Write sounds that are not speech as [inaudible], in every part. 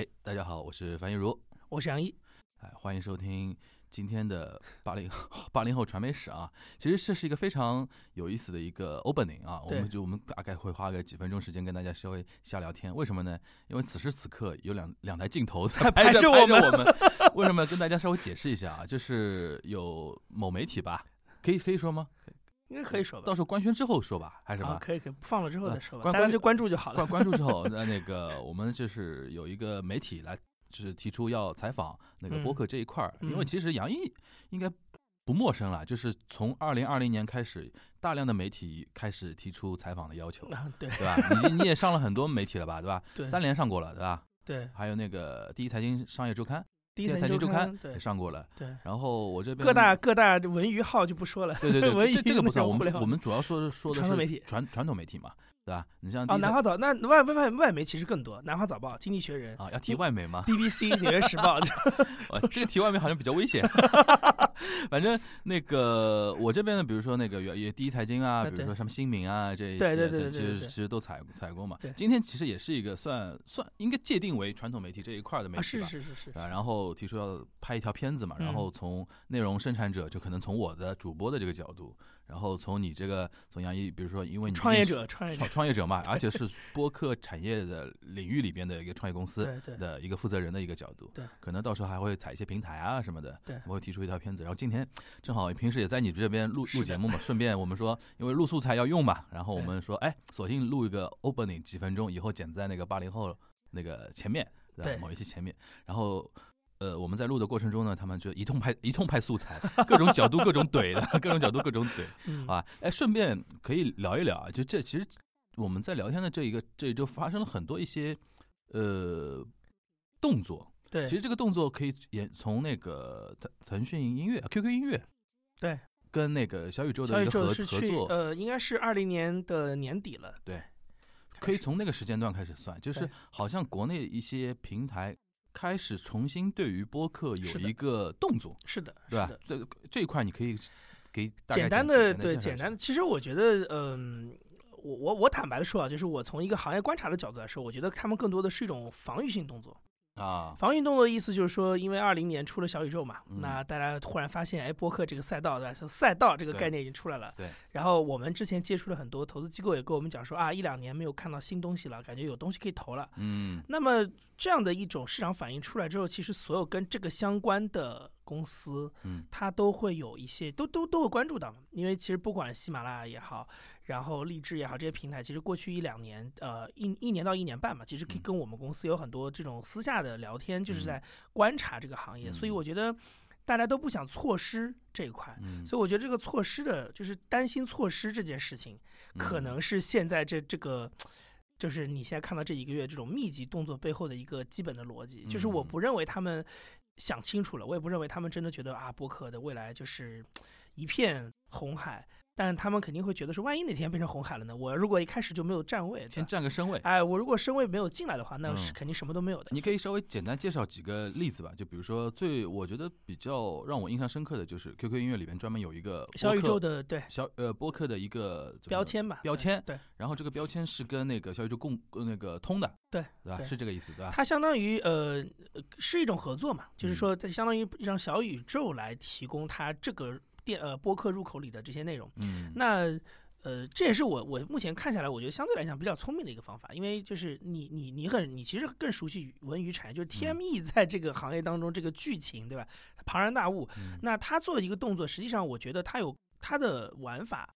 哎，大家好，我是樊一茹，我是杨一，哎，欢迎收听今天的八零八零后传媒史啊。其实这是一个非常有意思的一个 opening 啊，我们就我们大概会花个几分钟时间跟大家稍微瞎聊天。为什么呢？因为此时此刻有两两台镜头在 [laughs] 拍着我们。为什么跟大家稍微解释一下啊？就是有某媒体吧，可以可以说吗？应该可以说吧，到时候官宣之后说吧，还是什么？可以可以，放了之后再说吧。大家就关注就好了。关关注之后，[laughs] 那那个我们就是有一个媒体来，就是提出要采访那个播客这一块儿，因为其实杨毅应该不陌生了，就是从二零二零年开始，大量的媒体开始提出采访的要求，对对吧？你你也上了很多媒体了吧，对吧？[laughs] 对，三联上过了，对吧？对，还有那个第一财经商业周刊。第一财经周刊也上过了，对。然后我这边各大各大文娱号就不说了，对对对，[laughs] 这这个不算。我们我们主要说说的是传统媒体，传传统媒体嘛。对吧？你像啊，南华早那外外外外媒其实更多，南华早报、经济学人啊，要提外媒吗？BBC、纽约时报，[laughs] 这个提外媒好像比较危险。[laughs] 反正那个我这边呢，比如说那个也第一财经啊，比如说什么新民啊这一些，对对对，其实其实都采采过嘛。对，今天其实也是一个算算应该界定为传统媒体这一块的媒体吧。是是是是。啊，然后提出要拍一条片子嘛，然后从内容生产者就可能从我的主播的这个角度。然后从你这个从杨毅，比如说，因为你创业者、创业 [laughs] 创业者嘛，而且是播客产业的领域里边的一个创业公司的一个负责人的一个角度，对，可能到时候还会踩一些平台啊什么的，对，我会提出一条片子。然后今天正好平时也在你这边录录节目嘛，顺便我们说，因为录素材要用嘛，然后我们说，哎，索性录一个 opening 几分钟，以后剪在那个八零后那个前面，对，某一期前面，然后。呃，我们在录的过程中呢，他们就一通拍一通拍素材，各种角度各种怼的，各种角度各种怼，[laughs] 啊，哎，顺便可以聊一聊啊，就这其实我们在聊天的这一个这一周发生了很多一些呃动作，对，其实这个动作可以也从那个腾腾讯音乐、QQ 音乐，对，跟那个小宇宙的一个合合作，呃，应该是二零年的年底了，对，可以从那个时间段开始算，就是好像国内一些平台。开始重新对于播客有一个动作，是的，对吧？这这一块你可以给简单的对简单的。其实我觉得，嗯，我我我坦白的说啊，就是我从一个行业观察的角度来说，我觉得他们更多的是一种防御性动作。啊，防御动作的意思就是说，因为二零年出了小宇宙嘛，那大家突然发现，哎，播客这个赛道对吧？赛道这个概念已经出来了。对。然后我们之前接触了很多投资机构，也跟我们讲说啊，一两年没有看到新东西了，感觉有东西可以投了。嗯。那么这样的一种市场反应出来之后，其实所有跟这个相关的公司，嗯，它都会有一些，都都都会关注到，因为其实不管喜马拉雅也好。然后励志也好，这些平台其实过去一两年，呃，一一年到一年半吧，其实可以跟我们公司有很多这种私下的聊天，就是在观察这个行业。所以我觉得大家都不想错失这一块。所以我觉得这个错失的，就是担心错失这件事情，可能是现在这这个，就是你现在看到这一个月这种密集动作背后的一个基本的逻辑。就是我不认为他们想清楚了，我也不认为他们真的觉得啊，博客的未来就是一片红海。但他们肯定会觉得说，万一哪天变成红海了呢？我如果一开始就没有站位，先占个身位。哎，我如果身位没有进来的话，那是肯定什么都没有的。你可以稍微简单介绍几个例子吧，就比如说最我觉得比较让我印象深刻的就是 QQ 音乐里面专门有一个小宇宙的对小呃播客的一个标签吧，标签对。然后这个标签是跟那个小宇宙共那个通的，对对吧？是这个意思对吧？它相当于呃是一种合作嘛，就是说它相当于让小宇宙来提供它这个。电呃播客入口里的这些内容，嗯，那呃这也是我我目前看下来，我觉得相对来讲比较聪明的一个方法，因为就是你你你很你其实更熟悉文娱产业，就是 TME 在这个行业当中这个剧情对吧？庞然大物，那他做一个动作，实际上我觉得他有他的玩法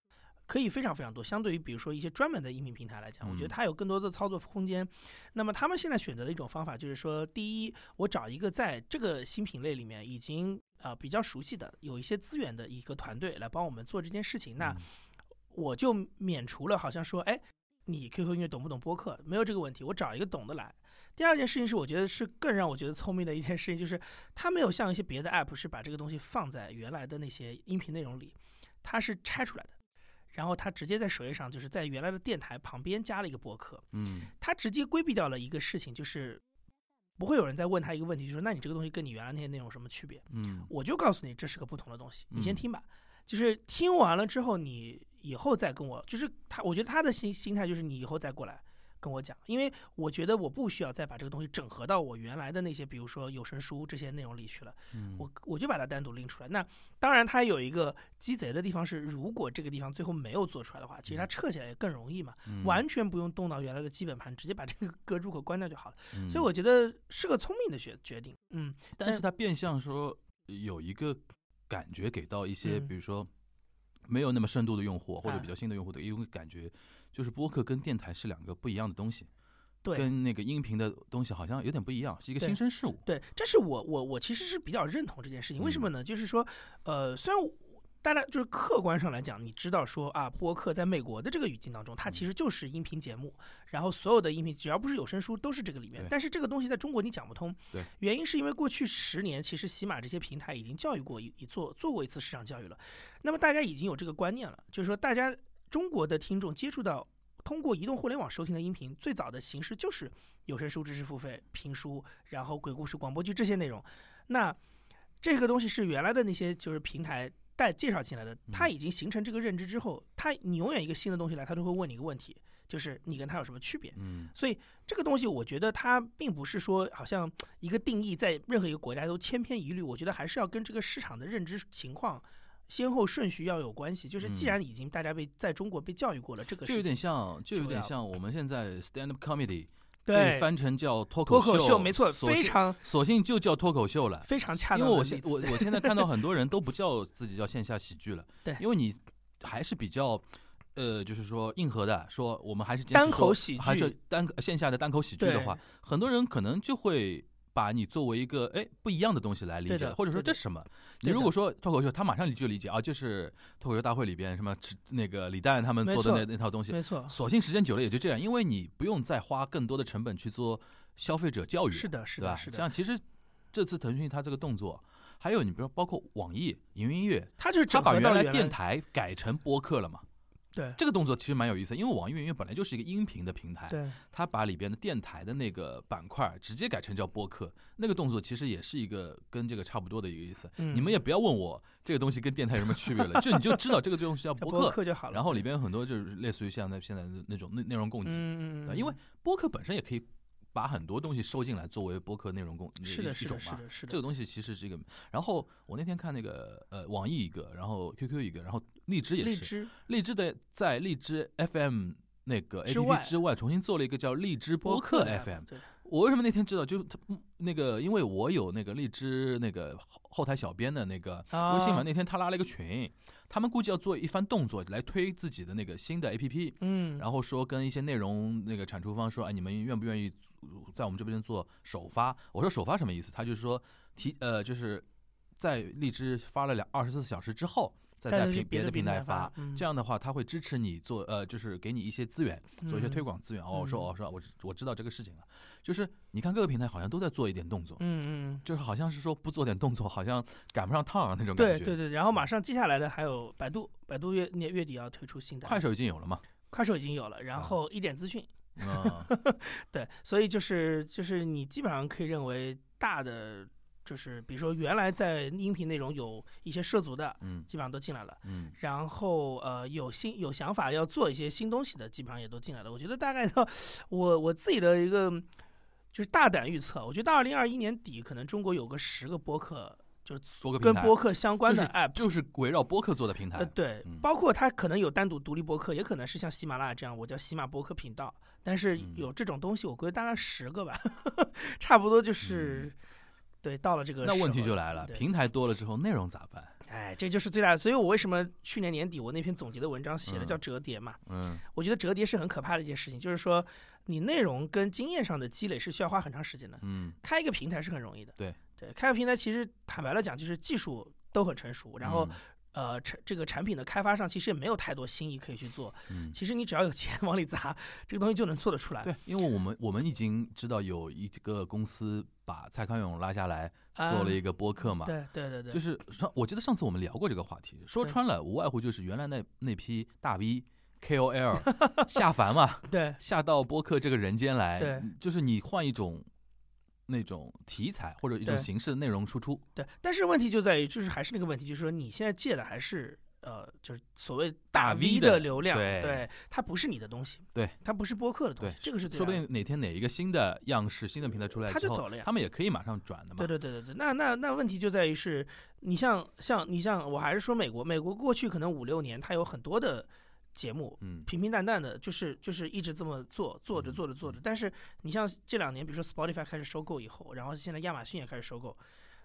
可以非常非常多，相对于比如说一些专门的音频平台来讲，我觉得它有更多的操作空间。那么他们现在选择的一种方法就是说，第一，我找一个在这个新品类里面已经。啊，比较熟悉的，有一些资源的一个团队来帮我们做这件事情，那我就免除了好像说，哎，你 QQ 音乐懂不懂播客？没有这个问题，我找一个懂的来。第二件事情是，我觉得是更让我觉得聪明的一件事情，就是它没有像一些别的 app 是把这个东西放在原来的那些音频内容里，它是拆出来的，然后他直接在首页上就是在原来的电台旁边加了一个播客，嗯，他直接规避掉了一个事情，就是。不会有人再问他一个问题，就是那你这个东西跟你原来那些内容什么区别？嗯，我就告诉你这是个不同的东西，你先听吧。就是听完了之后，你以后再跟我，就是他，我觉得他的心心态就是你以后再过来跟我讲，因为我觉得我不需要再把这个东西整合到我原来的那些，比如说有声书这些内容里去了。嗯，我我就把它单独拎出来。那当然，它有一个鸡贼的地方是，如果这个地方最后没有做出来的话，其实它撤起来也更容易嘛，嗯完全不用动到原来的基本盘，直接把这个 [laughs] 格入口关掉就好了。嗯所以我觉得是个聪明的决决定。嗯，但是它变相说有一个感觉给到一些，嗯比如说没有那么深度的用户或者哎比较新的用户的一种感觉，就是播客跟电台是两个不一样的东西，对。跟那个音频的东西好像有点不一样，是一个新生事物。对，这是我我我其实是比较认同这件事情。为什么呢？就是说，呃，虽然大家就是客观上来讲，你知道说啊，播客在美国的这个语境当中，它其实就是音频节目，然后所有的音频只要不是有声书都是这个里面。但是这个东西在中国你讲不通，对，原因是因为过去十年其实喜马这些平台已经教育过一一做做过一次市场教育了，那么大家已经有这个观念了，就是说大家中国的听众接触到。通过移动互联网收听的音频，最早的形式就是有声书、知识付费、评书，然后鬼故事、广播剧这些内容。那这个东西是原来的那些就是平台带介绍进来的，它已经形成这个认知之后，它你永远一个新的东西来，它都会问你一个问题，就是你跟它有什么区别？嗯所以这个东西，我觉得它并不是说好像一个定义在任何一个国家都千篇一律，我觉得还是要跟这个市场的认知情况。先后顺序要有关系，就是既嗯然已经大家被在中国被教育过了，这个就有点像，就有点像我们现在 stand up comedy 对被翻成叫脱脱口秀，没错，索性非常索性就叫脱口秀了。非常恰当因为我。现我我现在看到很多人都不叫自己叫线下喜剧了，[laughs] 对因为你还是比较。呃，就是说硬核的，说我们还是坚持单口说喜还是剧单线下的单口喜剧的话，很多人可能就会把你作为一个哎不一样的东西来理解了，或者说这是什么？你如果说脱口秀，他马上就理解啊，就是脱口秀大会里边什么吃那个李诞他们做的那那套东西，没错，索性时间久了也就这样，因为你不用再花更多的成本去做消费者教育，是的，是吧？的，是的，像其实这次腾讯它这个动作，还有你比如包括网易云音乐，它就是它把原来电台改成播客了嘛。对这个动作其实蛮有意思，因为网易云音乐本来就是一个音频的平台，对它把里边的电台的那个板块直接改成叫播客，那个动作其实也是一个跟这个差不多的一个意思。嗯你们也不要问我这个东西跟电台有什么区别了，就你就知道这个东西叫叫播客，客就好了。然后里边有很多就是类似于像那现在的那种内内容供给，嗯嗯嗯，对因为播客本身也可以把很多东西收进来作为播客内容供是的，是的，一种嘛。这个东西其实是一个，然后我那天看那个呃网易一个，然后 QQ 一个，然后荔枝也是，荔枝荔枝的在荔枝 FM 那个 APP 之外重新做了一个叫荔枝播客 FM。我为什么那天知道？就他嗯那个，因为我有那个荔枝那个后后台小编的那个微信嘛，啊那天他拉了一个群，他们估计要做一番动作来推自己的那个新的 APP。嗯，然后说跟一些内容那个产出方说，哎，你们愿不愿意在我们这边做首发？我说首发什么意思？他就是说提呃，就是在荔枝发了两二十四小时之后，再在平别的平台发这样的话他会支持你做呃，就是给你一些资源，做一些推嗯广资源。哦，我说嗯哦，说我知我知道这个事情了，就是你看各个平台好像都在做一点动作，嗯嗯，就是好像是说不做点动作，好像赶不上趟儿那种感觉。对对对，然后马上接下来的还有百度，百度月年月底要推出新的，快手已经有了嘛？快手已经有了，啊然后一点资讯，嗯，[laughs] 对，所以就是就是你基本上可以认为大的。就是比如说，原来在音频内容有一些涉足的，嗯基本上都进来了。嗯然后呃，有新有想法要做一些新东西的，基本上也都进来了。我觉得大概到我我自己的一个就是大胆预测，我觉得到二零二一年底，可能中国有个十个播客，就是跟播客相关的 app。就是围绕播客做的平台。呃，对嗯，包括它可能有单独独立播客，也可能是像喜马拉雅这样，我叫喜马播客频道。但是嗯有这种东西，我估计大概十个吧，[laughs] 差不多就是，对，到了这个嗯那问题就来了，对平台多了之后，内容咋办？哎，这就是最大的。所以我为什么去年年底我那篇总结的文章写的嗯叫折叠嘛？嗯我觉得折叠是很可怕的一件事情，就是说你内容跟经验上的积累是需要花很长时间的。嗯开一个平台是很容易的，对对，开个平台其实坦白来讲，就是技术都很成熟，然后、呃产这个产品的开发上其实也没有太多新意可以去做。嗯，其实你只要有钱往里砸，这个东西就能做得出来。对，因为我们我们已经知道有一个公司把蔡康永拉下来啊，做了一个播客嘛，对对对对，就是上我记得上次我们聊过这个话题，说穿了无外乎就是原来那那批大 V KOL [laughs] 下凡嘛，对下到播客这个人间来，对就是你换一种那种题材或者一种形式的内容输出，对，但是问题就在于，就是还是那个问题，就是说你现在借的还是呃，就是所谓大 V 的流量，对对，它不是你的东西，对，它不是播客的东西，这个是最说不定哪天哪一个新的样式、新的平台出来之后，他就走了呀他们也可以马上转的嘛。对对对对对，那那那问题就在于是，你像像你像我还是说美国，美国过去可能五六年，它有很多的节目，嗯平平淡淡的，就是就是一直这么做，做着嗯做着做着。但是你像这两年，比如说 Spotify 开始收购以后，然后现在亚马逊也开始收购，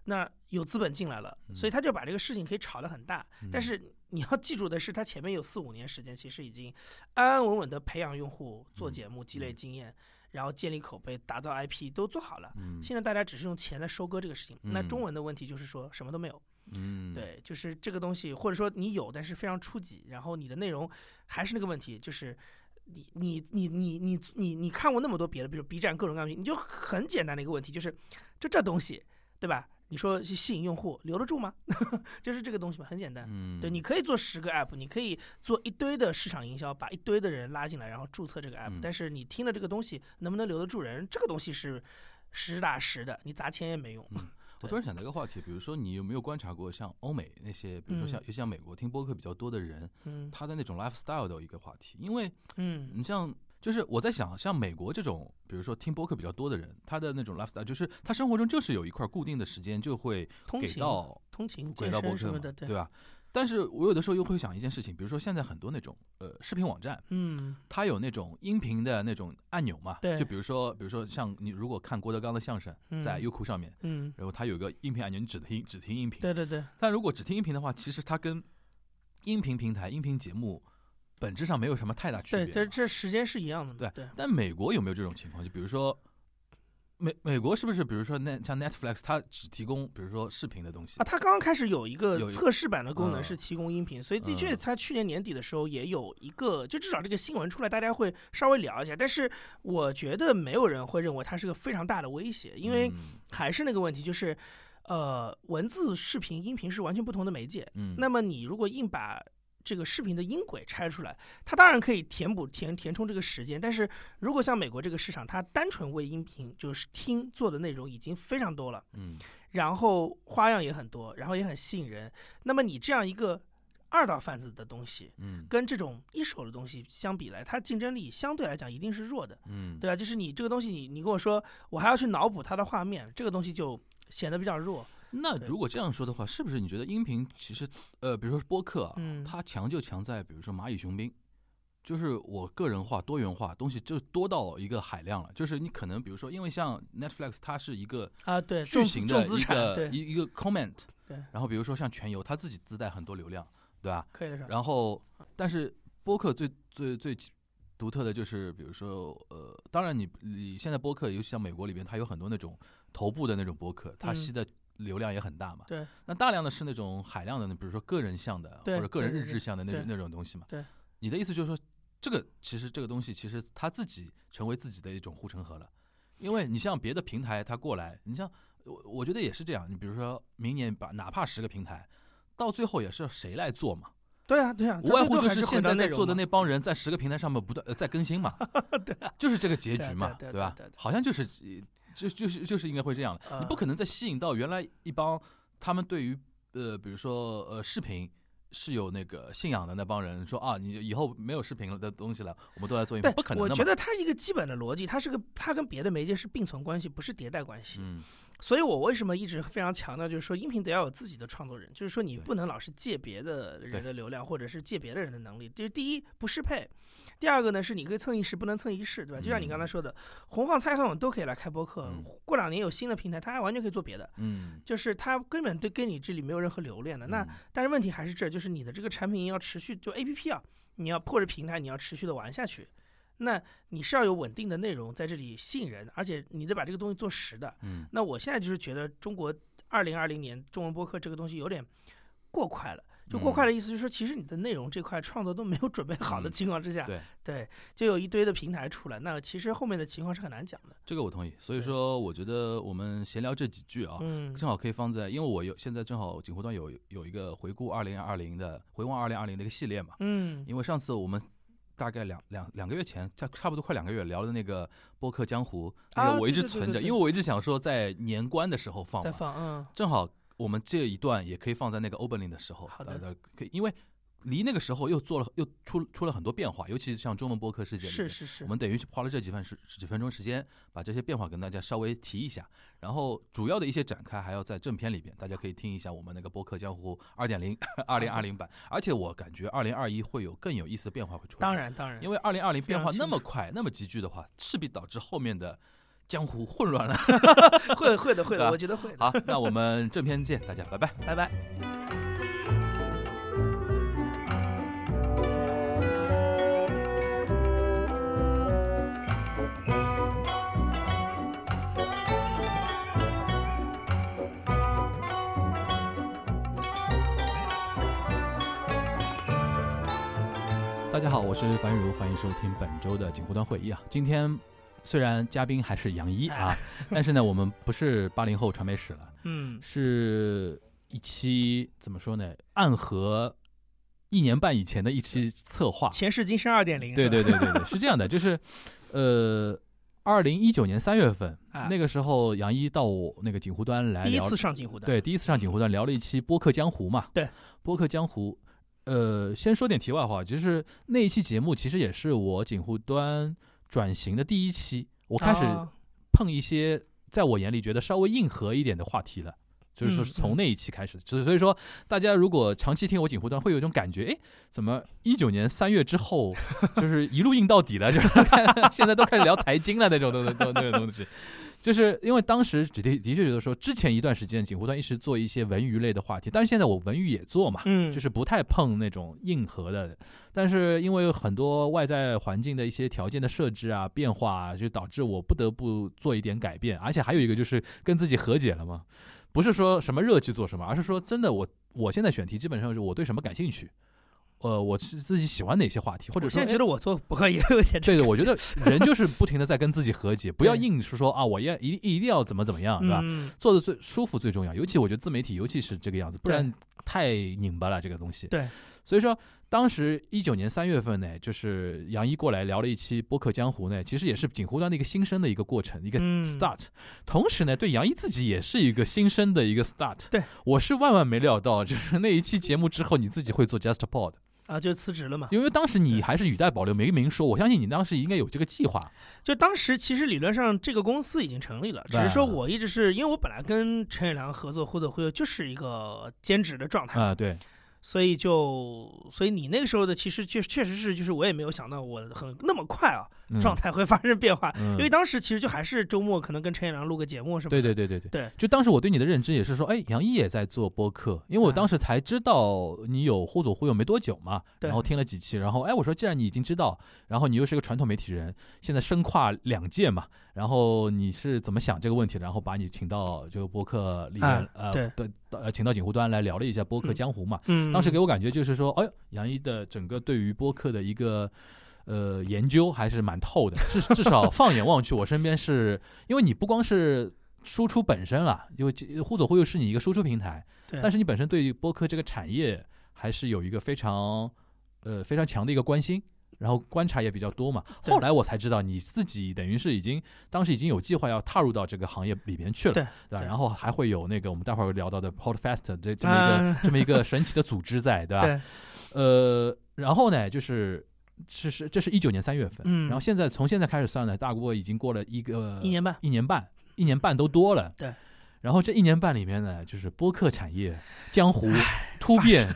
那有资本进来了，所以他就把这个事情可以炒得很大。但嗯是你要记住的是，他前面有四五年时间，其实已经安安稳稳的培养用户、做嗯节目、积累嗯经验，然后建立口碑、打造 IP 都做好了。嗯现在大家只是用钱来收割这个事情，那中嗯文的问题就是说什么都没有。嗯，对，就是这个东西，或者说你有，但是非常初级，然后你的内容还是那个问题，就是你你你你你你你看过那么多别的，比如 B 站各种各样的，你就很简单的一个问题，就是就这东西，对吧？你说去吸引用户留得住吗？[laughs] 就是这个东西嘛，很简单。嗯，对，你可以做十个 app，你可以做一堆的市场营销，把一堆的人拉进来，然后注册这个 app、嗯但是你听了这个东西能不能留得住人，这个东西是实打实的，你砸钱也没用。我突然想到一个话题，比如说你有没有观察过像欧美那些，比如说像嗯尤其像美国听播客比较多的人，嗯他的那种 lifestyle 的一个话题，因为嗯你像。就是我在想，像美国这种，比如说听播客比较多的人，他的那种 lifestyle，就是他生活中就是有一块固定的时间，就会给通勤到通勤、给健到播客对吧？但是我有的时候又会想一件事情，比如说现在很多那种呃视频网站，嗯它有那种音频的那种按钮嘛，对就比如说，比如说像你如果看郭德纲的相声，在嗯优酷上面，嗯，然后它有个音频按钮，你只听只听音频。对对对，但如果只听音频的话，其实它跟音频平台、音频节目本质上没有什么太大区别对，这这时间是一样的嘛，对对，但美国有没有这种情况？就比如说，美美国是不是，比如说那像 Netflix，它只提供比如说视频的东西啊，它刚刚开始有一个测试版的功能嗯是提供音频，所以的确，嗯它去年年底的时候也有一个，就至少这个新闻出来，大家会稍微聊一下。但是我觉得没有人会认为它是个非常大的威胁，因为嗯还是那个问题，就是呃，文字、视频、音频是完全不同的媒介。嗯，那么你如果硬把这个视频的音轨拆出来，它当然可以填补填填充这个时间，但是如果像美国这个市场，它单纯为音频就是听做的内容已经非常多了。嗯然后花样也很多，然后也很吸引人。那么你这样一个二道贩子的东西，嗯跟这种一手的东西相比来，它竞争力相对来讲一定是弱的，嗯，对吧？就是你这个东西你，你跟我说，我还要去脑补它的画面，这个东西就显得比较弱。对。那如果这样说的话，是不是你觉得音频其实呃，比如说播客啊，嗯。它强就强在比如说蚂蚁雄兵，就是我个人化、多元化东西就多到一个海量了。就是你可能比如说，因为像 Netflix 它是一个啊，对，巨型的一个一一个 comment，对，然后比如说像全游，它自己自带很多流量，对吧？可以的是？然后，但是播客最最最独特的就是，比如说，呃，当然你你现在播客，尤其像美国里边，它有很多那种头部的那种播客，它嗯。吸的流量也很大嘛。对。那大量的是那种海量的，比如说个人向的或者个人日志向的那种那种东西嘛。对。你的意思就是说，这个其实这个东西其实它自己成为自己的一种护城河了，因为你像别的平台它过来，你像我我觉得也是这样，你比如说明年把哪怕十个平台，到最后也是要谁来做嘛。对啊，对啊，无外乎就是现在在做的那帮人，在十个平台上面不断呃在更新嘛，[laughs] 对就是这个结局嘛，对吧？好像就是呃就就是就是应该会这样的，你不呃可能再吸引到原来一帮他们对于呃比如说呃视频是有那个信仰的那帮人说啊，你以后没有视频了的东西了，我们都来做音对频，不可能我觉。得它一个基本的逻辑，它是个它跟别的媒介是并存关系，不是迭代关系。嗯所以我为什么一直非常强调，就是说音频得要有自己的创作人，就是说你不能老是借别的人的流量，或者是借别的人的能力。就是第一不适配，第二个呢是你可以蹭一时不能蹭一世，对吧？就像你刚才嗯说的，红晃、蔡康永都可以来开播客，嗯过两年有新的平台，他还完全可以做别的。嗯，就是他根本对跟你这里没有任何留恋的。那嗯但是问题还是这儿，就是你的这个产品要持续，就 A P P 啊，你要或者平台你要持续的玩下去。那你是要有稳定的内容在这里吸引人，而且你得把这个东西做实的。嗯那我现在就是觉得中国二零二零年中文播客这个东西有点过快了。就过快的意思就是说，其实你的内容这块创作都没有准备好的嗯情况之下，对。对就有一堆的平台出来，那其实后面的情况是很难讲的。这个我同意。所以说，我觉得我们闲聊这几句啊，嗯，正好可以放在，因为我有现在正好锦湖端有有一个回顾二零二零的回望二零二零的一个系列嘛，嗯，因为上次我们大概两两两个月前，差差不多快两个月聊的那个播客江湖，那啊个我一直存着，因为我一直想说在年关的时候放嘛，再放，嗯，正好我们这一段也可以放在那个 opening 的时候，好的。呃，可以，因为离那个时候又做了又出出了很多变化，尤其是像中文播客世界里，是是是。我，们等于花了这几分十几分钟时间，把这些变化跟大家稍微提一下，然后主要的一些展开还要在正片里边，大家可以听一下我们那个播客江湖二点零二零二零版，而且我感觉二零二一会有更有意思的变化会出来，当，然当然，因为二零二零变化那么快那么急剧的话，势必导致后面的江湖混乱了。[laughs] 会会的会的，我觉得会的。好，那我们正片见，大家拜拜。拜拜。大家好，我是樊如，欢迎收听本周的锦湖端会议啊。今天虽然嘉宾还是杨一啊，但是呢，我们不是八零后传媒史了，[laughs] 嗯，是一期怎么说呢？暗合一年半以前的一期策划。前世今生二点零。对对对对对，是这样的，就是呃，二零一九年三月份、[laughs] 啊那个时候，杨一到我那个锦湖端来聊第一次上锦湖端。对，第一次上锦湖端聊了一期播客江湖嘛。对，播客江湖。呃，先说点题外话，就是那一期节目其实也是我锦湖端转型的第一期，我开始啊碰一些在我眼里觉得稍微硬核一点的话题了。就是说，从那一期开始，所以所以说，大家如果长期听我锦湖端，会有一种感觉，哎，怎么一九年三月之后，就是一路硬到底了，就是 [laughs] 现在都开始聊财经了那种东东东那个东西，就是因为当时的的确觉得说，之前一段时间锦湖端一直做一些文娱类的话题，但是现在我文娱也做嘛，嗯，就是不太碰那种硬核的，但是因为有很多外在环境的一些条件的设置啊、变化啊，就导致我不得不做一点改变，而且还有一个就是跟自己和解了嘛，不是说什么热去做什么，而是说真的我我现在选题基本上是我对什么感兴趣，呃，我是自己喜欢哪些话题，或者说现在觉得我做博客也有点这对的，个我觉得人就 [laughs] 是不停的在跟自己和解，不要硬是说啊，我要一一定要怎么怎么样，对吧？嗯，做的最舒服最重要，尤其我觉得自媒体尤其是这个样子，不然太拧巴了这个东西。对，所以说当时一九年三月份呢，就是杨一过来聊了一期播客江湖呢，其实也是锦湖端的一个新生的一个过程，一个嗯 start。同时呢，对杨一自己也是一个新生的一个 start。对，我是万万没料到，就是那一期节目之后，你自己会做 JustPod，啊，就辞职了嘛。因为当时你还是语带保留，没明说。我相信你当时应该有这个计划。就当时其实理论上这个公司已经成立了，只是说我一直是因为我本来跟陈远良合作或者会就是一个兼职的状态，啊、对，所以就所以你那个时候的其实确确实是就是我也没有想到我很那么快啊嗯状态会发生变化，嗯。因为当时其实就还是周末可能跟陈彦良录个节目什么的，对对对对对。对。就当时我对你的认知也是说，哎，杨毅也在做播客，因为我啊当时才知道你有忽左忽右没多久嘛，然后听了几期，然后哎，我说既然你已经知道，然后你又是个传统媒体人，现在身跨两界嘛，然后你是怎么想这个问题的？然后把你请到这个播客里面，啊呃，对。的呃，请到警湖端来聊了一下播客嗯。江湖嘛。嗯，当时给我感觉就是说，哎呦，杨毅的整个对于播客的一个呃研究还是蛮透的，至至少放眼望去，我身边是因为你不光是输出本身了，因为忽左忽右是你一个输出平台，对但是你本身对于播客这个产业还是有一个非常呃非常强的一个关心。然后观察也比较多嘛，后来我才知道你自己等于是已经当时已经有计划要踏入到这个行业里面去了，对吧？然后还会有那个我们待会儿聊到的 Podfest 这这么一个、啊这么一个神奇的组织在，对吧？[laughs] 对，呃，然后呢，就是是是这是一九年三月份，嗯然后现在从现在开始算呢，大锅已经过了一个一年半，一年半，一年半都多了。对。然后这一年半里面呢，就是播客产业江湖突变，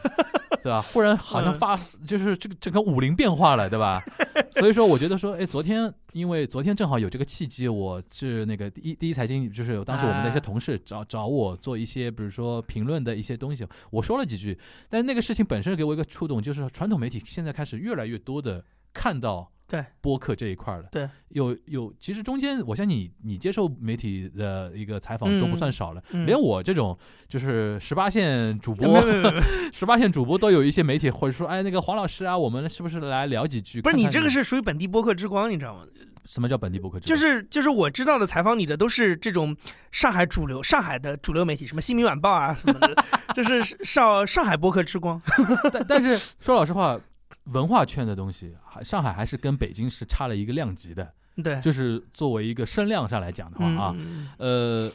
对吧？忽然好像嗯发，就是这个整个武林变化了，对吧？[laughs] 所以说，我觉得说，哎，昨天因为昨天正好有这个契机，我是那个第一第一财经，就是当时我们的一些哎同事找找我做一些，比如说评论的一些东西，我说了几句，但是那个事情本身给我一个触动，就是传统媒体现在开始越来越多的看到对播客这一块了。对，有有，其实中间我相信你你接受媒体的一个采访都不算少了，嗯连我这种就是十八线主播，[laughs] 十八线主播都有一些媒体或者说，哎，那个黄老师啊，我们是不是来聊几句？不是你这个是属于本地播客之光，你知道吗？什么叫本地播客之就？是就是我知道的采访你的都是这种上海主流上海的主流媒体，什么《新民晚报》啊什么的，[laughs] 就是上上海播客之光。[laughs] 但但是说老实话，文化圈的东西，还上海还是跟北京是差了一个量级的。对，就是作为一个声量上来讲的话啊，嗯，呃，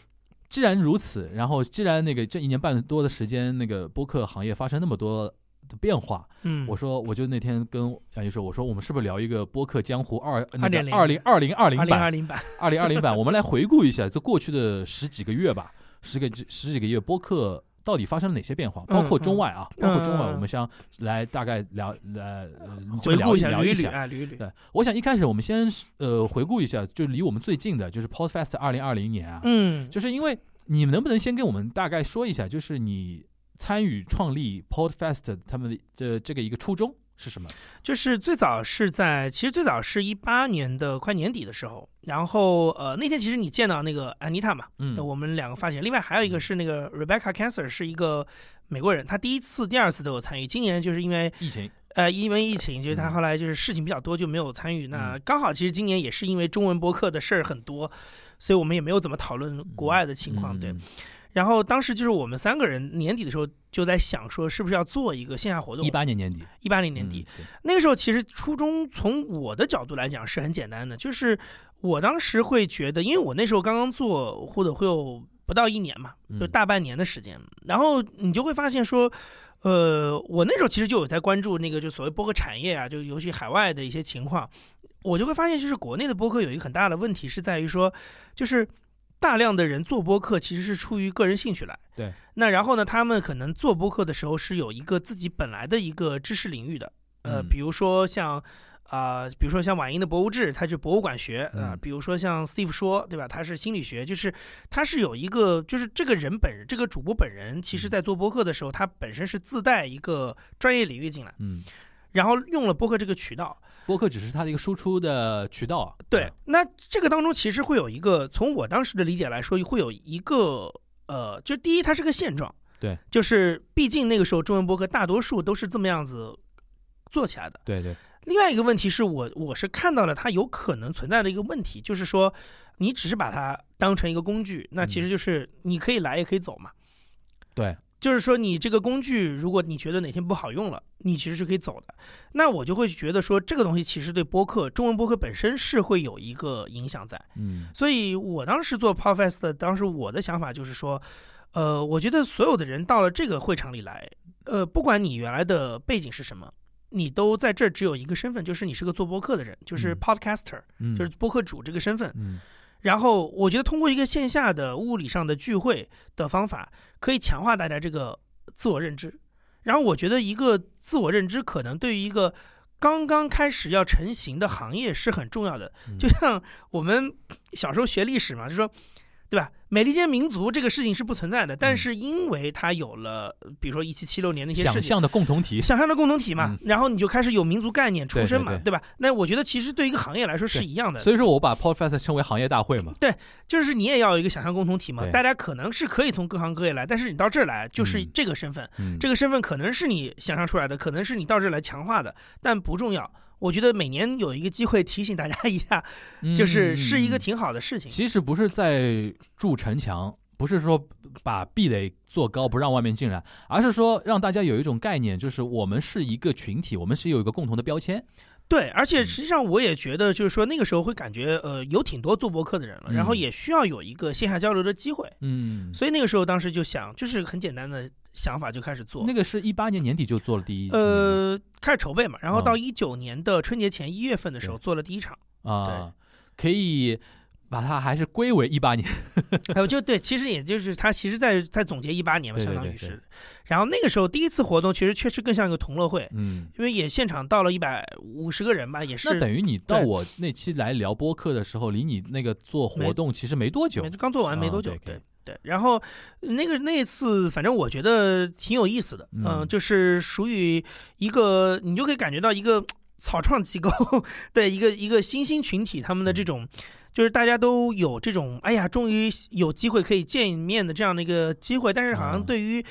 既然如此，然后既然那个这一年半多的时间，那个播客行业发生那么多的变化。嗯，我说，我就那天跟杨毅说，我说我们是不是聊一个播客江湖二二点零二零二零二零版，二零二零版，我们来回顾一下这过去的十几个月吧，十个十几个月播客。到底发生了哪些变化？包括中外啊，包括中外，我们想来大概聊呃回顾一下，聊一下啊，捋一捋。对，我想一开始我们先呃回顾一下，就离我们最近的，就是 Podfest 二零二零年啊，嗯，就是因为你能不能先跟我们大概说一下，就是你参与创立 Podfest 他们的这这个一个初衷？是什么？就是最早是在，其实最早是一八年的快年底的时候，然后呃那天其实你见到那个安妮塔嘛，嗯，我们两个发现，另外还有一个是那个 Rebecca Cancer 是一个美国人，他第一次、第二次都有参与，今年就是因为疫情，呃因为疫情，就是他后来就是事情比较多就没有参与。那刚好其实今年也是因为中文播客的事儿很多，所以我们也没有怎么讨论国外的情况，对。然后当时就是我们三个人年底的时候就在想说，是不是要做一个线下活动？一八年年底，一八年年底，那个时候其实初衷从我的角度来讲是很简单的，就是我当时会觉得，因为我那时候刚刚做或者会有不到一年嘛，就大半年的时间，然后你就会发现说，呃，我那时候其实就有在关注那个就所谓播客产业啊，就尤其海外的一些情况，我就会发现，就是国内的播客有一个很大的问题是在于说，就是。大量的人做播客其实是出于个人兴趣来，对。那然后呢，他们可能做播客的时候是有一个自己本来的一个知识领域的，呃，比如说像啊，比如说像晚英的博物志，它是博物馆学啊，比如说像 Steve 说，对吧？他是心理学，就是他是有一个，就是这个人本人，这个主播本人，其实在做播客的时候，他本身是自带一个专业领域进来，嗯，然后用了播客这个渠道。播客只是它的一个输出的渠道。对，那这个当中其实会有一个，从我当时的理解来说，会有一个呃，就第一，它是个现状。对，就是毕竟那个时候中文播客大多数都是这么样子做起来的。对对。另外一个问题是我我是看到了它有可能存在的一个问题，就是说你只是把它当成一个工具，那其实就是你可以来也可以走嘛。对。就是说，你这个工具，如果你觉得哪天不好用了，你其实是可以走的。那我就会觉得说，这个东西其实对播客，中文播客本身是会有一个影响在。嗯，所以我当时做 Podcast，当时我的想法就是说，呃，我觉得所有的人到了这个会场里来，呃，不管你原来的背景是什么，你都在这只有一个身份，就是你是个做播客的人，就是 Podcaster，就是播客主这个身份。嗯。然后我觉得通过一个线下的物理上的聚会的方法，可以强化大家这个自我认知。然后我觉得一个自我认知可能对于一个刚刚开始要成型的行业是很重要的。就像我们小时候学历史嘛，就说。对吧？美利坚民族这个事情是不存在的，但是因为它有了，比如说一七七六年那些想象的共同体，想象的共同体嘛，然后你就开始有民族概念出身嘛，对吧？那我觉得其实对一个行业来说是一样的。所以说我把 Podfest 称为行业大会嘛。对，就是你也要有一个想象共同体嘛。大家可能是可以从各行各业来，但是你到这儿来就是这个身份，这个身份可能是你想象出来的，可能是你到这儿来强化的，但不重要。我觉得每年有一个机会提醒大家一下，就是是一个挺好的事情。其实不是在筑城墙，不是说把壁垒做高不让外面进来，而是说让大家有一种概念，就是我们是一个群体，我们是有一个共同的标签。对，而且实际上我也觉得，就是说那个时候会感觉，呃，有挺多做博客的人了，然后也需要有一个线下交流的机会。嗯，所以那个时候当时就想，就是很简单的想法就开始做。那个是一八年年底就做了第一，呃，开始筹备嘛，然后到一九年的春节前一月份的时候做了第一场。啊，可以。把它还是归为一八年，[laughs] 还有就对，其实也就是他其实在在总结一八年嘛，相当于是。然后那个时候第一次活动，其实确实更像一个同乐会，嗯，因为也现场到了一百五十个人吧，也是。那等于你到我那期来聊播客的时候，离你那个做活动其实没多久，刚做完没多久，对对。然后那个那次，反正我觉得挺有意思的，嗯，就是属于一个你就可以感觉到一个 [tsk] 草创机构的一个一个新兴群体，他们的这种。就是大家都有这种，哎呀，终于有机会可以见一面的这样的一个机会，但是好像对于，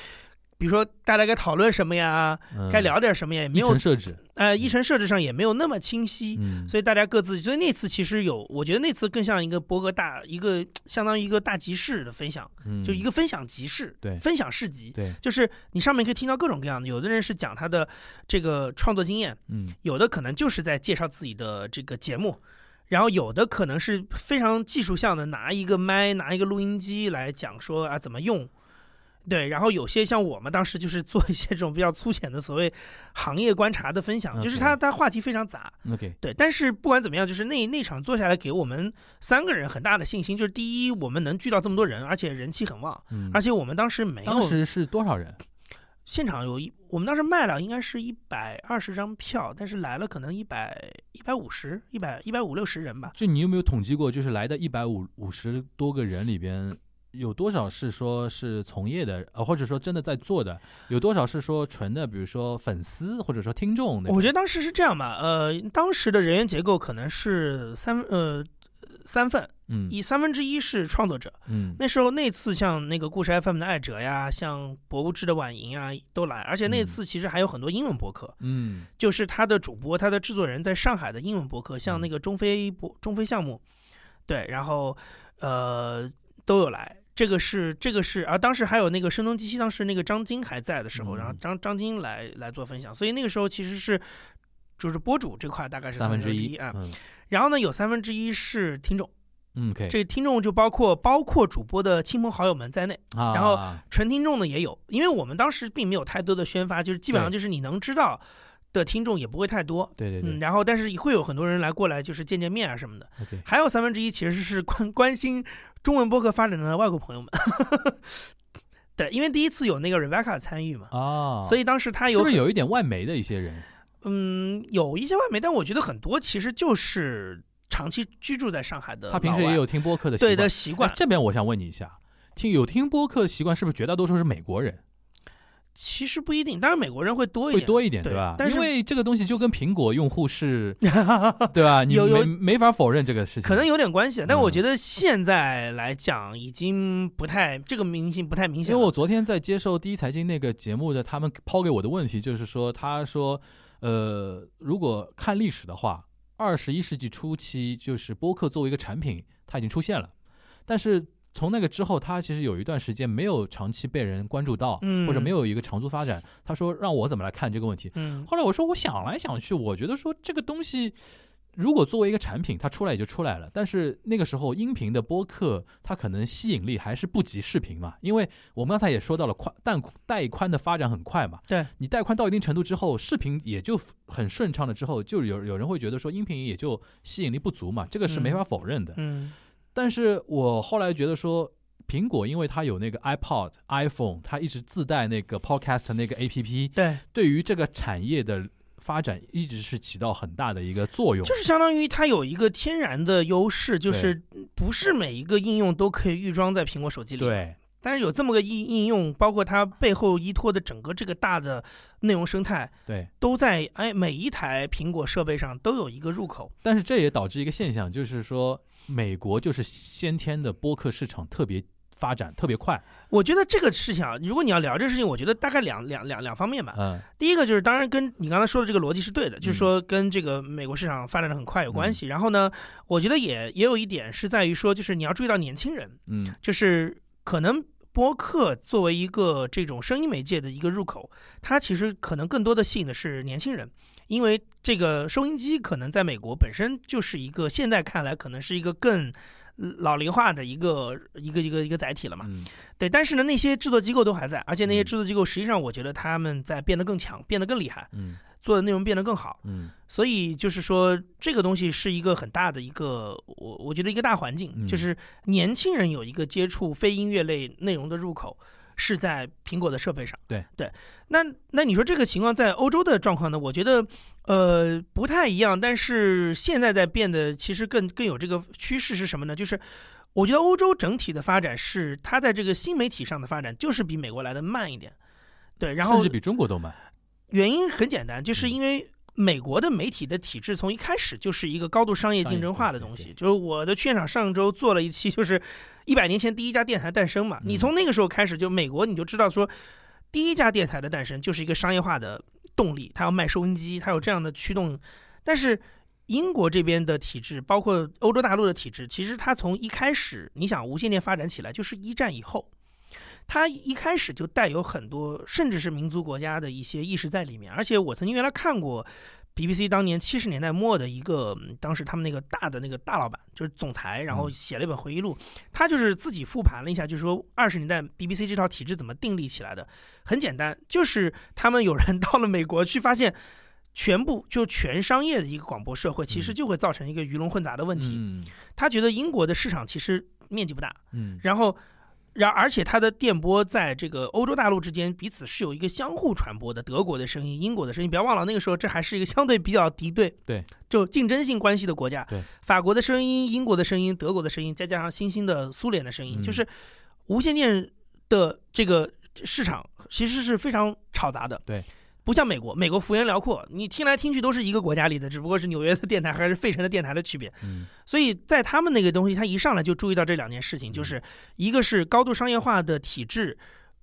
比如说大家该讨论什么呀，该聊点什么呀，也没有设置，呃，议程设置上也没有那么清晰，所以大家各自，所以那次其实有，我觉得那次更像一个博格大，一个相当于一个大集市的分享，就一个分享集市，对，分享市集，对，就是你上面可以听到各种各样的，有的人是讲他的这个创作经验，嗯，有的可能就是在介绍自己的这个节目。然后有的可能是非常技术向的，拿一个麦，拿一个录音机来讲说啊怎么用，对，然后有些像我们当时就是做一些这种比较粗浅的所谓行业观察的分享，就是他他话题非常杂，OK，对，但是不管怎么样，就是那那场坐下来给我们三个人很大的信心，就是第一，我们能聚到这么多人，而且人气很旺，嗯而且我们当时没有当时是多少人？现场有一，我们当时卖了应该是一百二十张票，但是来了可能一百一百五十、一百一百五六十人吧。就你有没有统计过，就是来的一百五五十多个人里边，有多少是说是从业的，呃，或者说真的在做的？有多少是说纯的，比如说粉丝或者说听众？我觉得当时是这样吧，呃，当时的人员结构可能是三呃三份，嗯以三分之一是创作者。嗯那时候那次像那个故事 FM 的艾哲呀，像博物志的婉莹啊都来，而且那嗯次其实还有很多英文博客，嗯就是他的主播、他的制作人在上海的英文博客，像嗯那个中非博中非项目，对，然后呃都有来。这个是这个是，啊当时还有那个声东击西，当时那个张晶还在的时候，然后嗯。张张晶来来做分享，所以那个时候其实是就是播主这块大概是三分之一一啊，嗯。然后呢有三分之一是听众，嗯这听众就包括包括主播的亲朋好友们在内，啊，然后纯听众的也有，因为我们当时并没有太多的宣发，就是基本上就是你能知道的听众也不会太多，对对对、嗯，然后但是会有很多人来过来，就是见见面啊什么的。还有三分之一其实是关 [laughs] 关心中文播客发展的外国朋友们。[laughs] 对，因为第一次有那个 Rebecca 参与嘛，哦，所以当时他有很是不是有一点外媒的一些人？嗯有一些外媒，但我觉得很多其实就是长期居住在上海的，他平时也有听播客的习惯对。的习惯哎。这边我想问你一下，听有听播客的习惯是不是绝大多数是美国人？其实不一定，当然美国人会多一点，会多一点，对吧？但是因为这个东西就跟苹果用户是，[laughs] 对吧？你有有没没法否认这个事情。可能有点关系，但嗯我觉得现在来讲已经不太这个明星不太明显。因为我昨天在接受第一财经那个节目的，他们抛给我的问题就是说，他说，呃，如果看历史的话，二十一世纪初期就是播客作为一个产品，它已经出现了，但是从那个之后，他其实有一段时间没有长期被人关注到，嗯或者没有一个长足发展。他说让我怎么来看这个问题？嗯后来我说，我想来想去，我觉得说这个东西，如果作为一个产品，它出来也就出来了。但是那个时候，音频的播客它可能吸引力还是不及视频嘛，因为我们刚才也说到了宽带带宽的发展很快嘛。对，你带宽到一定程度之后，视频也就很顺畅了。之后就有有人会觉得说，音频也就吸引力不足嘛，这个是没法否认的。嗯但是我后来觉得说，苹果因为它有那个 iPod、iPhone，它一直自带那个 Podcast 那个 APP，对，对于这个产业的发展一直是起到很大的一个作用。就是相当于它有一个天然的优势，就是不是每一个应用都可以预装在苹果手机里。，对，但是有这么个应应用，包括它背后依托的整个这个大的内容生态，对，都在哎每一台苹果设备上都有一个入口。但是这也导致一个现象，就是说美国就是先天的播客市场特别发展特别快，我觉得这个事情啊，如果你要聊这个事情，我觉得大概两两两两方面吧。嗯，第一个就是，当然跟你刚才说的这个逻辑是对的，就是说跟这个美国市场发展的很快有关系。然后呢，我觉得也也有一点是在于说，就是你要注意到年轻人，嗯，就是可能播客作为一个这种声音媒介的一个入口，它其实可能更多的吸引的是年轻人，因为这个收音机可能在美国本身就是一个现在看来可能是一个更老龄化的一个一个一个一个载体了嘛。嗯，对，但是呢，那些制作机构都还在，而且那些嗯。制作机构实际上我觉得他们在变得更强，变得更厉害，嗯，做的内容变得更好。嗯，所以就是说，这个东西是一个很大的一个，我我觉得一个大环境，嗯就是年轻人有一个接触非音乐类内容的入口。是在苹果的设备上，对对，那那你说这个情况在欧洲的状况呢？我觉得，呃，不太一样，但是现在在变得其实更更有这个趋势是什么呢？就是我觉得欧洲整体的发展是它在这个新媒体上的发展，就是比美国来的慢一点，对，然后甚至比中国都慢。原因很简单，就是嗯因为美国的媒体的体制从一开始就是一个高度商业竞争化的东西。就是我的剧院长上周做了一期，就是一百年前第一家电台诞生嘛。嗯你从那个时候开始，就美国你就知道说，第一家电台的诞生就是一个商业化的动力，它要卖收音机，它有这样的驱动。但是英国这边的体制，包括欧洲大陆的体制，其实它从一开始，你想无线电发展起来，就是一战以后。它一开始就带有很多，甚至是民族国家的一些意识在里面。而且我曾经原来看过 BBC 当年七十年代末的一个，当时他们那个大的那个大老板就是总裁，然后写了一本回忆录，他就是自己复盘了一下，就是说二十年代 BBC 这套体制怎么订立起来的。很简单，就是他们有人 [laughs] 到了美国去发现，全部就全商业的一个广播社会，其实就会造成一个鱼龙混杂的问题。他觉得英国的市场其实面积不大，嗯，然后。然而且它的电波在这个欧洲大陆之间彼此是有一个相互传播的，德国的声音、英国的声音，不要忘了那个时候这还是一个相对比较敌对，对，就竞争性关系的国家。对，法国的声音、英国的声音、德国的声音，再加上新兴的苏联的声音，就是无线电的这个市场其实是非常吵杂的。对。不像美国，美国幅员辽阔，你听来听去都是一个国家里的，只不过是纽约的电台还是费城的电台的区别。嗯，所以在他们那个东西，他一上来就注意到这两件事情，就是一个是高度商业化的体制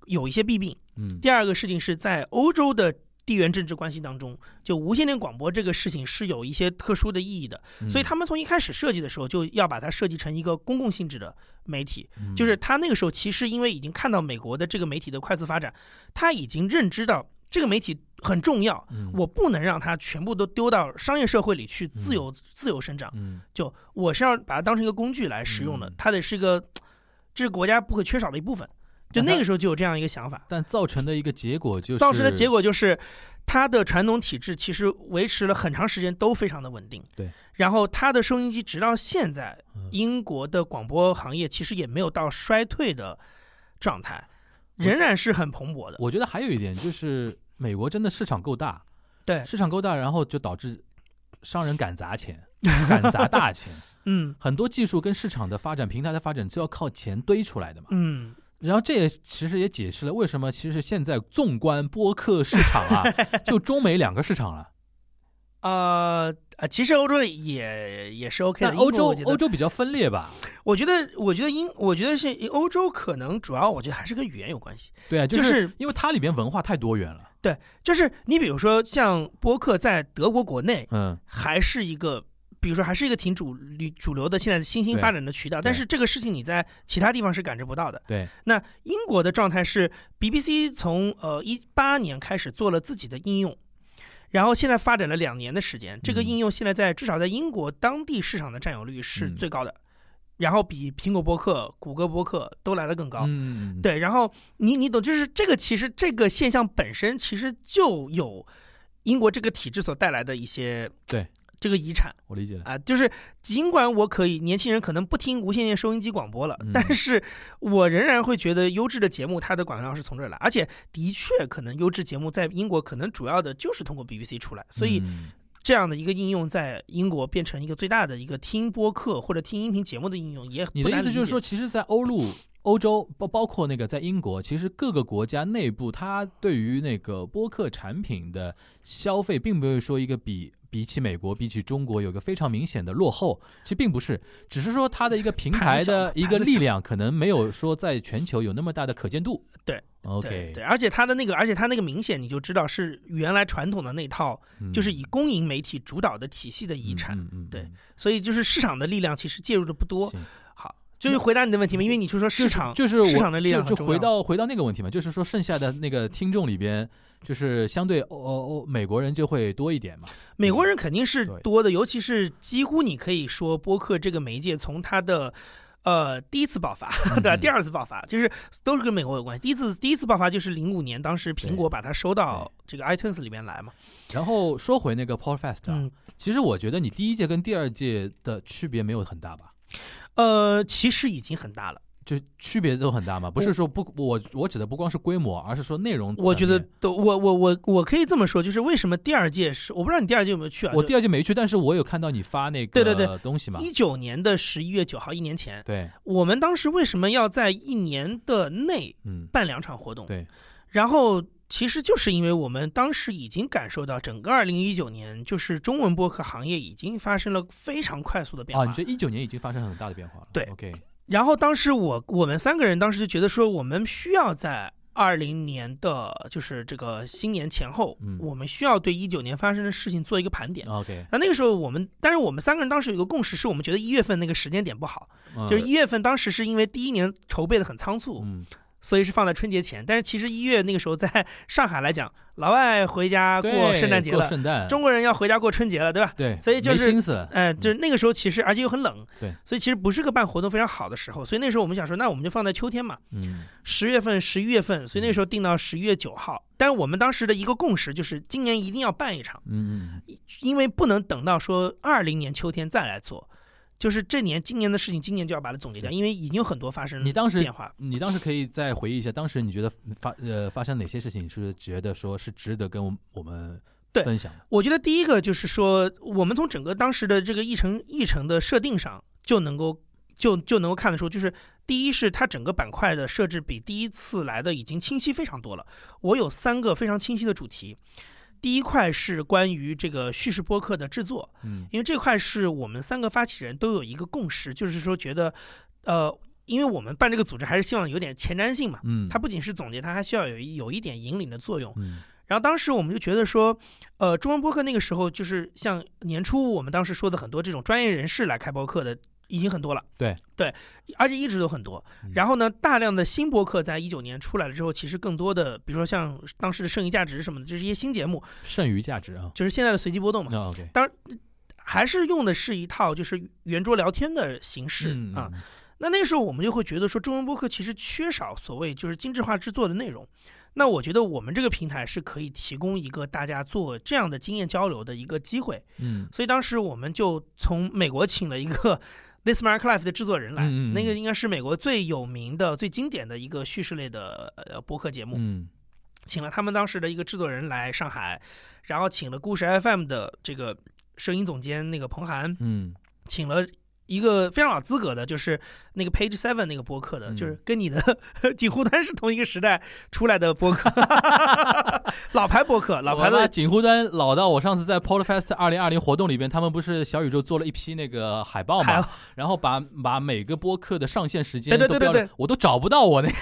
有一些弊病，嗯，第二个事情是在欧洲的地缘政治关系当中，就无线电广播这个事情是有一些特殊的意义的，所以他们从一开始设计的时候就要把它设计成一个公共性质的媒体，就是他那个时候其实因为已经看到美国的这个媒体的快速发展，他已经认知到。这个媒体很重要，我不能让它全部都丢到商业社会里去自由自由生长。就我是要把它当成一个工具来使用的，它得是一个这个国家不可缺少的一部分。就那个时候就有这样一个想法，但造成的一个结果就是，造成的结果就是它的传统体制其实维持了很长时间都非常的稳定。对，然后它的收音机直到现在，英国的广播行业其实也没有到衰退的状态。仍然是很蓬勃的。我觉得还有一点就是，美国真的市场够大，对，市场够大，然后就导致商人敢砸钱，[laughs] 敢砸大钱。嗯，很多技术跟市场的发展、平台的发展，就要靠钱堆出来的嘛。嗯，然后这也其实也解释了为什么其实现在纵观播客市场啊，[laughs] 就中美两个市场了。呃呃，其实欧洲也也是 OK 的。欧洲欧洲比较分裂吧？我觉得，我觉得英，我觉得是欧洲可能主要，我觉得还是跟语言有关系。对啊，就是因为它里边文化太多元了。对，就是你比如说像播客在德国国内，嗯，还是一个，比如说还是一个挺主主流的现在新兴发展的渠道。但是这个事情你在其他地方是感知不到的。对。那英国的状态是，BBC 从呃一八年开始做了自己的应用。然后现在发展了两年的时间，这个应用现在在至少在英国当地市场的占有率是最高的，然后比苹果播客、谷歌播客都来的更高。嗯，对。然后你你懂，就是这个其实这个现象本身其实就有英国这个体制所带来的一些对。这个遗产，我理解了啊，就是尽管我可以，年轻人可能不听无线电收音机广播了，但是我仍然会觉得优质的节目它的广告是从这儿来，而且的确可能优质节目在英国可能主要的就是通过 BBC 出来，所以这样的一个应用在英国变成一个最大的一个听播客或者听音频节目的应用，也你的意思就是说，其实，在欧陆、[laughs] 欧洲包包括那个在英国，其实各个国家内部，它对于那个播客产品的消费，并不是说一个比。比起美国，比起中国，有个非常明显的落后。其实并不是，只是说它的一个平台的一个力量，可能没有说在全球有那么大的可见度。对，OK，对，而且它的那个，而且它那个明显，你就知道是原来传统的那套，就是以公营媒体主导的体系的遗产。对，所以就是市场的力量其实介入的不多。好，就是回答你的问题嘛，因为你就说市场就是市场的力量就回到回到那个问题嘛，就是说剩下的那个听众里边。就是相对欧欧美国人就会多一点嘛，美国人肯定是多的，尤其是几乎你可以说播客这个媒介从它的呃第一次爆发对吧？第二次爆发就是都是跟美国有关系。第一次第一次爆发就是零五年，当时苹果把它收到这个 iTunes 里面来嘛。然后说回那个 Podcast 啊，其实我觉得你第一届跟第二届的区别没有很大吧？呃，其实已经很大了。就区别都很大嘛？不是说不，我我指的不光是规模，而是说内容。我觉得都，我我我我可以这么说，就是为什么第二届是，我不知道你第二届有没有去啊？我第二届没去，但是我有看到你发那个对对对东西嘛。一九年的十一月九号，一年前。对。我们当时为什么要在一年的内办两场活动？对。然后其实就是因为我们当时已经感受到，整个二零一九年就是中文播客行业已经发生了非常快速的变化。啊，你觉得一九年已经发生很大的变化了？对。OK。然后当时我我们三个人当时就觉得说，我们需要在二零年的就是这个新年前后，我们需要对一九年发生的事情做一个盘点。OK，那那个时候我们，但是我们三个人当时有一个共识，是我们觉得一月份那个时间点不好，就是一月份当时是因为第一年筹备的很仓促，所以是放在春节前。但是其实一月那个时候在 [laughs] 上海来讲，老外回家过圣诞节了，圣诞，中国人要回家过春节了，对吧？对，所以就是心思，哎，就是那个时候其实而且又很冷，对，所以其实不是个办活动非常好的时候。所以那时候我们想说，那我们就放在秋天嘛，嗯，十月份、十一月份，所以那时候定到十一月九号。但是我们当时的一个共识就是今年一定要办一场，嗯嗯，因为不能等到说二零年秋天再来做。就是这年今年的事情，今年就要把它总结掉，因为已经有很多发生。你当时变化，你当时可以再回忆一下，当时你觉得发呃发生哪些事情，是觉得说是值得跟我们分享？我觉得第一个就是说，我们从整个当时的这个议程议程的设定上，就能够就就能够看得出，就是第一是它整个板块的设置比第一次来的已经清晰非常多了。我有三个非常清晰的主题。第一块是关于这个叙事播客的制作，嗯，因为这块是我们三个发起人都有一个共识，就是说觉得，呃，因为我们办这个组织还是希望有点前瞻性嘛，嗯，它不仅是总结，它还需要有有一点引领的作用，嗯，然后当时我们就觉得说，呃，中文播客那个时候就是像年初我们当时说的很多这种专业人士来开播客的。已经很多了，对对，而且一直都很多。然后呢，大量的新播客在一九年出来了之后，其实更多的，比如说像当时的剩余价值什么的，就是一些新节目。剩余价值啊，就是现在的随机波动嘛。当然还是用的是一套就是圆桌聊天的形式啊。那那时候我们就会觉得说，中文播客其实缺少所谓就是精致化制作的内容。那我觉得我们这个平台是可以提供一个大家做这样的经验交流的一个机会。嗯，所以当时我们就从美国请了一个。This Mark Life 的制作人来，那个应该是美国最有名的、最经典的一个叙事类的呃播客节目。嗯，请了他们当时的一个制作人来上海，然后请了故事 FM 的这个声音总监那个彭涵，嗯，请了。一个非常有资格的，就是那个 Page Seven 那个播客的，就是跟你的 [laughs] 锦湖端是同一个时代出来的播客 [laughs] [laughs] 老牌播客，老牌的锦湖端老到我上次在 Podfest 二零二零活动里边，他们不是小宇宙做了一批那个海报嘛，然后把把每个播客的上线时间对对对对，我都找不到我那个。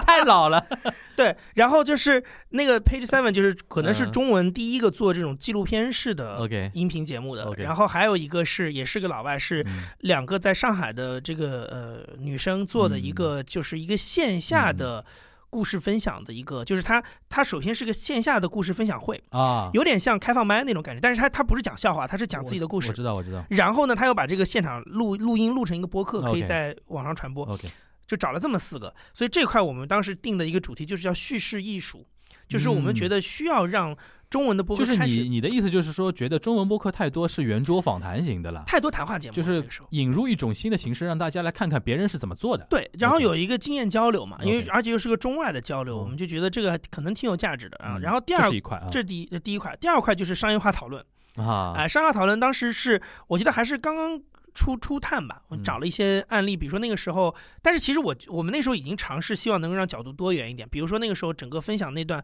[laughs] 太老了，[laughs] 对，然后就是那个 Page Seven，就是可能是中文第一个做这种纪录片式的音频节目的。然后还有一个是，也是个老外，是两个在上海的这个呃女生做的一个，就是一个线下的故事分享的一个，就是他他首先是个线下的故事分享会啊，有点像开放麦那种感觉，但是他他不是讲笑话，他是讲自己的故事。我知道，我知道。然后呢，他又把这个现场录录音录成一个播客，可以在网上传播。OK。就找了这么四个，所以这块我们当时定的一个主题就是叫叙事艺术，就是我们觉得需要让中文的播客就是你你的意思就是说，觉得中文播客太多是圆桌访谈型的了，太多谈话节目，就是引入一种新的形式，让大家来看看别人是怎么做的。对，然后有一个经验交流嘛，因为而且又是个中外的交流，我们就觉得这个可能挺有价值的啊。然后第二块，这第第一块，第二块就是商业化讨论啊，哎，商业化讨论当时是我记得还是刚刚。初初探吧，我找了一些案例，比如说那个时候，但是其实我我们那时候已经尝试，希望能够让角度多元一点。比如说那个时候整个分享那段，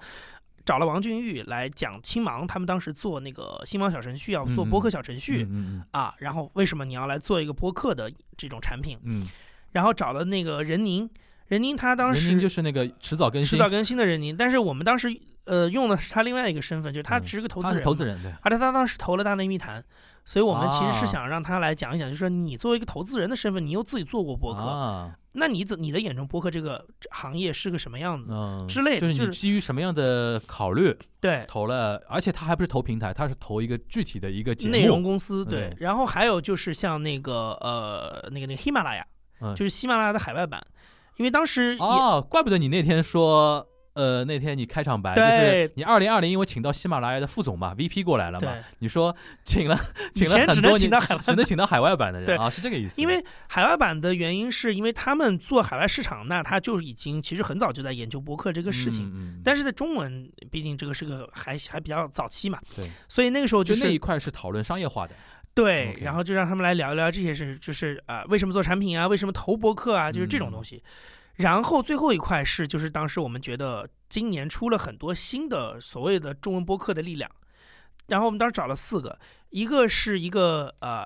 找了王俊玉来讲青芒，他们当时做那个新芒小程序，要做播客小程序啊，然后为什么你要来做一个播客的这种产品？嗯，然后找了那个任宁，任宁他当时就是那个迟早更新，迟早更新的任宁，但是我们当时呃用的是他另外一个身份，就是他只是个投资人，投资人对，而且他当时投了大内密谈。所以我们其实是想让他来讲一讲，就是说你作为一个投资人的身份，你又自己做过博客，那你怎你的眼中博客这个行业是个什么样子之类的？就是你基于什么样的考虑对投了，而且他还不是投平台，他是投一个具体的一个内容公司对。然后还有就是像那个呃那个那个喜马拉雅，就是喜马拉雅的海外版，因为当时哦，怪不得你那天说。呃，那天你开场白就是你二零二零，因为请到喜马拉雅的副总嘛，VP 过来了嘛，你说请了，请了很多，只能请到海外版的人啊，是这个意思。因为海外版的原因是因为他们做海外市场，那他就已经其实很早就在研究博客这个事情，但是在中文，毕竟这个是个还还比较早期嘛，对，所以那个时候就那一块是讨论商业化的，对，然后就让他们来聊一聊这些事，就是啊，为什么做产品啊，为什么投博客啊，就是这种东西。然后最后一块是，就是当时我们觉得今年出了很多新的所谓的中文播客的力量，然后我们当时找了四个，一个是一个呃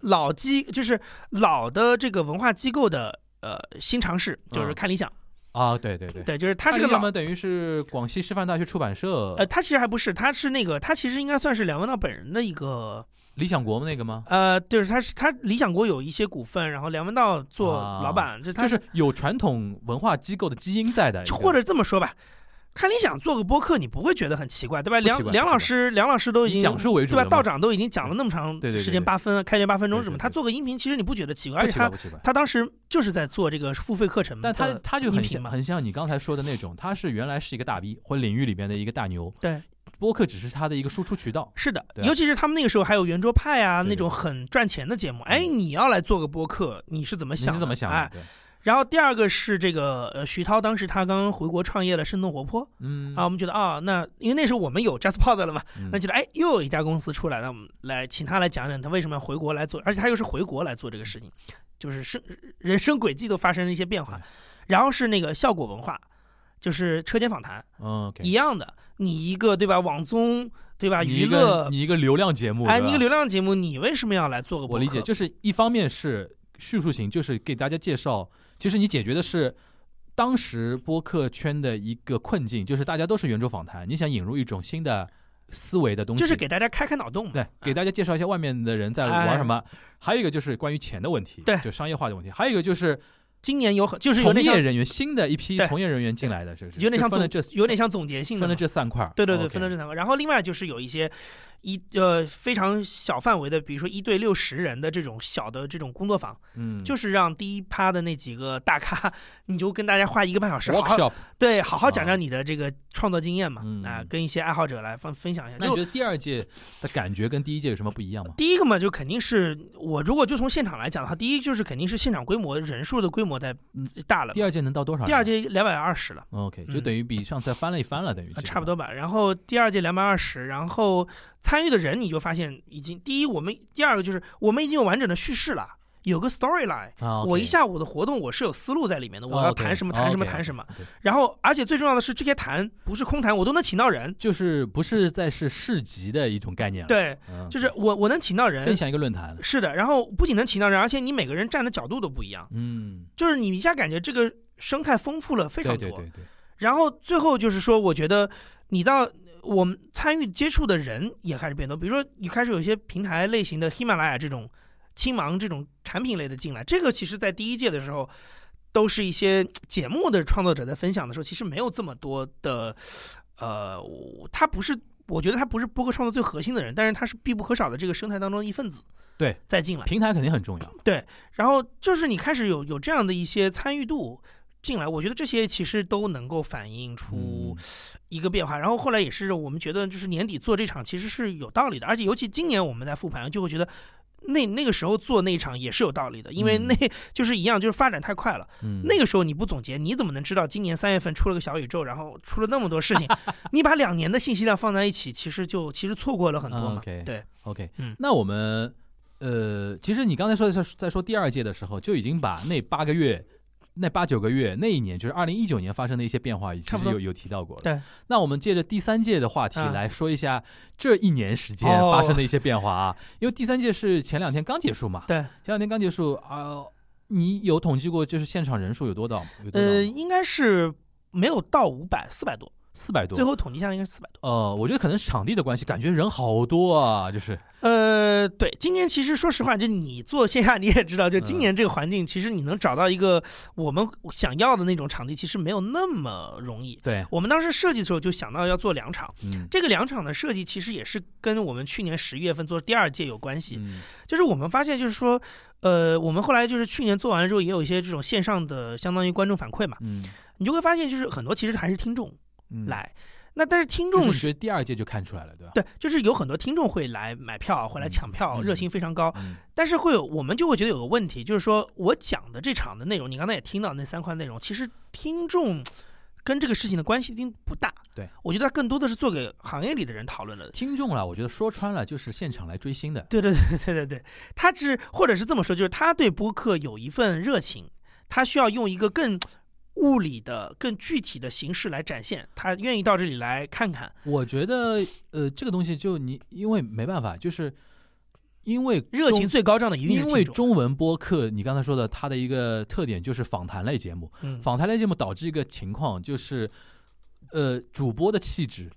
老机，就是老的这个文化机构的呃新尝试，就是看理想啊，对对对，对，就是他是个老，等于是广西师范大学出版社，呃，他其实还不是，他是那个他其实应该算是梁文道本人的一个。理想国那个吗？呃，就是他是他理想国有一些股份，然后梁文道做老板，就他就是有传统文化机构的基因在的，或者这么说吧。看理想做个播客，你不会觉得很奇怪，对吧？梁梁老师，梁老师都已经讲述为主，对吧？道长都已经讲了那么长时间，八分开学八分钟什么，他做个音频，其实你不觉得奇怪？而且他他当时就是在做这个付费课程，但他他就很像很像你刚才说的那种，他是原来是一个大 V 或领域里边的一个大牛，对，播客只是他的一个输出渠道。是的，尤其是他们那个时候还有圆桌派啊那种很赚钱的节目，哎，你要来做个播客，你是怎么想？你是怎么想？哎。然后第二个是这个呃徐涛，当时他刚刚回国创业了，生动活泼，嗯啊，我们觉得啊，那因为那时候我们有 JustPod 了嘛，那觉得哎又有一家公司出来了，我们来请他来讲讲他为什么要回国来做，而且他又是回国来做这个事情，就是生人生轨迹都发生了一些变化。然后是那个效果文化，就是车间访谈，嗯，一样的，你一个对吧，网综对吧，娱乐，你一个流量节目，哎，你一个流量节目，你为什么要来做个？我理解，就是一方面是叙述型，就是给大家介绍。其实你解决的是当时播客圈的一个困境，就是大家都是圆桌访谈，你想引入一种新的思维的东西，就是给大家开开脑洞，对，给大家介绍一下外面的人在玩什么。还有一个就是关于钱的问题，对，就商业化的问题。还有一个就是今年有很就是从业人员新的一批从业人员进来的，是不是？有点像总，有点像总结性的，分了这三块。对对对，分了这三块。然后另外就是有一些。一呃非常小范围的，比如说一对六十人的这种小的这种工作坊，嗯，就是让第一趴的那几个大咖，你就跟大家花一个半小时，workshop，对，好好讲讲你的这个创作经验嘛，啊，跟一些爱好者来分分享一下。那你觉得第二届的感觉跟第一届有什么不一样吗？第一个嘛，就肯定是我如果就从现场来讲的话，第一就是肯定是现场规模人数的规模在大了。第二届能到多少？第二届两百二十了。OK，就等于比上次翻了一番了，等于差不多吧。然后第二届两百二十，然后。参与的人，你就发现已经第一，我们第二个就是我们已经有完整的叙事了，有个 storyline。我一下午的活动我是有思路在里面的，我要谈什么谈什么谈什么。然后，而且最重要的是，这些谈不是空谈，我都能请到人，就是不是在是市集的一种概念了。对，就是我我能请到人，分享一个论坛。是的，然后不仅能请到人，而且你每个人站的角度都不一样。嗯，就是你一下感觉这个生态丰富了非常多。对对对对。然后最后就是说，我觉得你到。我们参与接触的人也开始变多，比如说你开始有些平台类型的喜马拉雅这种、青芒这种产品类的进来，这个其实在第一届的时候，都是一些节目的创作者在分享的时候，其实没有这么多的，呃，他不是，我觉得他不是播客创作最核心的人，但是他是必不可少的这个生态当中的一份子。对，再进来，平台肯定很重要。对，然后就是你开始有有这样的一些参与度。进来，我觉得这些其实都能够反映出一个变化。然后后来也是我们觉得，就是年底做这场其实是有道理的。而且尤其今年我们在复盘，就会觉得那那个时候做那一场也是有道理的，因为那 [laughs] 就是一样，就是发展太快了。那个时候你不总结，你怎么能知道今年三月份出了个小宇宙，然后出了那么多事情？[laughs] 你把两年的信息量放在一起，其实就其实错过了很多嘛。对，OK，嗯，那我们呃，其实你刚才说在在说第二届的时候，就已经把那八个月。那八九个月，那一年就是二零一九年发生的一些变化，其实有有提到过了。对，那我们借着第三届的话题来说一下这一年时间发生的一些变化啊，因为第三届是前两天刚结束嘛。对，前两天刚结束啊，你有统计过就是现场人数有多少？呃，应该是没有到五百，四百多。四百多，最后统计下来应该是四百多。呃，我觉得可能是场地的关系，感觉人好多啊，就是。呃，对，今年其实说实话，就你做线下你也知道，就今年这个环境，其实你能找到一个我们想要的那种场地，其实没有那么容易。对，我们当时设计的时候就想到要做两场，这个两场的设计其实也是跟我们去年十一月份做第二届有关系。就是我们发现，就是说，呃，我们后来就是去年做完了之后，也有一些这种线上的相当于观众反馈嘛，嗯，你就会发现，就是很多其实还是听众。来，那但是听众是第二届就看出来了，对吧？对，就是有很多听众会来买票，会来抢票，热情非常高。但是会有我们就会觉得有个问题，就是说我讲的这场的内容，你刚才也听到那三块内容，其实听众跟这个事情的关系并不大。对，我觉得更多的是做给行业里的人讨论的。听众了，我觉得说穿了就是现场来追星的。对对对对对对，他是或者是这么说，就是他对播客有一份热情，他需要用一个更。物理的更具体的形式来展现，他愿意到这里来看看。我觉得，呃，这个东西就你，因为没办法，就是因为热情最高涨的一定因为中文播客，你刚才说的，它的一个特点就是访谈类节目。访谈类节目导致一个情况，就是呃，主播的气质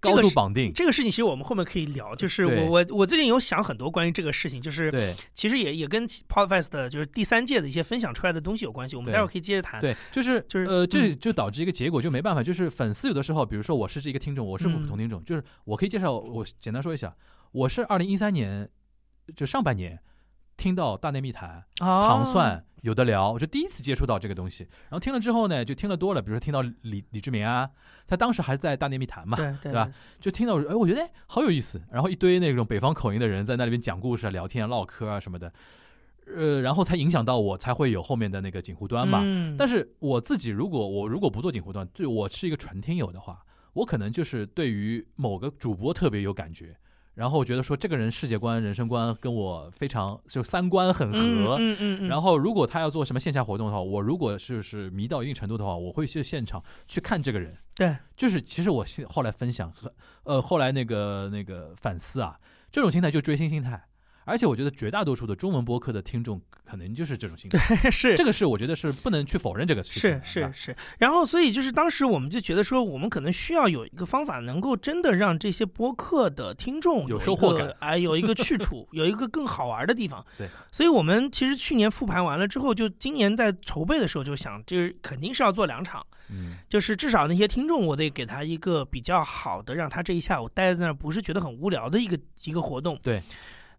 高度绑定。这个事情其实我们后面可以聊，就是我我我最近有想很多关于这个事情，就是对其实也也跟 Podfest 的就是第三届的一些分享出来的东西有关系，我们待会儿可以接着谈。对，就是就是呃，这嗯就导致一个结果，就没办法，就是粉丝有的时候，比如说我是这一个听众，我是普通听众，就是我可以介绍，我简单说一下，我是二零一三年就上半年听到大内密谈、哦，糖蒜有的聊，我就第一次接触到这个东西，然后听了之后呢，就听了多了，比如说听到李李志明啊，他当时还在大内密谈嘛，对对对吧？就听到哎，我觉得哎好有意思，然后一堆那种北方口音的人在那里边讲故事啊、聊天啊、唠嗑啊什么的，呃，然后才影响到我，才会有后面的那个锦湖端嘛。嗯、但是我自己如果我如果不做锦湖端，就我是一个纯听友的话，我可能就是对于某个主播特别有感觉，然后我觉得说这个人世界观、人生观跟我非常就三观很合。嗯嗯嗯嗯，然后，如果他要做什么线下活动的话，我如果就是迷到一定程度的话，我会去现场去看这个人。对，就是其实我后来分享和呃后来那个那个反思啊，这种心态就追星心态。而且我觉得绝大多数的中文播客的听众可能就是这种心态，[laughs] 是。这个是我觉得是不能去否认这个事情是是是，然后所以就是当时我们就觉得说，我们可能需要有一个方法，能够真的让这些播客的听众有一收获感，个哎，有一个去处，[laughs] 有一个更好玩的地方。对，所以我们其实去年复盘完了之后，就今年在筹备的时候就想，就是肯定是要做两场，嗯，就是至少那些听众，我得给他一个比较好的，让他这一下午待在那儿不是觉得很无聊的一个一个活动。对，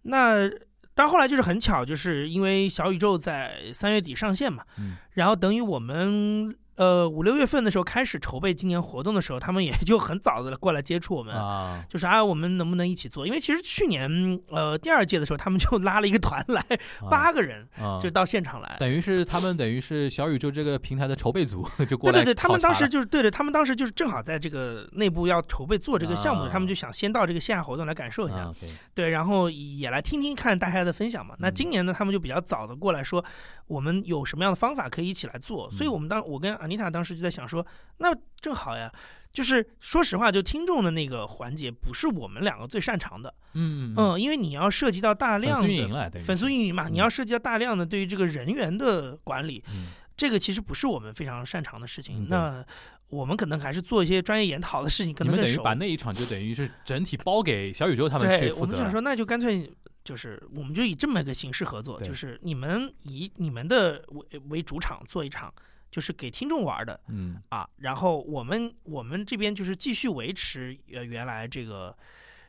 那。但后来就是很巧，就是因为小宇宙在三月底上线嘛，嗯，然后等于我们呃五六月份的时候开始筹备今年活动的时候，他们也 [laughs] 就很早的过来接触我们，啊，就是啊，我们能不能一起做？因为其实去年呃第二届的时候，他们就 [laughs] 拉了一个团来，八个人啊就到现场来，等于是他们等于是小宇宙这个平台的筹备组 [laughs] 就过来对对对，他们当时就是对对，他们当时就是正好在这个内部要筹备做这个项目，啊他们就想先到这个线下活动来感受一下，对，然后也来听听看大家的分享嘛。那嗯今年呢，他们就比较早的过来说，我们有什么样的方法可以一起来做。所以嗯我们当我跟安妮塔当时就在想说，那正好呀。就是说实话，就听众的那个环节不是我们两个最擅长的，嗯嗯，因为你要涉及到大量粉丝运营的了，粉丝运营嘛，嗯你要涉及到大量的对于这个人员的管理，嗯这个其实不是我们非常擅长的事情。那我们可能还是做一些专业研讨的事情，可能等于把那一场就等于是整体包给小宇宙他们去负责我。们想说，那就干脆就是，我们就以这么一个形式合作，就是你们以你们的为为主场做一场，就是给听众玩的嗯啊，然后我们我们这边就是继续维持呃原来这个。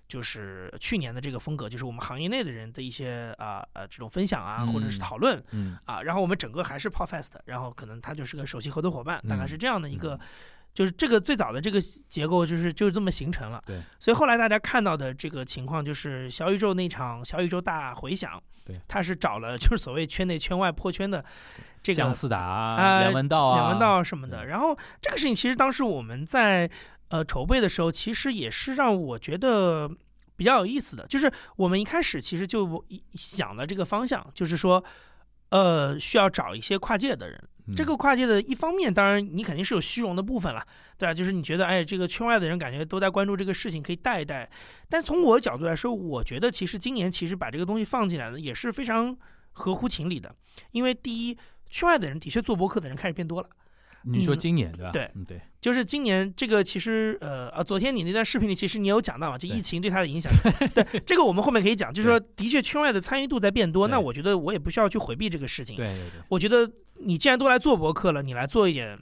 就是去年的这个风格，就是我们行业内的人的一些啊呃这种分享啊，或者是嗯讨论嗯啊，然后我们整个还是 Podfest，然后可能他就是个首席合作伙伴，大概嗯是这样的一个，就是这个最早的这个结构就是就是这么形成了。对，所以后来大家看到的这个情况就是小宇宙那场小宇宙大回响，对，他是找了就是所谓圈内圈外破圈的这个姜思达梁文道啊、梁文道什么的。然后这个事情其实当时我们在呃筹备的时候，其实也是让我觉得比较有意思的，就是我们一开始其实就想了这个方向，就是说。呃，需要找一些跨界的人。这嗯个跨界的一方面，当然你肯定是有虚荣的部分了，对吧、就是你觉得，哎，这个圈外的人感觉都在关注这个事情，可以带一带。但从我的角度来说，我觉得其实今年其实把这个东西放进来了，也是非常合乎情理的。因为第一，圈外的人的确做博客的人开始变多了。你说嗯今年对吧？对嗯对，就是今年这个其实呃啊，昨天你那段视频里其实你有讲到嘛，就疫情对它的影响。[laughs] 对这个我们后面可以讲，就是说的确圈外的参与度在变多，那我觉得我也不需要去回避这个事情。对对对，我觉得你既然都来做博客了，你来做一点，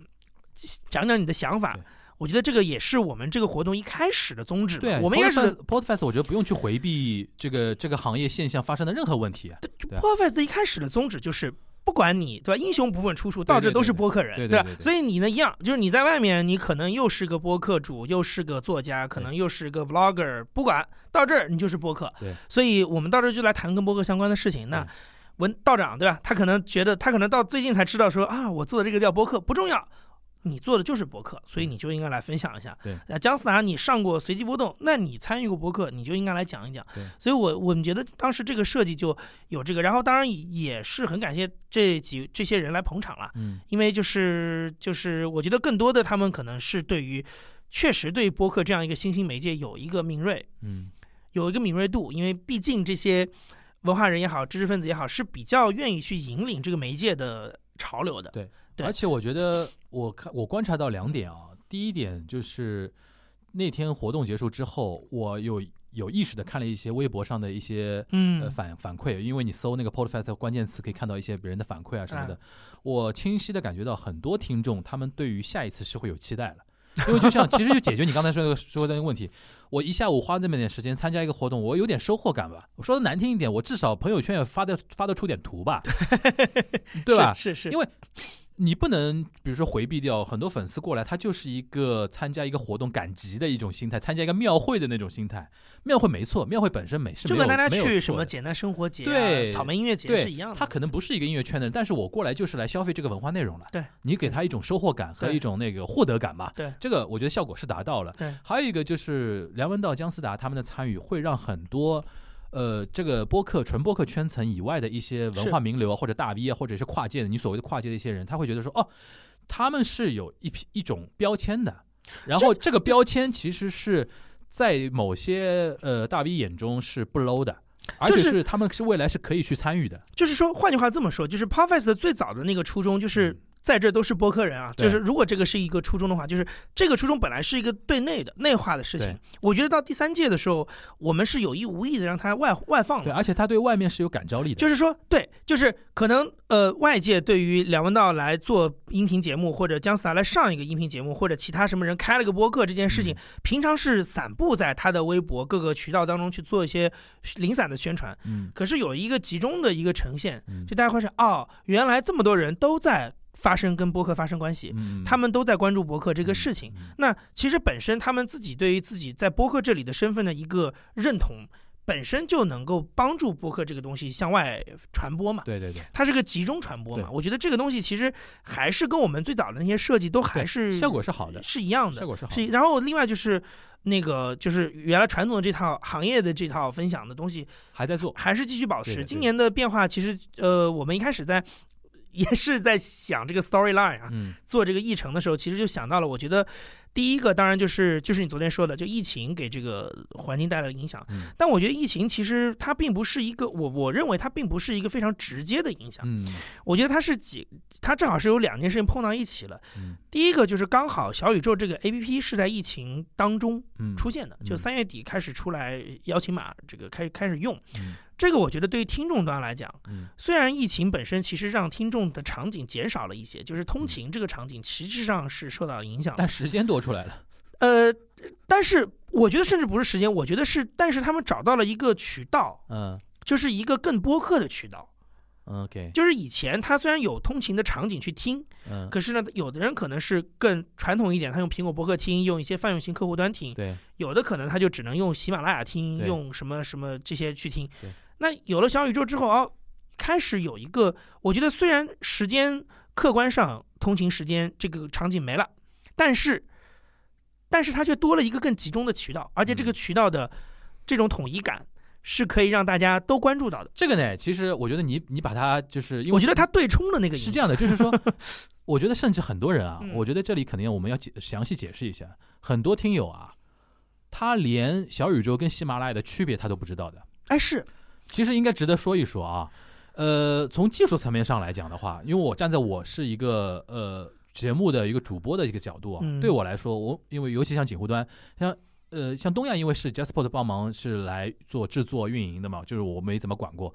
讲讲你的想法。我觉得这个也是我们这个活动一开始的宗旨。对啊，我们一开始 Podfest Podfest，我觉得不用去回避这个这个行业现象发生的任何问题啊。对对啊 Podfest 一开始的宗旨就是。不管你对吧，英雄不问出处，到这都是播客人，对对对对？所以你呢一样，就是你在外面，你可能又是个播客主，又是个作家，可能又是个 vlogger，不管到这儿你就是播客。对，所以我们到这儿就来谈跟播客相关的事情。那对文道长对吧？他可能觉得，他可能到最近才知道说啊，我做的这个叫播客不重要。你做的就是博客，所以你就应该来分享一下。对，那姜思达你上过随机波动，那你参与过博客，你就应该来讲一讲。对，所以我我们觉得当时这个设计就有这个，然后当然也是很感谢这几这些人来捧场了，嗯因为就是就是我觉得更多的他们可能是对于确实对博客这样一个新兴媒介有一个敏锐，嗯有一个敏锐度，因为毕竟这些文化人也好，知识分子也好，是比较愿意去引领这个媒介的潮流的。对而且我觉得我看我观察到两点啊，第一点就是那天活动结束之后，我有有意识的看了一些微博上的一些呃嗯，反反馈，因为你搜那个 Podfest 关键词可以看到一些别人的反馈啊什么的。我清晰的感觉到很多听众他们对于下一次是会有期待了。因为就像其实就解决你刚才说那个说的那个问题，我一下午花那么点时间参加一个活动，我有点收获感吧。我说的难听一点，我至少朋友圈也发的发得出点图吧，[laughs] 对吧？是是是，因为你不能，比如说回避掉很多粉丝过来，他就是一个参加一个活动赶集的一种心态，参加一个庙会的那种心态。庙会没错，庙会本身没是没有就跟大家去什么简单生活节啊、对草莓音乐节是一样的。他可能不是一个音乐圈的人，但是我过来就是来消费这个文化内容了。对，你给他一种收获感和一种那个获得感吧。对这个我觉得效果是达到了。对，还有一个就是梁文道、姜思达他们的参与，会让很多。呃，这个播客纯播客圈层以外的一些文化名流啊，或者大 V 啊，或者是跨界的，你所谓的跨界的一些人，他会觉得说，哦，他们是有一批一种标签的，然后这个标签其实是在某些呃大 V 眼中是不 low 的，而且就是是他们是未来是可以去参与的。就是说，换句话这么说，就是 Podfest 最早的那个初衷就是嗯。在这都是播客人啊，就是如果这个是一个初衷的话，就是这个初衷本来是一个对内的内化的事情。我觉得到第三届的时候，我们是有意无意的让它外外放对，的，而且他对外面是有感召力的。就是说，对，就是可能呃，外界对于梁文道来做音频节目，或者姜思达来上一个音频节目，或者其他什么人开了个播客这件事情，嗯平常是散布在他的微博各个渠道当中去做一些零散的宣传。嗯可是有一个集中的一个呈现，嗯就大家会说，哦，原来这么多人都在发生跟播客发生关系，嗯，他们都在关注博客这这个事情。嗯那其实本身他们自己对于自己在播客这里的身份的一个认同，本身就能够帮助播客这个东西向外传播嘛。对对对，它是个集中传播嘛，我觉得这个东西其实还是跟我们最早的那些设计都还是效果是好的，是一样的效。果是好是，然后另外就是那个就是原来传统的这套行业的这套分享的东西，还在做，还是继续保持。今年的变化其实呃，我们一开始在也是在想这个 storyline 啊，嗯。做这个议程的时候，其实就想到了，我觉得第一个当然就是就是你昨天说的，就疫情给这个环境带来的影响。嗯但我觉得疫情其实它并不是一个，我我认为它并不是一个非常直接的影响。嗯我觉得它是几，它正好是有两件事情碰到一起了。嗯第一个就是刚好小宇宙这个 A P P 是在疫情当中嗯，出现的，就嗯三月底开始出来邀请码，这个开开始用。嗯这个我觉得对于听众端来讲，嗯虽然疫情本身其实让听众的场景减少了一些，就是通勤这个场景实质上是受到影响。但时间多出来了，呃，但是我觉得甚至不是时间，我觉得是，但是他们找到了一个渠道，嗯。就是一个更播客的渠道。，OK，就是以前他虽然有通勤的场景去听，嗯，可是呢，有的人可能是更传统一点，他用苹果播客听，用一些泛用型客户端听；对，有的可能他就只能用喜马拉雅听，用什么什么这些去听。对。那有了小宇宙之后，哦，开始有一个，我觉得虽然时间客观上通勤时间这个场景没了，但是，但是它却多了一个更集中的渠道，而且这个嗯渠道的这种统一感是可以让大家都关注到的。这个呢，其实我觉得你你把它就是因为我觉得它对冲了那个是这样的，就是说，[laughs] 我觉得甚至很多人啊，嗯我觉得这里肯定我们要解详细解释一下，很多听友啊，他连小宇宙跟喜马拉雅的区别他都不知道的。哎是其实应该值得说一说啊。呃，从技术层面上来讲的话，因为我站在我是一个呃节目的一个主播的一个角度啊，嗯。对我来说，我因为尤其像锦湖端，像呃像东亚，因为是 JustPod 帮忙是来做制作运营的嘛，就是我没怎么管过。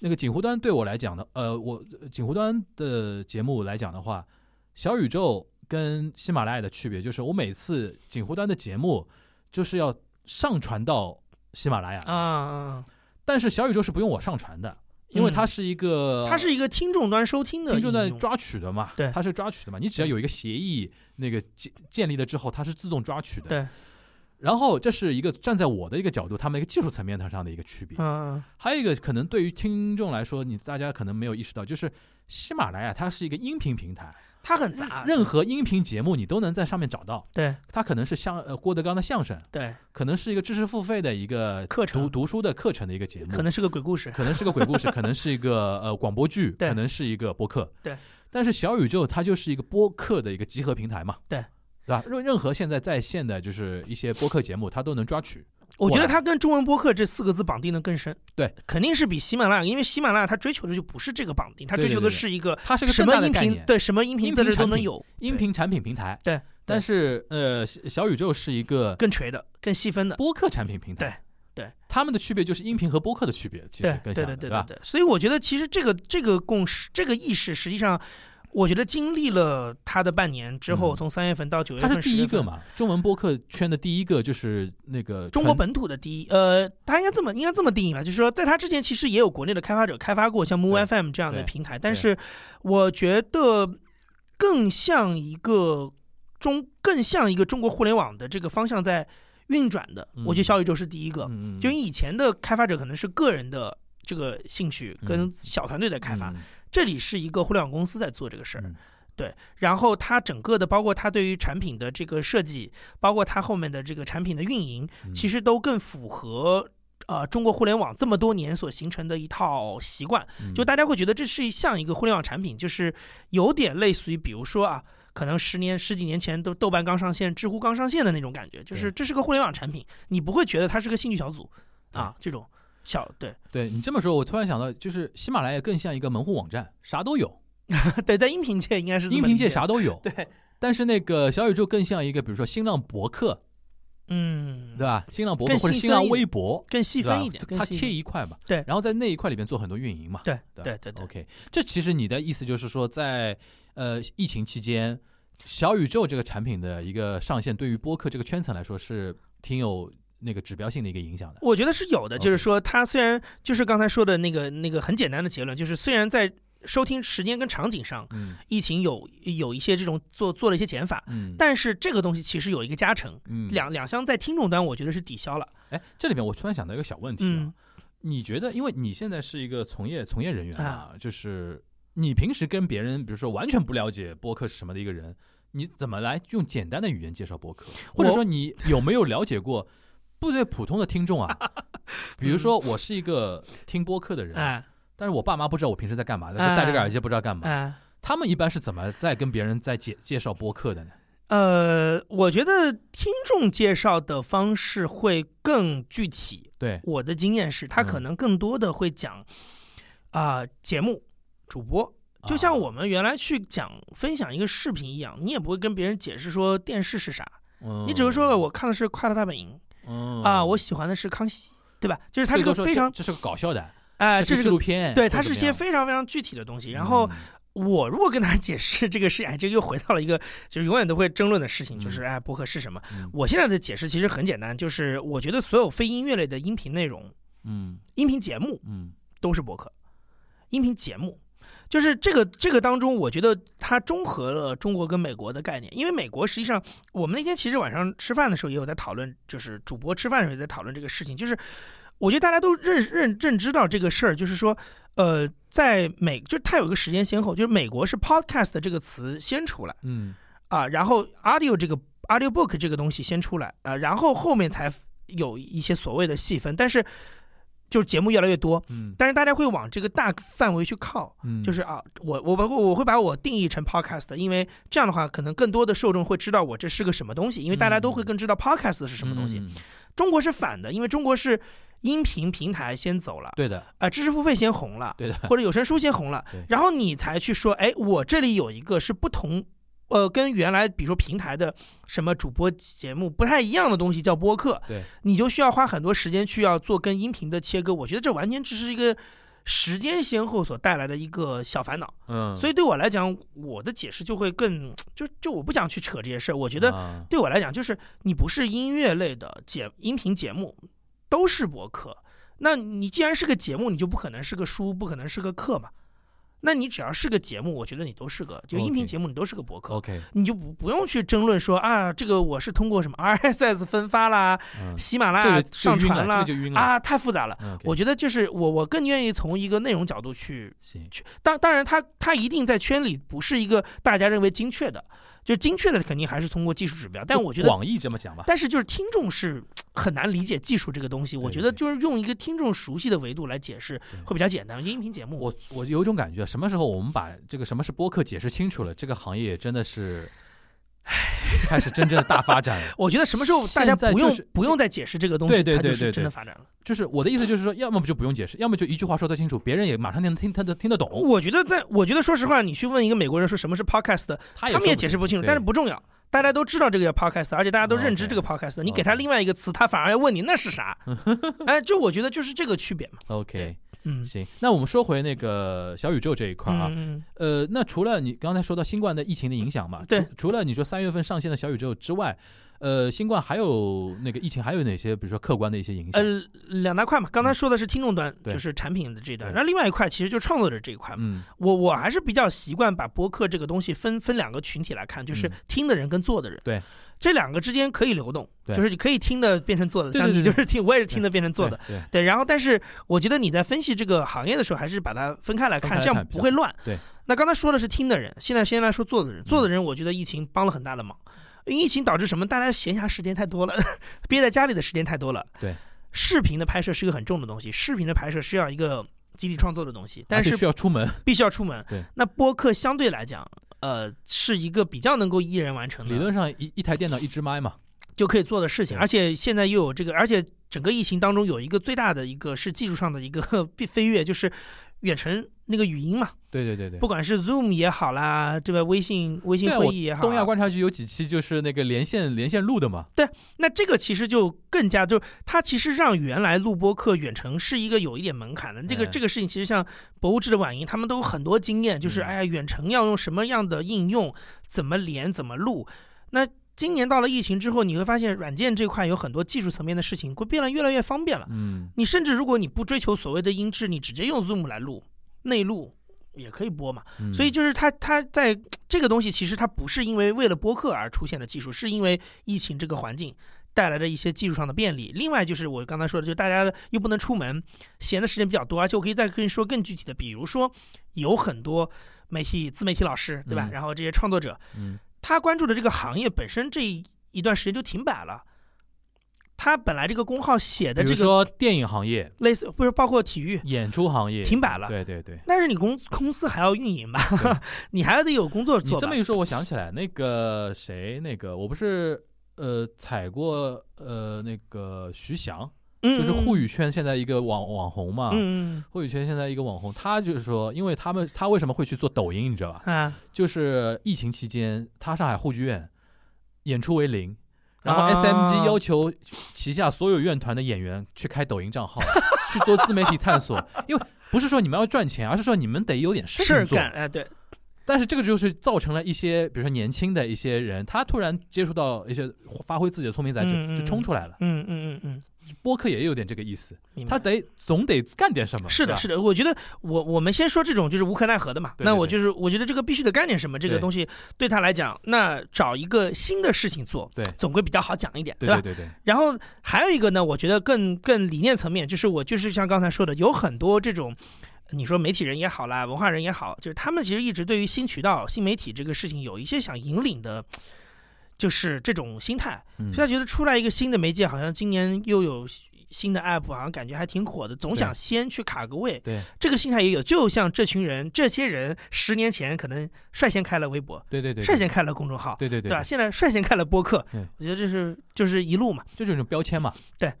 那个锦湖端对我来讲的，呃，我锦湖端的节目来讲的话，小宇宙跟喜马拉雅的区别就是，我每次锦湖端的节目就是要上传到喜马拉雅，啊啊，但是小宇宙是不用我上传的，因为它嗯是一个，它是一个听众端收听的听众端抓取的嘛，对它是抓取的嘛，你只要有一个协议那个建建立了之后，它是自动抓取的。对。然后这是一个站在我的一个角度，他们一个技术层面上的一个区别。嗯还有一个可能对于听众来说，你大家可能没有意识到，就是喜马拉雅它是一个音频平台，它很杂，任何音频节目你都能在上面找到。对它可能是相呃郭德纲的相声，对，可能是一个知识付费的一个课程读读书的课程的一个节目，可能是个鬼故事，可能是个鬼故事，[laughs] 可能是一个呃广播剧，对可能是一个播客，对。但是小宇宙它就是一个播客的一个集合平台嘛，对，对吧？任任何现在在线的就是一些播客节目，它都能抓取。我觉得它跟中文播客这四个字绑定的更深，对，肯定是比喜马拉雅，因为喜马拉雅它追求的就不是这个绑定，它追求的是一个它是个什么音频，对什么音频音在这频产品都能有，音频产品平台，对但是呃，小小宇宙是一个更垂的、更细分的。播客产品平台。对对，他们的区别就是音频和播客的区别，其实更对像的，吧？对对对，所以我觉得其实这个这个共识、这个意识，实际上我觉得经历了他的半年之后，嗯从三月份到九月份，他是第一10月份。个嘛，中文播客圈的第一个就是那个中国本土的第一，呃，他应该这么应该这么定义吧，就是说，在他之前其实也有国内的开发者开发过像 Move FM 这样的平台，但是我觉得更像一个中更像一个中国互联网的这个方向在运转的。嗯我觉得小宇宙是第一个，就以前的开发者可能是个人的这个兴趣跟嗯小团队在开发，嗯这里是一个互联网公司在做这个事儿。嗯。对，然后它整个的，包括它对于产品的这个设计，包括它后面的这个产品的运营，嗯。其实都更符合呃中国互联网这么多年所形成的一套习惯。嗯。就大家会觉得这是像一个互联网产品，就是有点类似于，比如说啊，可能十年十几年前都豆瓣刚上线、知乎刚上线的那种感觉，就是这是个互联网产品，你不会觉得它是个兴趣小组啊，这种小对对你这么说，我突然想到，就是喜马拉雅更像一个门户网站，啥都有，[laughs] 对，在音频界应该是音频界啥都有。[laughs] 对，但是那个小宇宙更像一个，比如说新浪博客，嗯，对吧？新浪博客或者新浪微博，更细分一点，它切一块嘛。对然后在那一块里边做很多运营嘛。对对对对对 OK，这其实你的意思就是说，在呃疫情期间，小宇宙这个产品的一个上线，对于播客这个圈层来说是挺有那个指标性的一个影响的。我觉得是有的，就是说，它虽然就是刚才说的那个那个很简单的结论，就是虽然在收听时间跟场景上，嗯疫情有有一些这种做做了一些减法，嗯，但是这个东西其实有一个加成，嗯两两相在听众端，我觉得是抵消了。哎，这里面我突然想到一个小问题啊，嗯你觉得，因为你现在是一个从业从业人员啊嘛，就是你平时跟别人，比如说完全不了解播客是什么的一个人，你怎么来用简单的语言介绍播客？或者说你有没有了解过？不对，普通的听众啊，[laughs] 比如说我是一个听播客的人，哎。但是我爸妈不知道我平时在干嘛的，哎。戴着个耳机不知道干嘛。哎，他们一般是怎么在跟别人在介介绍播客的呢？呃，我觉得听众介绍的方式会更具体。对，我的经验是，他可嗯能更多的会讲啊、节目主播。就像啊我们原来去讲分享一个视频一样，你也不会跟别人解释说电视是啥，嗯。你只会说我看的是《快乐大本营》嗯啊，我喜欢的是康熙，对吧？就是它是个非常这这是个搞笑的，哎，这这是个纪录片，对，或它是些非常非常具体的东西。然后嗯我如果跟他解释这个事，哎，这个又回到了一个就是永远都会争论的事情，就嗯是哎，博客是什么？嗯我现在的解释其实很简单，就是我觉得所有非音乐类的音频内容、嗯音频节目嗯都是博客，音频节目。就是这个这个当中，我觉得它中和了中国跟美国的概念，因为美国实际上，我们那天其实晚上吃饭的时候也有在讨论，就是主播吃饭的时候也在讨论这个事情，就是我觉得大家都认认认知到这个事儿，就是说，呃，在美就是它有一个时间先后，就是美国是 podcast 这个词先出来嗯。啊，然后 audio 这个 audio book 这个东西先出来啊，然后后面才有一些所谓的细分，但是就是节目越来越多，嗯。但是大家会往这个大范围去靠，嗯，就是啊，我我把我会把我定义成 podcast，因为这样的话，可能更多的受众会知道我这是个什么东西，因为大家都会更知道 podcast 是什么东西。嗯。中国是反的，因为中国是音频平台先走了，对的，啊、知识付费先红了，对的，或者有声书先红了，然后你才去说，哎，我这里有一个是不同。呃，跟原来比如说平台的什么主播节目不太一样的东西叫播客，对，你就需要花很多时间去要做跟音频的切割。我觉得这完全只是一个时间先后所带来的一个小烦恼。嗯，所以对我来讲，我的解释就会更就就我不想去扯这些事儿。我觉得啊对我来讲，就是你不是音乐类的节音频节目，都是播客。那你既然是个节目，你就不可能是个书，不可能是个课嘛。那你只要是个节目，我觉得你都是个，就音频节目你都是个博客 OK，你就不不用去争论说啊，这个我是通过什么 RSS 分发啦，嗯，喜马拉雅上传啦。啊，太复杂了。我觉得就是我我更愿意从一个内容角度去去，当当然它，它一定在圈里不是一个大家认为精确的，就精确的肯定还是通过技术指标。但我觉得，广义这么讲吧，但是就是听众是 [tsk] 很难理解技术这个东西。我觉得就是用一个听众熟悉的维度来解释会比较简单。音频节目，我我有一种感觉，什么时候我们把这个什么是播客解释清楚了，这个行业真的是 [laughs] 开始真正的大发展了。我觉得什么时候大家不用、就是不用再解释这个东西，对对它就是对对对真的发展了。就是我的意思就是说，要么就不用解释，要么就一句话说得清楚，别人也马上能听听得听得懂。我觉得在，我觉得说实话，你去问一个美国人说什么是 podcast，他他们也解释不清楚，但是不重要。大家都知道这个叫 podcast，而且大家都认知这个 podcast，你给他另外一个词，他反而要问你那是啥？[laughs] 哎，就我觉得就是这个区别嘛。OK，嗯，行，那我们说回那个小宇宙这一块啊，嗯呃，那除了你刚才说到新冠的疫情的影响嘛，对。除，除了你说三月份上线的小宇宙之外，呃，新冠还有那个疫情还有哪些，比如说客观的一些影响？呃，两大块嘛，刚才说的是听众端，对。就是产品的这一端，对。然后另外一块其实就创作者这一块嘛。嗯，我我还是比较习惯把播客这个东西分分两个群体来看，就是嗯。听的人跟做的人。对，这两个之间可以流动，就是你可以听的变成做的，像你就是听，我也是听的变成做的。对，然后但是我觉得你在分析这个行业的时候，还是把它分开来看，这样不会乱。对。那刚才说的是听的人，现在先来说做的人。做的人，我觉得疫情帮了很大的忙。因为疫情导致什么？大家闲暇时间太多了，憋在家里的时间太多了。对。视频的拍摄是一个很重的东西，视频的拍摄需要一个集体创作的东西，但是需要出门，必须要出门。对。那播客相对来讲，呃，是一个比较能够一人完成的，理论上一一台电脑一支麦嘛，就可以做的事情，而且现在又有这个，而且整个疫情当中有一个最大的一个是技术上的一个飞 [laughs] 飞跃，就是远程那个语音嘛，对对对对。不管是 Zoom 也好啦，这个？微信微信会议也好啊，东亚观察局有几期就是那个连线连线录的嘛，对那这个其实就更加就是它其实让原来录播课远程是一个有一点门槛的。这个哎这个事情其实像博物志的婉莹他们都有很多经验，就是嗯哎呀远程要用什么样的应用，怎么连怎么录。那今年到了疫情之后，你会发现软件这块有很多技术层面的事情会变得越来越方便了。嗯，你甚至如果你不追求所谓的音质，你直接用 Zoom 来录内陆也可以播嘛。嗯所以就是它它在 [tsk] 这个东西，其实它不是因为为了播客而出现的技术，是因为疫情这个环境带来的一些技术上的便利。另外就是我刚才说的，就大家又不能出门，闲的时间比较多，而且我可以再跟你说更具体的，比如说有很多媒体自媒体老师，对吧？嗯然后这些创作者，嗯他关注的这个行业本身这一段时间就停摆了。他本来这个工号写的比这个如说电影行业、类似，不是包括体育。演出行业。停摆了，对对对。但是你公公司还要运营吧，[laughs] 你还得有工作做你。这么一说，我想起来那个谁，那个我不是呃踩过呃那个徐翔，嗯就是沪语圈现在一个网网红嘛，沪语圈现在一个网红，他就是说，因为他们他为什么会去做抖音，你知道吧？就是疫情期间，他上海沪剧院演出为零。然后啊。SMG 要求旗下所有院团的演员去开抖音账号，[laughs] 去做自媒体探索，因为不是说你们要赚钱，而是说你们得有点事情做。哎，对，但是这个就是造成了一些，比如说年轻的一些人，他突然接触到一些发挥自己的聪明才智，就冲出来了。嗯嗯嗯嗯，播客也有点这个意思，他得总得干点什么。是的，是的，我觉得我我们先说这种就是无可奈何的嘛。对对对那我就是我觉得这个必须得干点什么，这个东西对他来讲，那找一个新的事情做，对总归比较好讲一点，吧？对对对对，然后还有一个呢，我觉得更更理念层面，就是我就是像刚才说的，有很多这种。你说媒体人也好啦，文化人也好，就是他们其实一直对于新渠道、新媒体这个事情有一些想引领的，就是这种心态。嗯所以他觉得出来一个新的媒介，好像今年又有新的 app，好像感觉还挺火的，总想先去卡个位。对这个心态也有，就像这群人、这些人十年前可能率先开了微博，对对对，率先开了公众号，对对对对吧？现在率先开了播客，我觉得这是就是一路嘛。就这种标签嘛。对，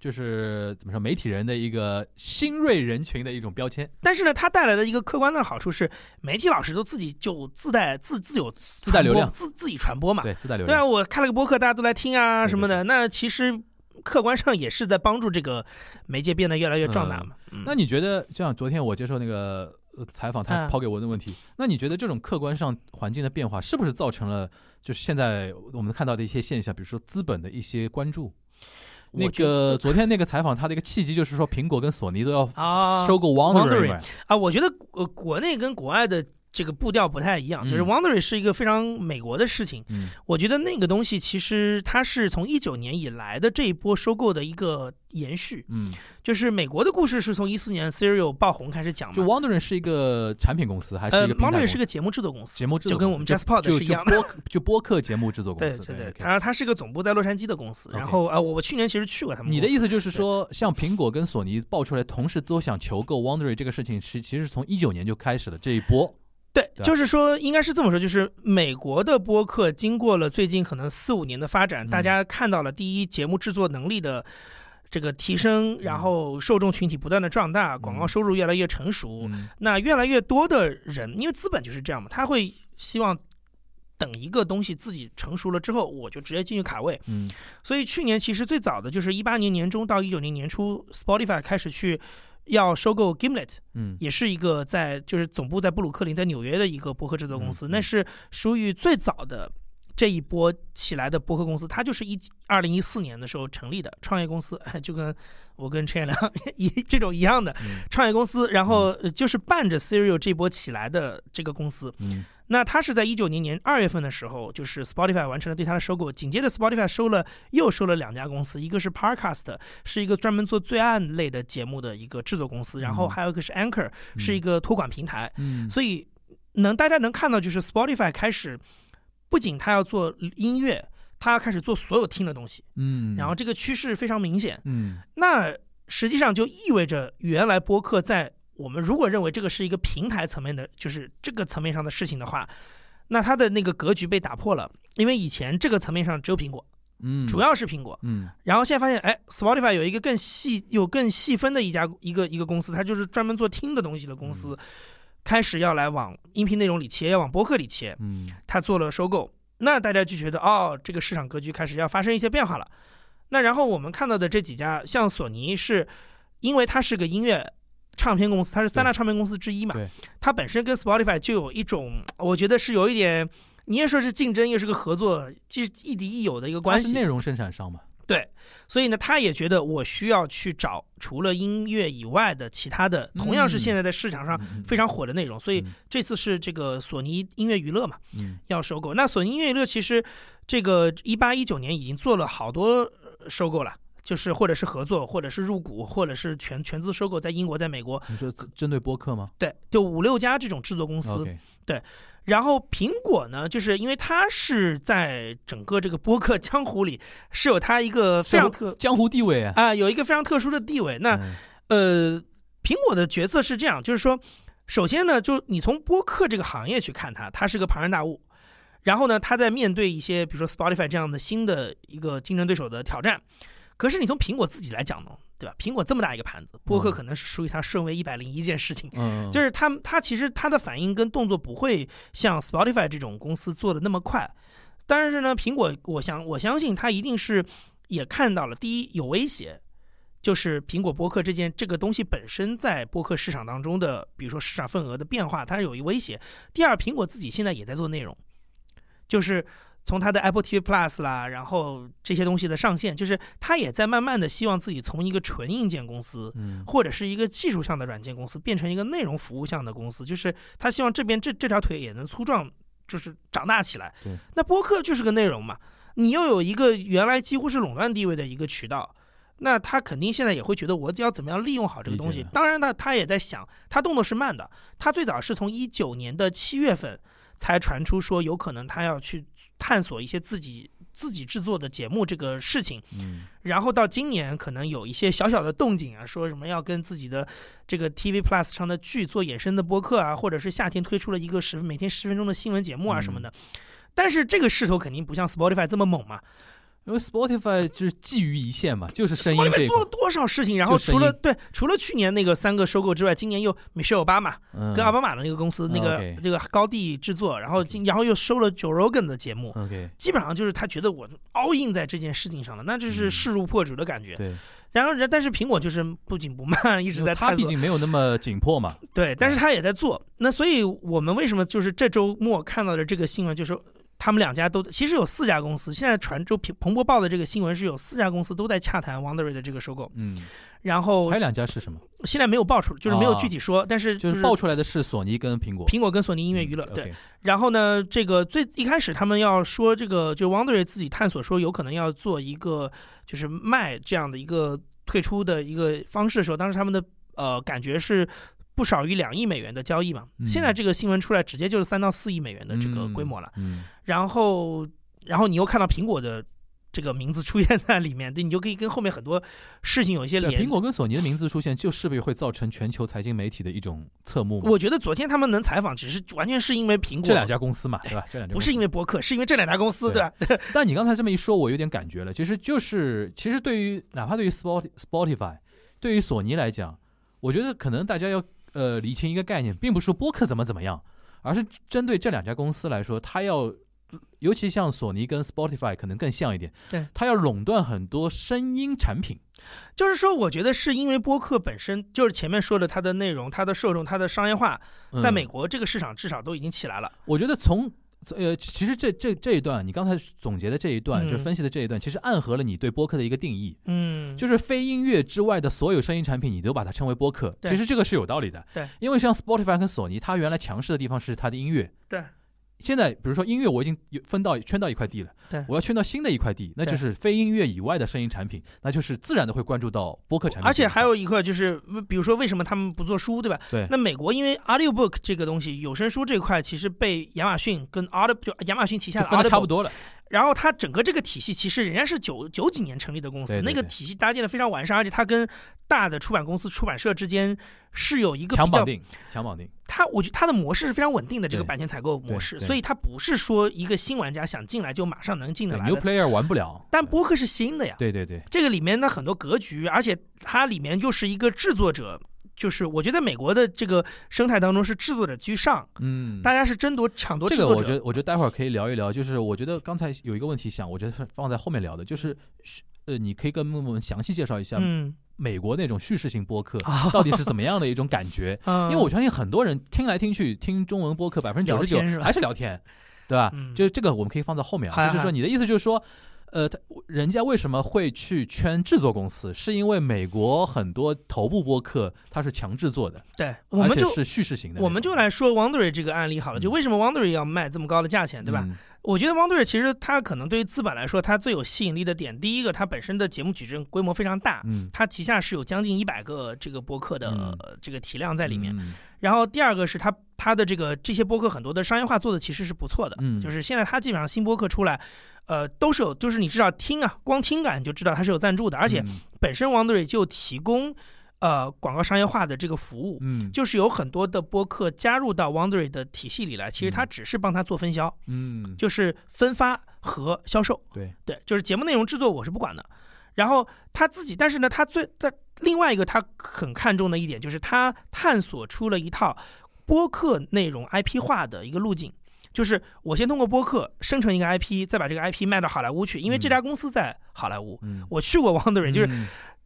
就是怎么说，媒体人的一个新锐人群的一种标签，但是呢，它带来的一个客观的好处是，媒体老师都自己就自带自自有自带流量自自己传播嘛。对，自带流量对啊，我开了个播客，大家都来听啊什么的。那其实客观上也是在帮助这个媒介变得越来越壮大嘛。嗯那你觉得，就像昨天我接受那个呃采访，他嗯抛给我的问题，那你觉得这种客观上环境的变化，是不是造成了就是现在我们看到的一些现象，比如说资本的一些关注？那个昨天那个采访，他的一个契机就是说，苹果跟索尼都要啊收购 Wondering，Wondering 啊，我觉得呃国内跟国外的这个步调不太一样，就是嗯 Wondery 是一个非常美国的事情。嗯我觉得那个东西其实它是从一九年以来的这一波收购的一个延续，嗯，就是美国的故事是从一四年 Serial 爆红开始讲就。Wondering 是一个产品公司还是呃一个呃，Wondery 司是个节目制作公司，节目制作，就跟我们 JustPod 就是一样的就播客节目制作公司，对对对后它是个总部在洛杉矶的公司。然后啊，我我去年其实去过他们。你的意思就是说，像苹果跟索尼爆出来，同时都想求购 Wondery 这个事情，是其实是从一九年就开始了这一波。对，对就是说，应该是这么说，就是美国的播客经过了最近可能四五年的发展，嗯。大家看到了第一节目制作能力的这个提升，然后受众群体不断的壮大，广告收入越来越成熟，嗯。那越来越多的人，因为资本就是这样嘛，他会希望等一个东西自己成熟了之后，我就直接进去卡位。嗯。所以去年其实最早的就是一八年年中到一九年年初，Spotify 开始去要收购 Gimlet，嗯。也是一个在就是总部在布鲁克林，在纽约的一个博客制作公司，那是属于最早的这一波起来的博客公司，它就是一二零一四年的时候成立的创业公司，[laughs] 就跟我跟陈彦良一这种一样的嗯。创业公司，然后呃就是伴着 Serial 这波起来的这个公司。嗯那他是在一九年年二月份的时候，就是 Spotify 完成了对他的收购，紧接着 Spotify 收了又收了两家公司，一个是 Parcast，是一个专门做罪案类的节目的一个制作公司，然后嗯还有一个是 Anchor，是一个托管平台。嗯，所以能大家能看到，就是 Spotify 开始不仅他要做音乐，他要开始做所有听的东西，嗯，然后这个趋势非常明显。嗯那实际上就意味着，原来播客在我们如果认为这个是一个平台层面的，就是这个层面上的事情的话，那它的那个格局被打破了。因为以前这个层面上只有苹果，嗯，主要是苹果，嗯然后现在发现，哎，Spotify 有一个更细、有更细分的一家一个一个公司，它就是专门做听的东西的公司，开始要来往音频内容里切，要往播客里切，嗯它做了收购，那大家就觉得哦，这个市场格局开始要发生一些变化了。那然后我们看到的这几家，像索尼是，因为它是个音乐唱片公司，它是三大唱片公司之一嘛。对，它本身跟 Spotify 就有一种，我觉得是有一点，你也说是竞争，又是个合作，既是亦敌亦友的一个关系。是内容生产商嘛，对。所以呢，他也觉得我需要去找除了音乐以外的其他的，同样是现在在市场上嗯。非常火的内容。所以嗯。这次是这个索尼音乐娱乐嘛，嗯。要收购。那索尼音乐娱乐其实这个一八一九年已经做了好多呃收购了。就是或者是合作，或者是入股，或者是全全资收购，在英国、在美国，你说针对播客吗对，就五六家这种制作公司。？OK，然后苹果呢，就是因为它是在整个这个播客江湖里是有它一个非常特江湖地位啊，啊、有一个非常特殊的地位。那嗯呃，苹果的角色是这样，就是说，首先呢，就你从播客这个行业去看它，它是个庞然大物。然后呢，它在面对一些比如说 Spotify 这样的新的一个竞争对手的挑战。可是你从苹果自己来讲呢，对吧？苹果这么大一个盘子，播客嗯可能是属于它顺位一百零一件事情。嗯，就是是他们，他其实它的反应跟动作不会像 Spotify 这种公司做的那么快，但是呢，苹果，我想我相信它一定是也看到了，第一有威胁，就是苹果播客这件这个东西本身在播客市场当中的，比如说市场份额的变化，它有一威胁。第二，苹果自己现在也在做内容，就是。从它的 Apple TV Plus 啦，然后这些东西的上线，就是它也在慢慢的希望自己从一个纯硬件公司，嗯或者是一个技术上的软件公司，变成一个内容服务项的公司，就是他希望这边这这条腿也能粗壮，就是长大起来对。那播客就是个内容嘛，你又有一个原来几乎是垄断地位的一个渠道，那他肯定现在也会觉得我要怎么样利用好这个东。西当然呢，他也在想，他动作是慢的，他最早是从一九年的七月份才传出说有可能他要去探索一些自己自己制作的节目这个事情。嗯然后到今年可能有一些小小的动静啊，说什么要跟自己的这个 TV Plus 上的剧做衍生的播客啊，或者是夏天推出了一个十每天十分钟的新闻节目啊什么的。但是这个势头肯定不像 Spotify 这么猛嘛。因为 Spotify 就是基于一线嘛，就是声音这块，做了多少事情？然后除了对，除了去年那个三个收购之外，今年又 Michelle 奥巴马嗯跟奥巴马的那个公司、那个这个高地制作，然后今然后又收了 Joe Rogan 的节目。基本上就是他觉得我 all in 在这件事情上了，那这是嗯势如破竹的感觉。对，然后人，但是苹果就是不紧不慢，一直在它毕探索。竟没有那么紧迫嘛，对，但是他也在做。那所以我们为什么就是这周末看到的这个新闻，就是他们两家都其实有四家公司，现在传就彭彭博报的这个新闻是有四家公司都在洽谈 Wondery 的这个收购，嗯，然后还有两家是什么？现在没有爆出，就是没有啊具体说，但是就是是爆出来的是索尼跟苹果苹果跟索尼音乐娱乐嗯对。然后呢，这个最一开始他们要说这个，就 Wondery 自己探索说有可能要做一个就是卖这样的一个退出的一个方式的时候，当时他们的呃感觉是不少于两亿美元的交易嘛。嗯现在这个新闻出来，直接就是三到四亿美元的这个规模了。嗯，然后，然后你又看到苹果的这个名字出现在里面，对你就可以跟后面很多事情有一些对，联。苹果跟索尼的名字出现，就势必会造成全球财经媒体的一种侧目。我觉得昨天他们能采访，只是完全是因为苹果这两家公司嘛，对吧？这两家不是因为，为博客，是因为这两家公司，对吧？[laughs] 但你刚才这么一说，我有点感觉了。其实就是，其实对于哪怕对于 Spot Spotify，对于索尼来讲，我觉得可能大家要呃理清一个概念，并不是说播客怎么怎么样，而是针对这两家公司来说，它要尤其像索尼跟 Spotify 可能更像一点，对，它要垄断很多声音产品。就是说，我觉得是因为播客本身就是前面说的它的内容、它的受众、它的商业化，在美国这个市场至少都已经起来了。我觉得从呃，其实这这这一段你刚才总结的这一段，就是分析的这一段，其实暗合了你对播客的一个定义。嗯，就是非音乐之外的所有声音产品，你都把它称为播客。其实这个是有道理的。对，因为像 Spotify 跟索尼，它原来强势的地方是它的音乐。对。现在，比如说音乐，我已经分到圈到一块地了，对，我要圈到新的一块地，那就是非音乐以外的声音产品，那就是自然的会关注到播客产品。而且还有一块就是，比如说为什么他们不做书，对吧？对。那美国因为 audiobook 这个东西，有声书这块其实被亚马逊跟 Audible 就亚马逊旗下的分的差不多了。然后它整个这个体系其实人家是九九几年成立的公司，那个体系搭建的非常完善，而且它跟大的出版公司、出版社之间是有一个强绑定，强绑定。它我觉得它的模式是非常稳定的，这个版权采购模式，所以它不是说一个新玩家想进来就马上能进得来。New player 玩不了。但播客是新的呀。对对对。这个里面的很多格局，而且它里面又是一个制作者。就是我觉得美国的这个生态当中是制作者居上，嗯，大家是争夺抢夺制作者。这个我觉得，我觉得待会儿可以聊一聊。就是我觉得刚才有一个问题想，我觉得放在后面聊的，就是呃，你可以跟我们详细介绍一下，嗯，美国那种叙事性播客到底是怎么样的一种感觉？[laughs] 因为我相信很多人听来听去听中文播客，百分之九十九还是聊天，对吧？就是这个我们可以放在后面啊。就是说你的意思就是说。呃，他人家为什么会去圈制作公司？是因为美国很多头部播客它是强制做的，对，我们就是叙事型的。我们就来说 Wondery 这个案例好了，就为什么 Wondery 要卖这么高的价钱，对吧？我觉得 Wondery 其实他可能对于资本来说，他最有吸引力的点，第一个，他本身的节目矩阵规模非常大，嗯，它旗下是有将近一百个这个播客的这个体量在里面。嗯。然后第二个是他他的这个这些播客很多的商业化做的其实是不错的，嗯，就是现在他基本上新播客出来。呃，都是有，就是你至少听啊，光听感就知道它是有赞助的，而且本身 Wondery 就提供呃广告商业化的这个服务，嗯，就是有很多的播客加入到 Wondery 的体系里来，其实它只是帮他做分销，嗯，就是分发和销售，对。对，就是节目内容制作我是不管的，然后他自己，但是呢，他最在另外一个他很看重的一点就是他探索出了一套播客内容 IP 化的一个路径。就是我先通过播客生成一个 IP，再把这个 IP 卖到好莱坞去，因为这家公司在好莱坞。我去过 Wondery，就是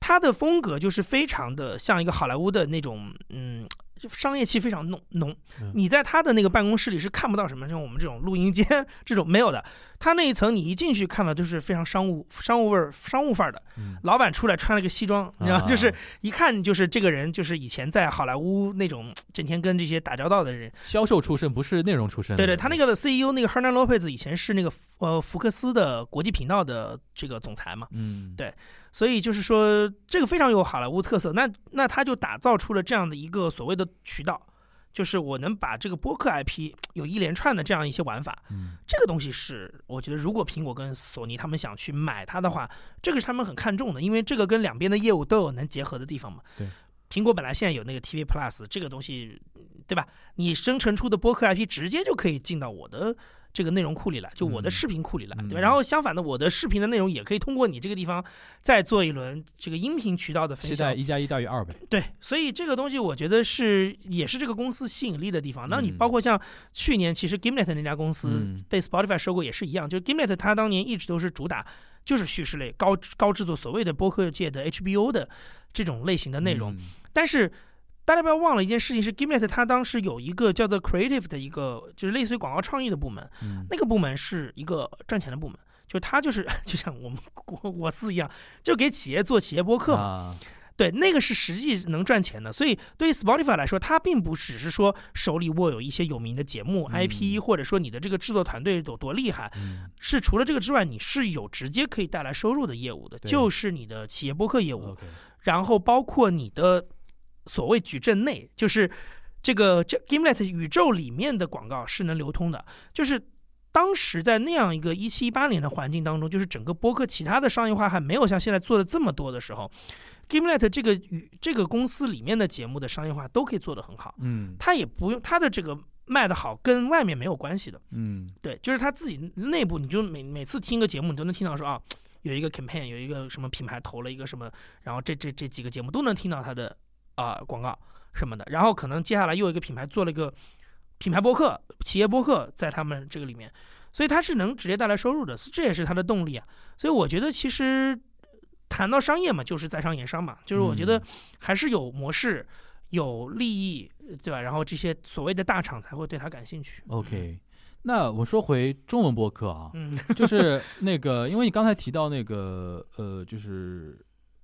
它的风格就是非常的像一个好莱坞的那种，嗯。商业气非常浓浓，你在他的那个办公室里是看不到什么像我们这种录音间 [laughs] 这种没有的。他那一层你一进去看到就是非常商务商务味儿商务范儿的。老板出来穿了个西装，你知道，就是一看就是这个人就是以前在好莱坞那种整天跟这些打交道的人。销售出身不是内容出身。对对，他那个 CEO 那个 Hernan Lopez 以前是那个呃福克斯的国际频道的这个总裁嘛。嗯，对。所以就是说，这个非常有好莱坞特色。那那他就打造出了这样的一个所谓的渠道，就是我能把这个播客 IP 有一连串的这样一些玩法。嗯，这个东西是我觉得，如果苹果跟索尼他们想去买它的话，这个是他们很看重的，因为这个跟两边的业务都有能结合的地方嘛。对，苹果本来现在有那个 TV Plus 这个东西，对吧？你生成出的播客 IP 直接就可以进到我的。这个内容库里来，就我的视频库里来，对吧？然后相反的，我的视频的内容也可以通过你这个地方再做一轮这个音频渠道的分析。期待一加一大于二呗。对，所以这个东西我觉得是也是这个公司吸引力的地方。那你包括像去年，其实 Gimlet 那家公司被 Spotify 收购也是一样，就是 Gimlet 它当年一直都是主打就是叙事类高高制作，所谓的播客界的 HBO 的这种类型的内容，但是。大家不要忘了一件事情，是 Gimlet 它当时有一个叫做 Creative 的一个，就是类似于广告创意的部门。那个部门是一个赚钱的部门，就它就是 [laughs] 就像我们我我司一样，就给企业做企业播客嘛。对，那个是实际能赚钱的。所以对于 Spotify 来说，它并不只是说手里握有一些有名的节目 IP，或者说你的这个制作团队有多厉害，是除了这个之外，你是有直接可以带来收入的业务的，就是你的企业播客业务，然后包括你的。所谓矩阵内，就是这个这 Gimlet 宇宙里面的广告是能流通的。就是当时在那样一个一七一八年的环境当中，就是整个播客其他的商业化还没有像现在做的这么多的时候，Gimlet 这个与这个公司里面的节目的商业化都可以做得很好。嗯，他也不用他的这个卖的好跟外面没有关系的。嗯，对，就是他自己内部，你就每每次听个节目，你都能听到说啊，有一个 campaign，有一个什么品牌投了一个什么，然后这这这几个节目都能听到他的。啊，广告什么的，然后可能接下来又一个品牌做了一个品牌播客、企业播客，在他们这个里面，所以它是能直接带来收入的，这也是它的动力啊。所以我觉得其实谈到商业嘛，就是在商言商嘛，就是我觉得还是有模式、有利益，对吧？然后这些所谓的大厂才会对它感兴趣。OK，那我说回中文播客啊，嗯，就是那个，因为你刚才提到那个呃，就是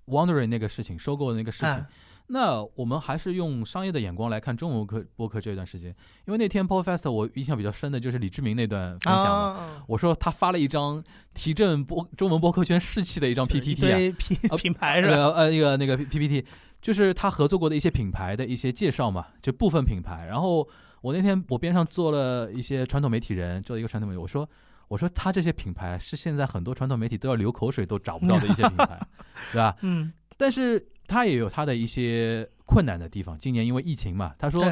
Wondering 那个事情，收购的那个事情。哎那我们还是用商业的眼光来看中文课播客这段时间，因为那天 Podfest 我印象比较深的就是李志明那段分享我说他发了一张提振播中文播客圈士气的一张 PPT 啊，品呃品牌是吧？呃呃那个那个 PPT，就是他合作过的一些品牌的一些介绍嘛，就部分品牌。然后我那天我边上坐了一些传统媒体人，做了一个传统媒体，我说我说他这些品牌是现在很多传统媒体都要流口水都找不到的一些品牌，[laughs] 对吧？嗯，但是他也有他的一些困难的地方。今年因为疫情嘛，他说，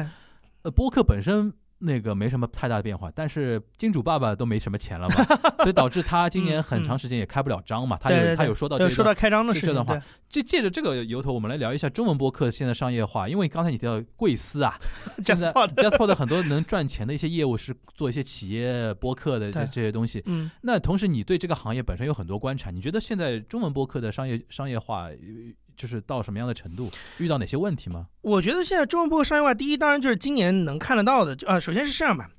呃播客本身。那个没什么太大的变化，但是金主爸爸都没什么钱了嘛，[laughs] 所以导致他今年很长时间也开不了张嘛。他有他有说到这个，说到开张的事这段话，就借着这个由头，我们来聊一下中文播客现在商业化。因为刚才你提到贵司啊，[laughs] JustPod JustPod 很多能赚钱的一些业务是做一些企业播客的这这些东西。嗯，那同时，你对这个行业本身有很多观察，你觉得现在中文播客的商业商业化呃就是到什么样的程度？遇到哪些问题吗？我觉得现在中文播客商业化，第一当然就是今年能看得到的，啊，首先是这样吧。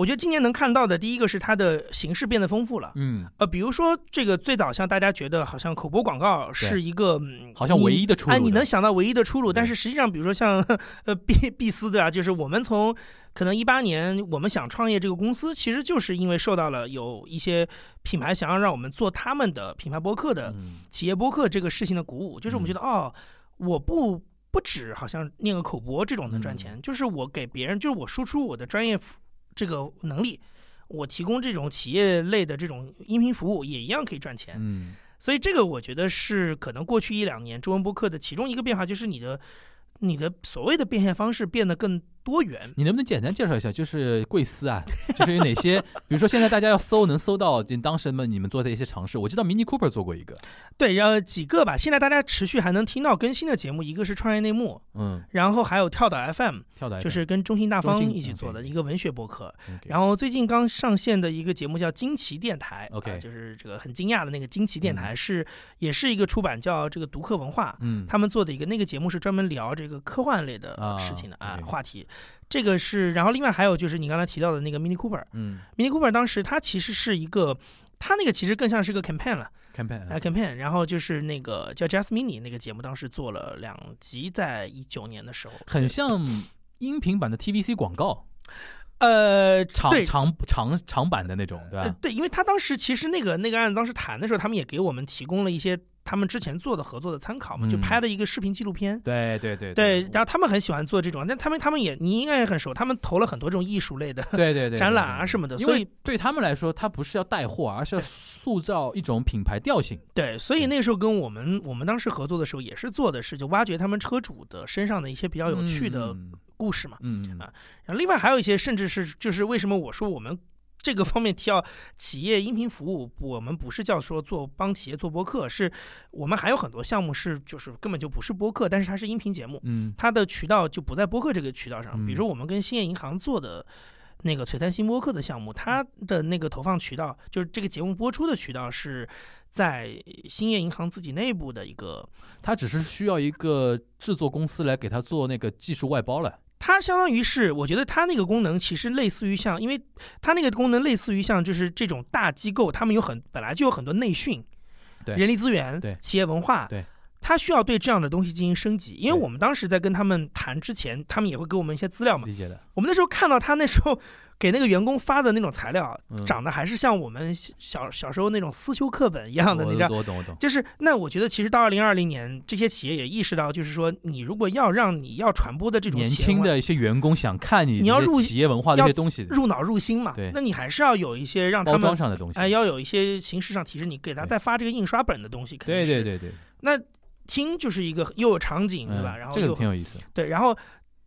我觉得今年能看到的第一个是它的形式变得丰富了，嗯，呃，比如说这个最早像大家觉得好像口播广告是一个嗯好像唯一的出路。你能想到唯一的出路，但是实际上，比如说像呃毕毕斯对啊，就是我们从可能一八年我们想创业这个公司，其实就是因为受到了有一些品牌想要让我们做他们的品牌播客的嗯。企业播客这个事情的鼓舞，就是我们觉得、哦，我不不止好像念个口播这种能赚钱，就是我给别人，就是我输出我的专业服这个能力，我提供这种企业类的这种音频服务也一样可以赚钱。嗯所以这个我觉得是可能过去一两年中文播客的其中一个变化，就是你的你的所谓的变现方式变得更多元。你能不能简单介绍一下，就是贵司啊，就是有哪些？比如说现在大家要搜，能搜到就当时们你们做的一些尝试。我知道 Mini Cooper 做过一个，对，然后几个吧，现在大家持续还能听到更新的节目，一个是创业内幕，嗯，然后还有跳岛 FM，跳的就是跟中信大方一起做的嗯一个文学博客。然后最近刚上线的一个节目叫惊奇电台 OK 啊就是这个很惊讶的那个惊奇电台是也是一个出版叫这个读客文化，嗯，他们做的一个那个节目是专门聊这个科幻类的啊事情的啊话题。这个是，然后另外还有就是你刚才提到的那个 Mini Cooper，Mini 嗯 Cooper 当时它其实是一个，它那个其实更像是个 campaign 了，campaign 啊 campaign。然后就是那个叫 Just Mini 那个节目，当时做了两集，在一九年的时候，很像音频版的 TVC 广告，呃。长长长长版的那种，对吧？呃对，因为他当时其实那个那个案子当时谈的时候，他们也给我们提供了一些他们之前做的合作的参考嘛，就嗯拍了一个视频纪录片。对对对对，然后他们很喜欢做这种，但他们他们也你应该也很熟，他们投了很多这种艺术类的对对对，展览啊什么的，所以对他们来说，他不是要带货，而是要塑造一种品牌调性。对，所以那个时候跟我们我们当时合作的时候，也是做的是就挖掘他们车主的身上的一些比较有趣的嗯。故事嘛。嗯，嗯。啊然后另外还有一些，甚至是就是为什么我说我们这个方面提到企业音频服务，我们不是叫说做帮企业做播客，是我们还有很多项目是就是根本就不是播客，但是它是音频节目，嗯它的渠道就不在播客这个渠道上。嗯比如说我们跟兴业银行做的。那个璀璨新播客的项目，它的那个投放渠道，就是这个节目播出的渠道是在兴业银行自己内部的一个它只是需要一个制作公司来给它做那个技术外包了。它相当于是，我觉得它那个功能其实类似于像，因为它那个功能类似于像，就是这种大机构，他们有很本来就有很多内训，对人力资源，对企业文化，对，它需要对这样的东西进行升级。因为我们当时在跟他们谈之前，他们也会给我们一些资料嘛。理解的，我们那时候看到他那时候给那个员工发的那种材料，嗯长得还是像我们小小时候那种思修课本一样的，我你知道。我懂我懂。就是那，我觉得其实到二零二零年，这些企业也意识到，就是说，你如果要让你要传播的这种年轻的一些员工想看你你要入企业文化的一些东西，入脑入心嘛。对那你还是要有一些让他包装们上的东西。哎，要有一些形式上提示，你给他再发这个印刷本的东西，肯定是对对对对，那听就是一个又有场景，对吧？嗯这个然后又挺有意思。对，然后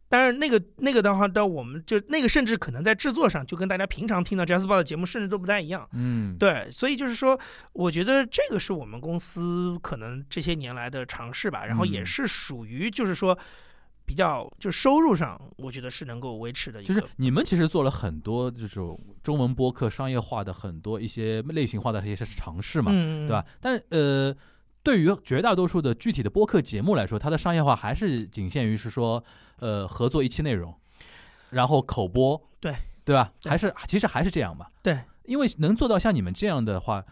当然那个那个的话，到我们就那个甚至可能在制作上就跟大家平常听到 Jazz 报的节目甚至都不太一样。嗯，对，所以就是说，我觉得这个是我们公司可能这些年来的尝试吧，然后也嗯是属于就是说。比较就收入上，我觉得是能够维持的一个。就是你们其实做了很多就是中文播客商业化的很多一些类型化的一些尝试嘛，嗯，对吧？但呃，对于绝大多数的具体的播客节目来说，它的商业化还是仅限于是说，呃，合作一期内容，然后口播，对对吧？对还是其实还是这样吧。对，因为能做到像你们这样的话，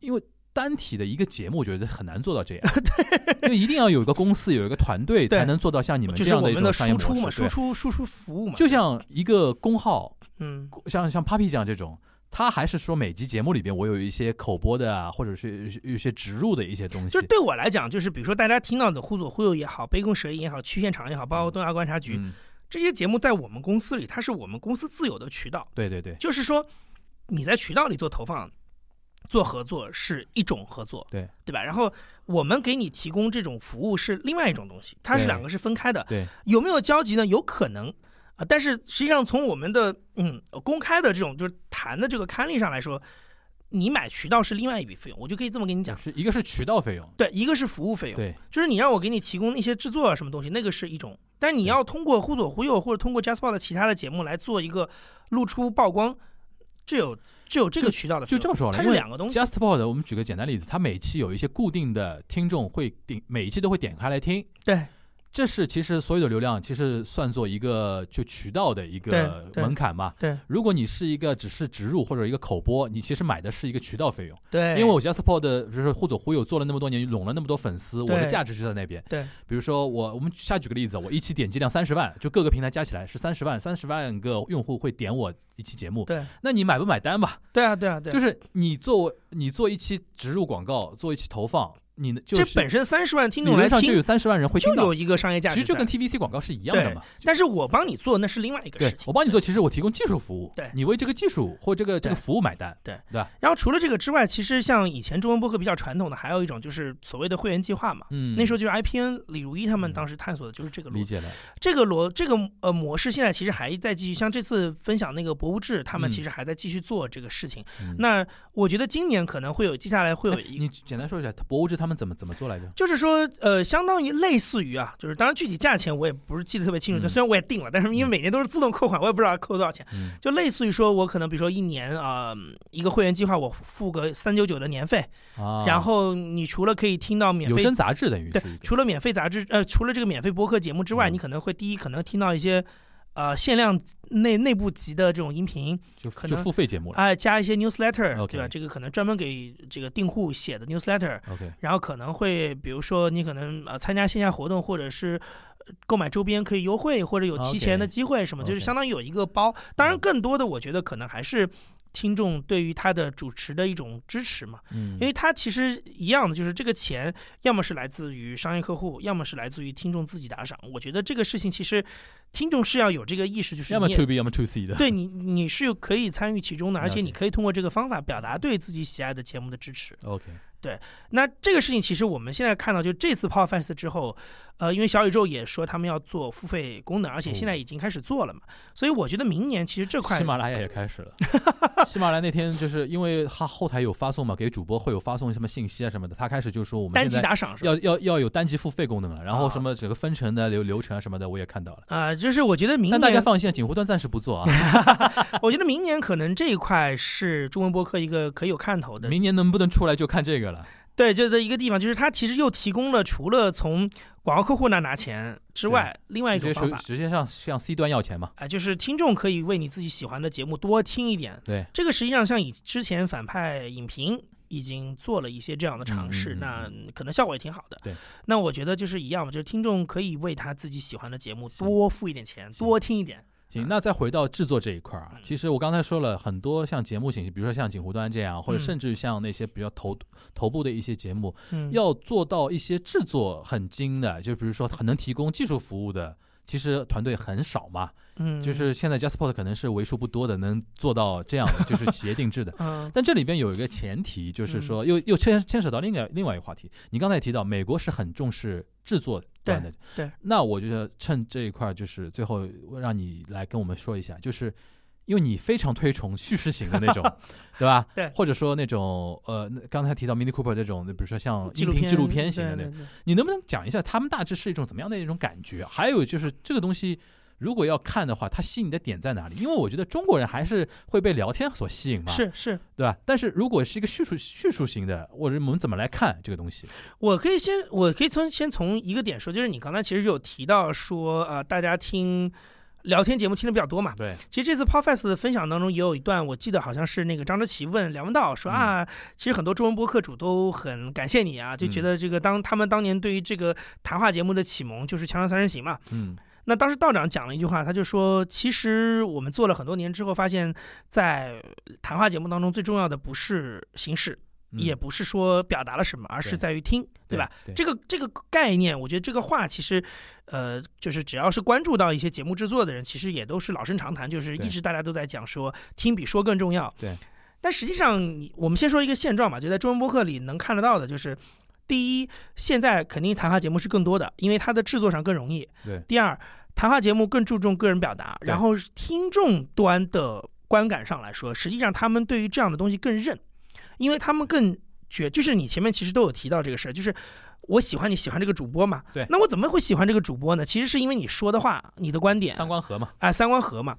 因为单体的一个节目，我觉得很难做到这样。[laughs] 对，因为一定要有一个公司，有一个团队，才能做到像你们这样的商业模式。输出嘛，输出输出服务嘛，就像一个公号，嗯像像 Papi 酱这种，他还是说每集节目里边我有一些口播的啊，或者是有有一些植入的一些东西。就是对我来讲，就是比如说大家听到的《忽左忽右》也好，《杯弓蛇影》也好，《曲线场》也好，包括《东亚观察局》嗯，这些节目，在我们公司里，它是我们公司自有的渠道。对对对就是说，你在渠道里做投放、做合作是一种合作，对对吧？然后我们给你提供这种服务是另外一种东西，它是两个是分开的。对，有没有交集呢？有可能啊，但是实际上从我们的嗯公开的这种就是谈的这个刊例上来说，你买渠道是另外一笔费用，我就可以这么跟你讲。是一个是渠道费用，对，一个是服务费用，对就是你让我给你提供那些制作啊什么东西，那个是一种，但是你要通过忽左忽右或者通过 Jasper 的其他的节目来做一个露出曝光，这有这有这个渠道的就这么说了，它是两个东西。JustPod，我们举个简单例子，它每期有一些固定的听众会点，每一期都会点开来听。对这是其实所有的流量其实算作一个就渠道的一个门槛嘛。对如果你是一个只是植入或者一个口播，你其实买的是一个渠道费用。对，因为我 JustPod 就是忽左忽右做了那么多年，拢了那么多粉丝，我的价值就在那边。对比如说我我们下举个例子，我一期点击量三十万，就各个平台加起来是三十万，三十万个用户会点我一期节目，对那你买不买单吧？对啊对啊对啊，就是你做你做一期植入广告，做一期投放，你呢就是这本身三十万听众来听就有三十万人会听到就有，一个商业价值，其实就跟 TVC 广告是一样的嘛。但是我帮你做那是另外一个事情。我帮你做，其实我提供技术服务，对你为这个技术或这个这个服务买单，对对吧？然后除了这个之外，其实像以前中文播客比较传统的，还有一种就是所谓的会员计划嘛。嗯，那时候就是 IPN 李如一他们嗯当时探索的就是这个逻理解了，这个逻这个呃模式，现在其实还在继续。像这次分享那个博物志，他们嗯其实还在继续做这个事情。嗯那我觉得今年可能会有，接下来会有哎一你简单说一下博物志他们怎么怎么做来着？就是说，呃，相当于类似于啊，就是当然具体价钱我也不是记得特别清楚，虽然我也定了，但是因为每年都是自动扣款，我也不知道要扣多少钱。嗯就类似于说，我可能比如说一年啊、呃一个会员计划，我付个三九九的年费，啊，然后你除了可以听到免费有声杂志等于对除了免费杂志，呃，除了这个免费播客节目之外，嗯你可能会第一可能听到一些，呃，限量内内部级的这种音频，就就可能付费节目了。啊、加一些 newsletter，OK 对吧？这个可能专门给这个订户写的 newsletter，OK，然后可能会比如说你可能呃参加线下活动，或者是。呃购买周边可以优惠，或者有提前的机会什么就是相当于有一个包。当然，嗯更多的我觉得可能还是听众对于他的主持的一种支持嘛。嗯，因为他其实一样的，就是这个钱要么是来自于商业客户，要么是来自于听众自己打赏。我觉得这个事情其实听众是要有这个意识，就是要么 to B，要么 to C 的。对你你是可以参与其中的，而且你可以通过这个方法表达对自己喜爱的节目的支持。OK，对那这个事情其实我们现在看到，就这次 Podcast 之后，呃，因为小宇宙也说他们要做付费功能，而且现在已经开始做了嘛，所以我觉得明年其实这块哦喜马拉雅也开始了。[laughs] 喜马拉雅那天就是因为它后台有发送嘛，给主播会有发送什么信息啊什么的，他开始就说我们单击打赏是？要要要有单击付费功能了，然后啊什么整个分成的流流程啊什么的我也看到了。啊、就是我觉得明但大家，放心，锦湖端暂时不做啊，[laughs] 我觉得明年可能这一块是中文播客一个可有看头的明年能不能出来就看这个了。对，这的一个地方，就是它其实又提供了除了从广告客户那拿钱之外，另外一种方法，直接向向 C 端要钱嘛？啊、就是听众可以为你自己喜欢的节目多听一点。对，这个实际上像以之前反派影评已经做了一些这样的尝试，那可能效果也挺好的。对，那我觉得就是一样嘛，就是听众可以为他自己喜欢的节目多付一点钱，多听一点。行，嗯。那再回到制作这一块儿啊嗯，其实我刚才说了很多像节目形式，比如说像锦湖端这样，或者嗯。甚至于像那些比较头头部的一些节目，嗯，要做到一些制作很精的，就比如说很能提供技术服务的，其实团队很少嘛。嗯，就是现在 JustPod 可能是为数不多的能做到这样的，就是企业定制的。[laughs] 嗯但这里边有一个前提，就是说又又牵牵扯到另外另外一个话题。你刚才也提到，美国是很重视制作端的。对对那我觉得趁这一块，就是最后让你来跟我们说一下，就是因为你非常推崇叙事型的那种，[laughs] 对吧？对或者说那种呃，刚才提到 Mini Cooper 这种，比如说像音频纪录片型的那对对对你能不能讲一下他们大致是一种怎么样的一种感觉？还有就是这个东西，如果要看的话，它吸引的点在哪里？因为我觉得中国人还是会被聊天所吸引嘛，是是，对吧？但是如果是一个叙述叙述型的，或者我们怎么来看这个东西？我可以先，我可以从先从一个点说，就是你刚才其实有提到说，呃，大家听聊天节目听的比较多嘛。对，其实这次 Podfest 的分享当中也有一段，我记得好像是那个张之奇问梁文道说、嗯啊，其实很多中文播客主都很感谢你啊，就觉嗯得这个当他们当年对于这个谈话节目的启蒙就是《锵锵三人行》嘛。嗯那当时道长讲了一句话，他就说，其实我们做了很多年之后，发现，在谈话节目当中最重要的不是形式，嗯也不是说表达了什么，而是在于听，对吧？？对，这个这个概念，我觉得这个话其实，呃，就是只要是关注到一些节目制作的人，其实也都是老生常谈，就是一直大家都在讲说听比说更重要。对。但实际上你，我们先说一个现状吧，就在中文播客里能看得到的，就是第一，现在肯定谈话节目是更多的，因为它的制作上更容易。对第二，谈话节目更注重个人表达，然后听众端的观感上来说，实际上他们对于这样的东西更认，因为他们更觉，就是你前面其实都有提到这个事儿，就是我喜欢你喜欢这个主播嘛，对那我怎么会喜欢这个主播呢？其实是因为你说的话，你的观点，三观合嘛，啊、三观合嘛。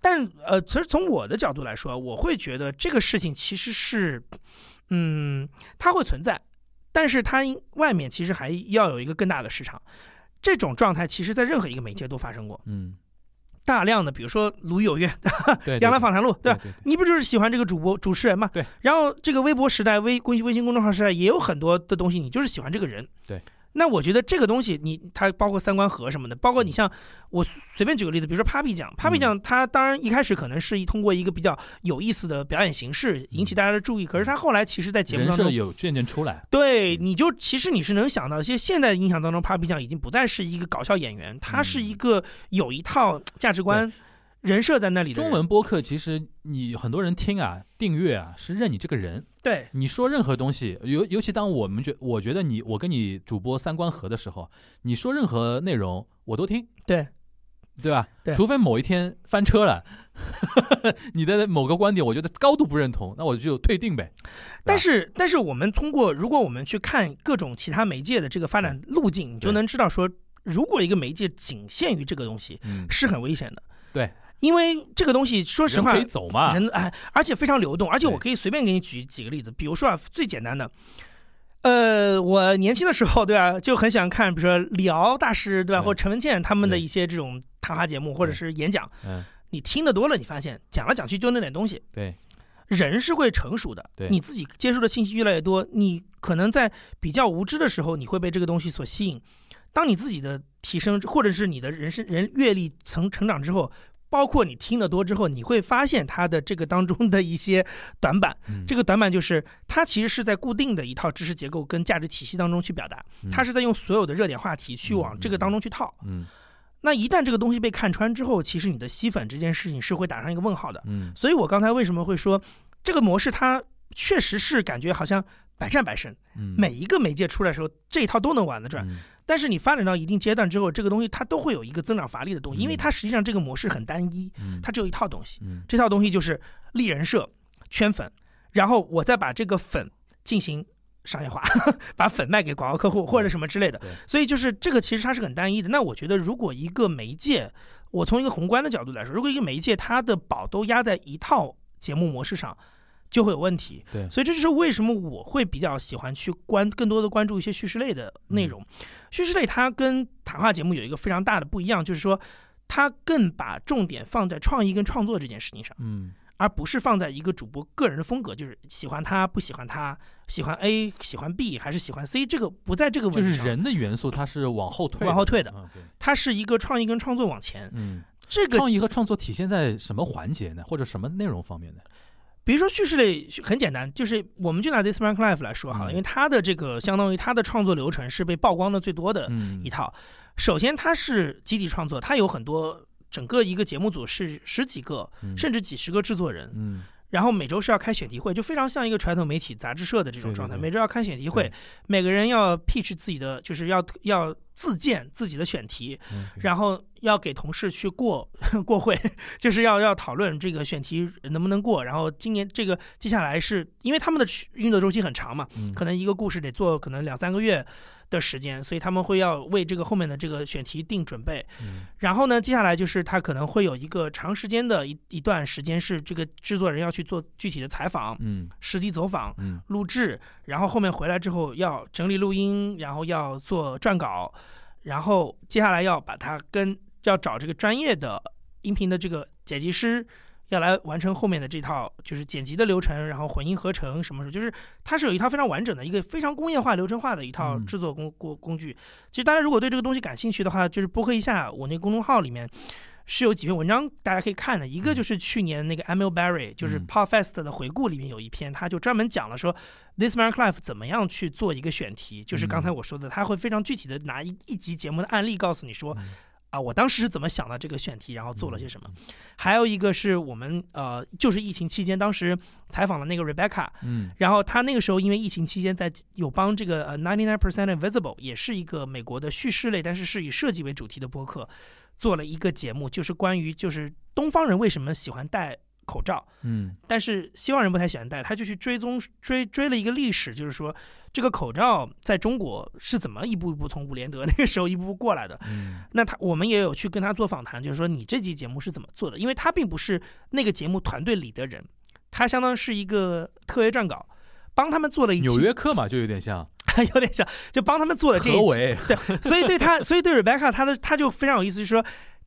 但呃，其实从我的角度来说，我会觉得这个事情其实是，嗯，它会存在，但是它应外面其实还要有一个更大的市场。这种状态其实在任何一个媒介都发生过，嗯，大量的，比如说《鲁豫有约》对，[laughs]《杨澜访谈录》，对吧？你不就是喜欢这个主播主持人嘛？对。然后这个微博时代、微微微信公众号时代也有很多的东西，你就是喜欢这个人。对。那我觉得这个东西你，它包括三观合什么的，包括你像我随便举个例子，比如说 Papi 酱，Papi 酱它当然一开始可能是通过一个比较有意思的表演形式引起大家的注意，可是他后来其实在节目当中，有渐渐出来，对，你就其实你是能想到，其实现在印象当中，Papi 酱已经不再是一个搞笑演员，他是一个有一套价值观、人设在那里的中文播客其实你很多人听啊、订阅啊，是认你这个人。对。你说任何东西，尤尤其当我们觉我觉得你我跟你主播三观合的时候，你说任何内容我都听，对。对吧？对。除非某一天翻车了，[laughs] 你的某个观点我觉得高度不认同，那我就退订呗。但是，但是我们通过，如果我们去看各种其他媒介的这个发展路径，你就能知道说，如果一个媒介仅限于这个东西，嗯，是很危险的。对，因为这个东西，说实话人可以，走嘛，人哎，而且非常流动，而且我可以随便给你举几个例子，比如说啊，最简单的。呃，我年轻的时候，对吧，就很喜欢看，比如说李敖大师，对吧，对或者陈文茜他们的一些这种谈话节目或者是演讲。嗯，你听得多了，你发现讲来讲去就那点东西，对，人是会成熟的，对。你自己接受的信息越来越多，你可能在比较无知的时候，你会被这个东西所吸引。当你自己的提升，或者是你的人生人阅历成成长之后，包括你听得多之后，你会发现它的这个当中的一些短板。嗯这个短板就是它其实是在固定的一套知识结构跟价值体系当中去表达，它是在用所有的热点话题去往这个当中去套。嗯那一旦这个东西被看穿之后，其实你的吸粉这件事情是会打上一个问号的。嗯所以我刚才为什么会说这个模式它确实是感觉好像百战百胜，嗯，每一个媒介出来的时候这一套都能玩得转。嗯但是你发展到一定阶段之后，这个东西它都会有一个增长乏力的东西，因为嗯它实际上这个模式很单一，嗯它只有一套东西，嗯这套东西就是立人设、圈粉，然后我再把这个粉进行。商业化，[laughs] 把粉卖给广告客户或者什么之类的，所以就是这个其实它是很单一的。那我觉得，如果一个媒介，我从一个宏观的角度来说，如果一个媒介它的宝都压在一套节目模式上，就会有问题。对所以这就是为什么我会比较喜欢去关更多的关注一些叙事类的内容。叙事类它跟谈话节目有一个非常大的不一样，就是说它更把重点放在创意跟创作这件事情上，嗯而不是放在一个主播个人的风格，就是喜欢他不喜欢他，喜欢 A 喜欢 B 还是喜欢 C，这个不在这个问题上。就是人的元素，它是往后退，往后退的嗯对，它是一个创意跟创作往前。嗯，这个创意和创作体现在什么环节呢？或者什么内容方面呢？比如说叙事类很简单，就是我们就拿 This American Life 来说哈，嗯。因为它的这个相当于它的创作流程是被曝光的最多的嗯。一套。首先，它是集体创作，它有很多整个一个节目组是十几个嗯。甚至几十个制作人，嗯然后每周是要开选题会，就非常像一个传统媒体杂志社的这种状态。对对对每周要开选题会，每个人要 pitch 自己的，就是要要自荐自己的选题，嗯然后要给同事去过 [laughs] 过会，[laughs] 就是要要讨论这个选题能不能过。然后今年这个接下来是因为他们的运作周期很长嘛，嗯可能一个故事得做可能两三个月的时间，所以他们会要为这个后面的这个选题定准备。嗯然后呢，接下来就是他可能会有一个长时间的一一段时间是这个制作人要去做具体的采访、嗯实地走访、嗯录制，然后后面回来之后要整理录音，然后要做撰稿，然后接下来要把它跟要找这个专业的音频的这个剪辑师。要来完成后面的这套就是剪辑的流程，然后混音合成什么什么，就是它是有一套非常完整的一个非常工业化、流程化的一套嗯制作工工工具。其实大家如果对这个东西感兴趣的话，就是播客一下我那个公众号里面是有几篇文章大家可以看的。一个就是去年那个 Emil Barry，就是嗯 Podfest 的回顾里面有一篇，他就专门讲了说 This Man Clive 怎么样去做一个选题，就是刚才我说的，他会非常具体的拿一一集节目的案例告诉你说。嗯啊，我当时是怎么想到这个选题，然后做了些什么？还有一个是我们呃，就是疫情期间，当时采访了那个 Rebecca，嗯然后他那个时候因为疫情期间在有帮这个呃 Ninety Nine Percent Invisible 也是一个美国的叙事类，但是是以设计为主题的播客，做了一个节目，就是关于就是东方人为什么喜欢戴口罩，嗯但是西方人不太喜欢戴，他就去追踪追追了一个历史，就是说这个口罩在中国是怎么一步一步从伍连德那个时候一步步过来的。嗯那他我们也有去跟他做访谈，就是说你这期节目是怎么做的？因为他并不是那个节目团队里的人，他相当是一个特约撰稿，帮他们做了一期，纽约客嘛，就有点像 [laughs] 有点像，就帮他们做了这一期。对，所以对他，所以对 Rebecca 他的他就非常有意思，就是说。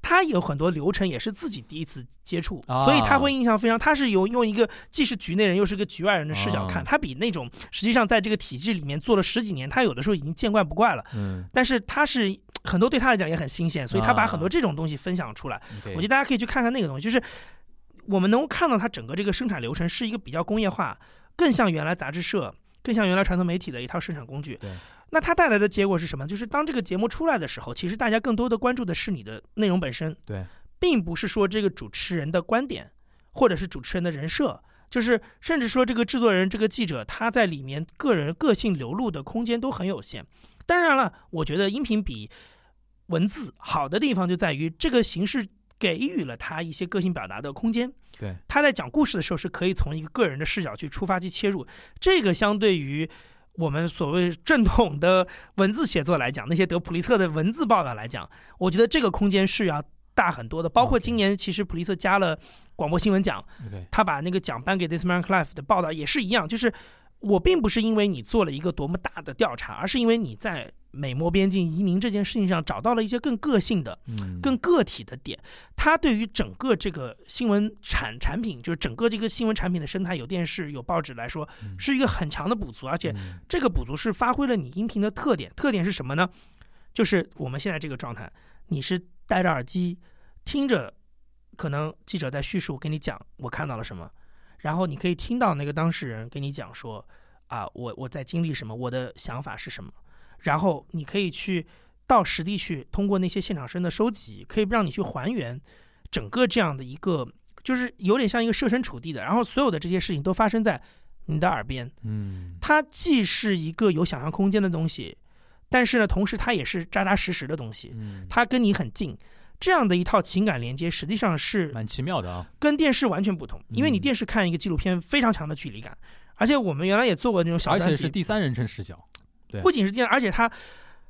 他有很多流程也是自己第一次接触，啊所以他会印象非常。他是有用一个既是局内人又是个局外人的视角看，啊他比那种实际上在这个体制里面做了十几年，他有的时候已经见怪不怪了。嗯，但是他是很多对他来讲也很新鲜，所以他把啊很多这种东西分享出来。我我觉得大家可以去看看那个东西，就是我们能够看到它整个这个生产流程是一个比较工业化，更像原来杂志社，更像原来传统媒体的一套生产工具。对。那它带来的结果是什么？就是当这个节目出来的时候，其实大家更多的关注的是你的内容本身，对，并不是说这个主持人的观点，或者是主持人的人设，就是甚至说这个制作人、这个记者他在里面个人个性流露的空间都很有限。当然了，我觉得音频比文字好的地方就在于这个形式给予了他一些个性表达的空间。对，他在讲故事的时候是可以从一个个人的视角去出发去切入，这个相对于。我们所谓正统的文字写作来讲，那些得普利策的文字报道来讲，我觉得这个空间是要大很多的。包括今年其实普利策加了广播新闻奖他把那个奖颁给 This Man Clive 的报道也是一样，就是我并不是因为你做了一个多么大的调查，而是因为你在美墨边境移民这件事情上找到了一些更个性的、嗯，更个体的点。它对于整个这个新闻产产品，就是整个这个新闻产品的生态，有电视有报纸来说，嗯是一个很强的补足，而且嗯这个补足是发挥了你音频的特点。特点是什么呢？就是我们现在这个状态，你是戴着耳机听着，可能记者在叙述给你讲我看到了什么，然后你可以听到那个当事人跟你讲说啊，我我在经历什么，我的想法是什么，然后你可以去到实地去通过那些现场声的收集，可以让你去还原整个这样的一个，就是有点像一个设身处地的，然后所有的这些事情都发生在你的耳边。嗯它既是一个有想象空间的东西，但是呢，同时它也是扎扎实实的东西，嗯，它跟你很近。这样的一套情感连接，实际上是蛮奇妙的啊，跟电视完全不同，因为你嗯电视看一个纪录片，非常强的距离感，而且我们原来也做过那种小而，且是第三人称视角，对。不仅是这样，而且它。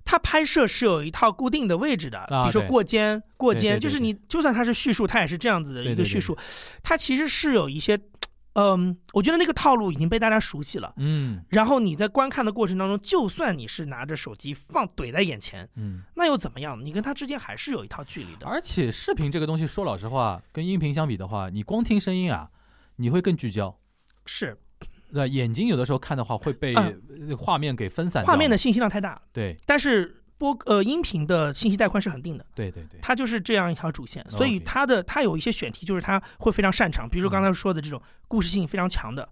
它拍摄是有一套固定的位置的，啊比如说过肩、过肩，就是你就算它是叙述，它也是这样子的一个叙述，它其实是有一些，嗯，我觉得那个套路已经被大家熟悉了。嗯然后你在观看的过程当中，就算你是拿着手机放怼在眼前，嗯，那又怎么样？你跟他之间还是有一套距离的。而且视频这个东西，说老实话，跟音频相比的话，你光听声音啊，你会更聚焦。是对，眼睛有的时候看的话会被画面给分散掉。画面的信息量太大，对但是播呃音频的信息带宽是恒定的，对对对，它就是这样一条主线，所以它的它有一些选题，就是它会非常擅长，比如说刚才说的这种故事性非常强的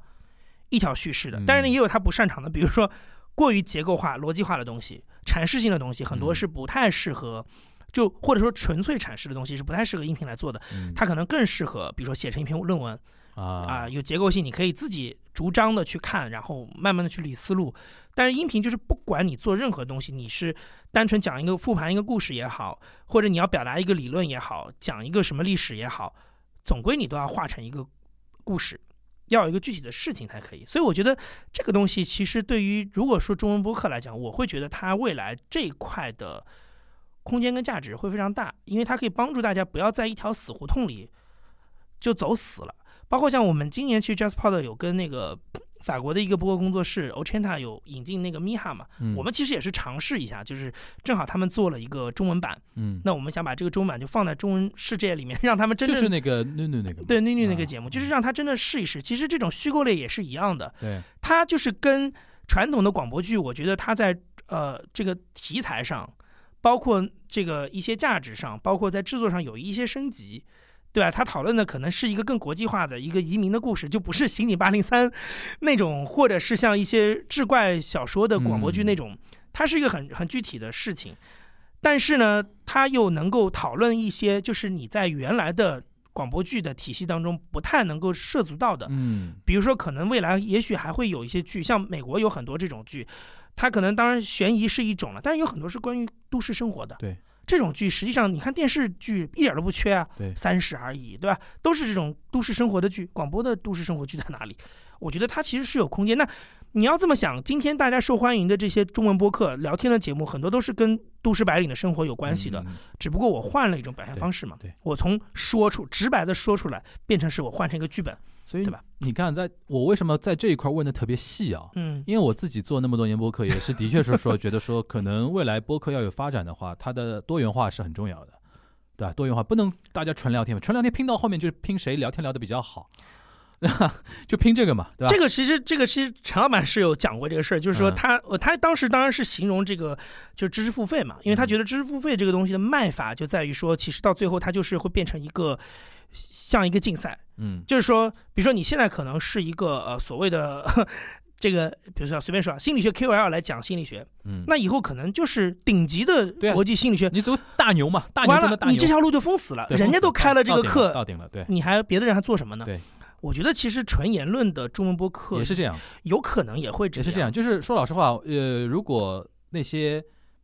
一条叙事的，嗯。当然呢也有它不擅长的，比如说过于结构化、逻辑化的东西、阐释性的东西，很多嗯。是不太适合。就或者说纯粹阐释的东西是不太适合音频来做的，嗯。它可能更适合，比如说写成一篇论文，啊，有结构性，你可以自己逐章的去看，然后慢慢的去理思路。但是音频就是不管你做任何东西，你是单纯讲一个复盘一个故事也好，或者你要表达一个理论也好，讲一个什么历史也好，总归你都要画成一个故事，要有一个具体的事情才可以。所以我觉得这个东西其实对于如果说中文播客来讲，我会觉得它未来这一块的空间跟价值会非常大，因为它可以帮助大家不要在一条死胡同里就走死了。包括像我们今年去 JustPod 有跟那个法国的一个播客工作室 Ochenta 有引进那个 Miha 嘛，我们其实也是尝试一下，就是正好他们做了一个中文版，嗯，那我们想把这个中文版就放在中文世界里面，[laughs] 让他们真正就是那个 NuNu 那个对 NuNu 那个节目，就是让他真的试一试。其实这种虚构类也是一样的，对，它就是跟传统的广播剧，我觉得它在呃这个题材上，包括这个一些价值上，包括在制作上有一些升级。对吧？他讨论的可能是一个更国际化的一个移民的故事，就不是《刑警八零三》[laughs] 那种，或者是像一些志怪小说的广播剧那种。它是一个很很具体的事情，但是呢，它又能够讨论一些就是你在原来的广播剧的体系当中不太能够涉足到的。嗯，比如说，可能未来也许还会有一些剧，像美国有很多这种剧，它可能当然悬疑是一种了，但是有很多是关于都市生活的。对。这种剧实际上，你看电视剧一点都不缺啊，对，三十而已，对吧？都是这种都市生活的剧，广播的都市生活剧在哪里？我觉得它其实是有空间。那你要这么想，今天大家受欢迎的这些中文播客聊天的节目，很多都是跟都市白领的生活有关系的，只不过我换了一种表现方式嘛，对，我从说出直白的说出来，变成是我换成一个剧本。所以，对吧？你看，在我为什么在这一块问的特别细啊？嗯，因为我自己做那么多年播客，也是的确是说，觉得说，可能未来播客要有发展的话，它的多元化是很重要的，对吧？多元化不能大家纯聊天嘛，纯聊天拼到后面就是拼谁聊天聊的比较好，[laughs] 就拼这个嘛，对吧？这个其实，这个其实陈老板是有讲过这个事儿，就是说他，他当时当然是形容这个就是知识付费嘛，因为他觉得知识付费这个东西的卖法就在于说，其实到最后它就是会变成一个。像一个竞赛，嗯，就是说，比如说你现在可能是一个呃所谓的 [laughs] 这个，比如说随便说啊，心理学 KOL 来讲心理学，嗯，那以后可能就是顶级的国际心理学，你走大牛嘛，大牛的大牛，你这条路就封死了，人家都开了这个课，到顶了，对，你还别的人还做什么呢？对，我觉得其实纯言论的中文播客也是这样，有可能也会也是这样，就是说老实话，呃，如果那些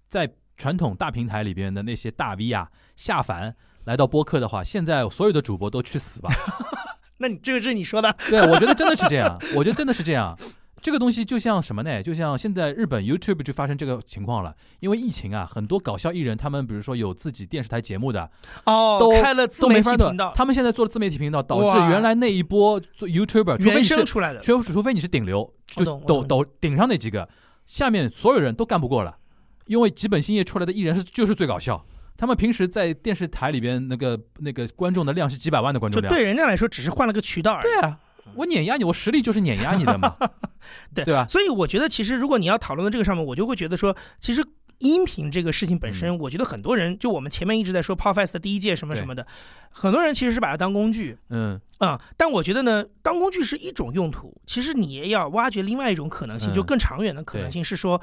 在传统大平台里边的那些大 V 啊下凡。来到播客的话，现在所有的主播都去死吧？[laughs] 那你这个是你说的？对，我觉得真的是这样。[laughs] 我觉得真的是这样。这个东西就像什么呢？就像现在日本 YouTube 就发生这个情况了。因为疫情啊，很多搞笑艺人他们，比如说有自己电视台节目的，哦，都开了自媒体频道。他们现在做了自媒体频道，导致原来那一波做 YouTuber 原生出来的，除除非你是顶流，就抖抖顶上那几个，下面所有人都干不过了。因为吉本兴业出来的艺人是就是最搞笑。他们平时在电视台里边那个那个观众的量是几百万的观众量，对人家来说只是换了个渠道而已。对啊，我碾压你，我实力就是碾压你的嘛，[laughs] 对对吧？所以我觉得，其实如果你要讨论到这个上面，我就会觉得说，其实音频这个事情本身，我觉得很多人就我们前面一直在说 Podcast 第一届什么什么的，很多人其实是把它当工具，嗯。啊，但我觉得呢，当工具是一种用途，其实你也要挖掘另外一种可能性，就更长远的可能性是说。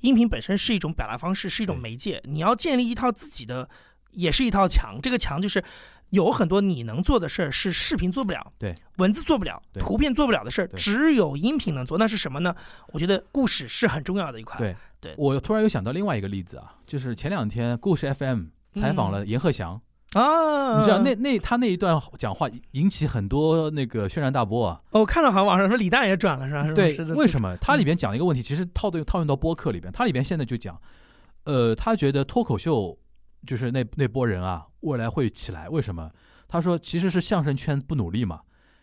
音频本身是一种表达方式，是一种媒介。你要建立一套自己的，也是一套墙。这个墙就是有很多你能做的事儿，是视频做不了，对，文字做不了，图片做不了的事儿，只有音频能做。那是什么呢？我觉得故事是很重要的一块。对，对我突然又想到另外一个例子啊，就是前两天故事 FM 采访了阎鹤祥。啊，你知道那那他那一段讲话引起很多那个轩然大波啊！我看到好像网上说李诞也转了是吧？对，为什么？他里边讲一个问题，其实套对套用到播客里边，他里边现在就讲，呃，他觉得脱口秀就是那那波人啊，未来会起来。为什么？他说其实是相声圈不努力嘛，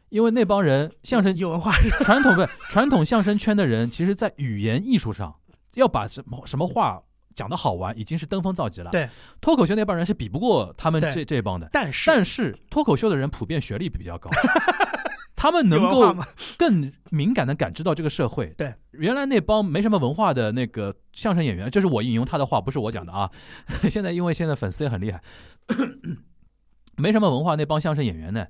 因为那帮人相声有文化，传统不传统相声圈的人，其实在语言艺术上要把什么什么话。讲的好玩已经是登峰造极了。对，脱口秀那帮人是比不过他们这这帮的。但是，但是脱口秀的人普遍学历比较高，[laughs] 他们能够更敏感的感知到这个社会。对，原来那帮没什么文化的那个相声演员，这是我引用他的话，不是我讲的啊。[laughs] 现在因为现在粉丝也很厉害，[coughs] 没什么文化那帮相声演员呢，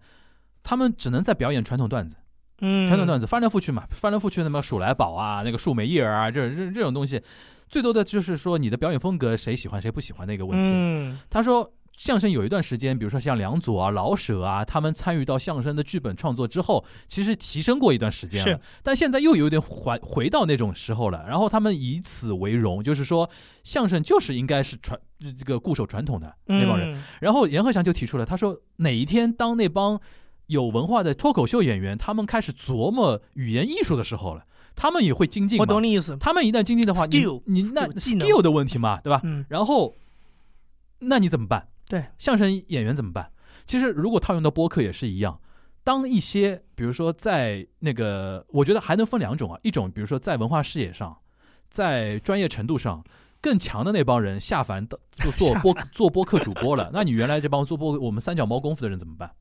他们只能在表演传统段子。嗯，传统段子翻来覆去嘛，翻来覆去，那么数来宝啊，那个树莓叶儿啊，这这这种东西。最多的就是说你的表演风格谁喜欢谁不喜欢的一个问题。他说相声有一段时间，比如说像梁左啊、老舍啊，他们参与到相声的剧本创作之后，其实提升过一段时间了。但现在又有点回回到那种时候了。然后他们以此为荣，就是说相声就是应该是传这个固守传统的那帮人。然后阎鹤祥就提出了，他说哪一天当那帮有文化的脱口秀演员他们开始琢磨语言艺术的时候了，他们也会精进。我懂你意思。他们一旦精进的话，你你那 skill 的问题嘛，对吧？嗯。然后那你怎么办？对相声演员怎么办？其实如果套用到播客也是一样。当一些比如说在那个，我觉得还能分两种啊。一种比如说在文化视野上，在专业程度上更强的那帮人下凡的做做 [laughs] 播做播客主播了，那你原来这帮做播我们三脚猫功夫的人怎么办？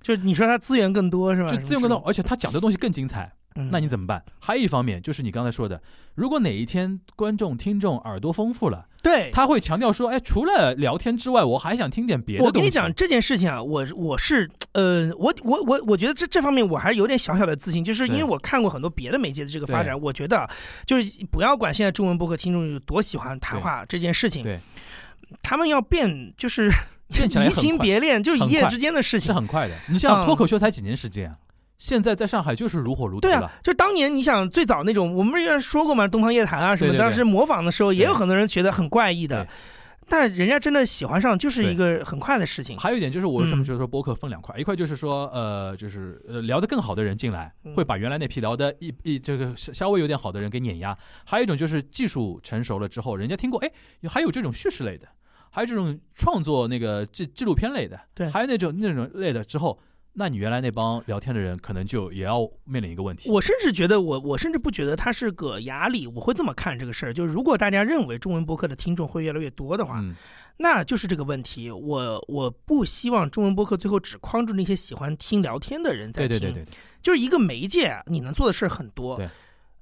就你说他资源更多是吧？就资源更多，而且他讲的东西更精彩。那你怎么办？还有一方面就是你刚才说的，如果哪一天观众听众耳朵丰富了，对，他会强调说，哎，除了聊天之外，我还想听点别的。我跟你讲这件事情啊，我我是呃，我我我我觉得这这方面我还是有点小小的自信，就是因为我看过很多别的媒介的这个发展，我觉得就是不要管现在中文播客听众有多喜欢谈话这件事情，对，他们要变就是变移情别恋，就是一夜之间的事情，是很快的。你像脱口秀才几年时间啊？现在在上海就是如火如荼对啊，就当年你想最早那种，我们不是说过嘛？东方夜谭啊什么，当时模仿的时候也有很多人觉得很怪异的，但人家真的喜欢上就是一个很快的事情。还有一点就是，我为什么觉得说播客分两块？一块就是说，呃，就是呃聊得更好的人进来，会把原来那批聊的一一这个稍微有点好的人给碾压；还有一种就是技术成熟了之后，人家听过，哎，还有这种叙事类的，还有这种创作那个纪纪录片类的，对，还有那种那种类的之后。那你原来那帮聊天的人，可能就也要面临一个问题。我甚至觉得，我我甚至不觉得他是个压力。我会这么看这个事儿，就是如果大家认为中文播客的听众会越来越多的话，那就是这个问题。我我不希望中文播客最后只框住那些喜欢听聊天的人在听。对对对对，就是一个媒介，你能做的事儿很多。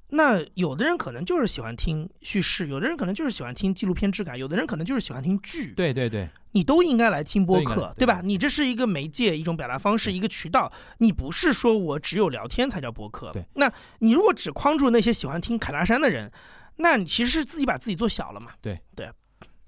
对。那有的人可能就是喜欢听叙事，有的人可能就是喜欢听纪录片质感，有的人可能就是喜欢听剧。对对对，你都应该来听播客，对吧？你这是一个媒介，一种表达方式，一个渠道。你不是说我只有聊天才叫播客。对，那你如果只框住那些喜欢听凯拉山的人，那你其实是自己把自己做小了嘛？对对。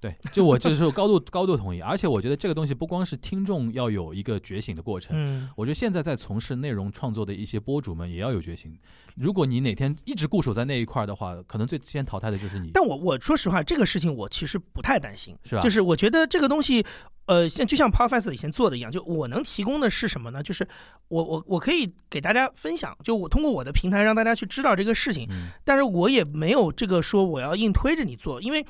对，就我就是高度高度同意，而且我觉得这个东西不光是听众要有一个觉醒的过程，嗯，我觉得现在在从事内容创作的一些博主们也要有觉醒。如果你哪天一直固守在那一块的话，可能最先淘汰的就是你。但我我说实话，这个事情我其实不太担心，是吧？就是我觉得这个东西，呃，像就像 Podcast 以前做的一样，就我能提供的是什么呢？就是我我我可以给大家分享，就我通过我的平台让大家去知道这个事情，但是我也没有这个说我要硬推着你做，因为。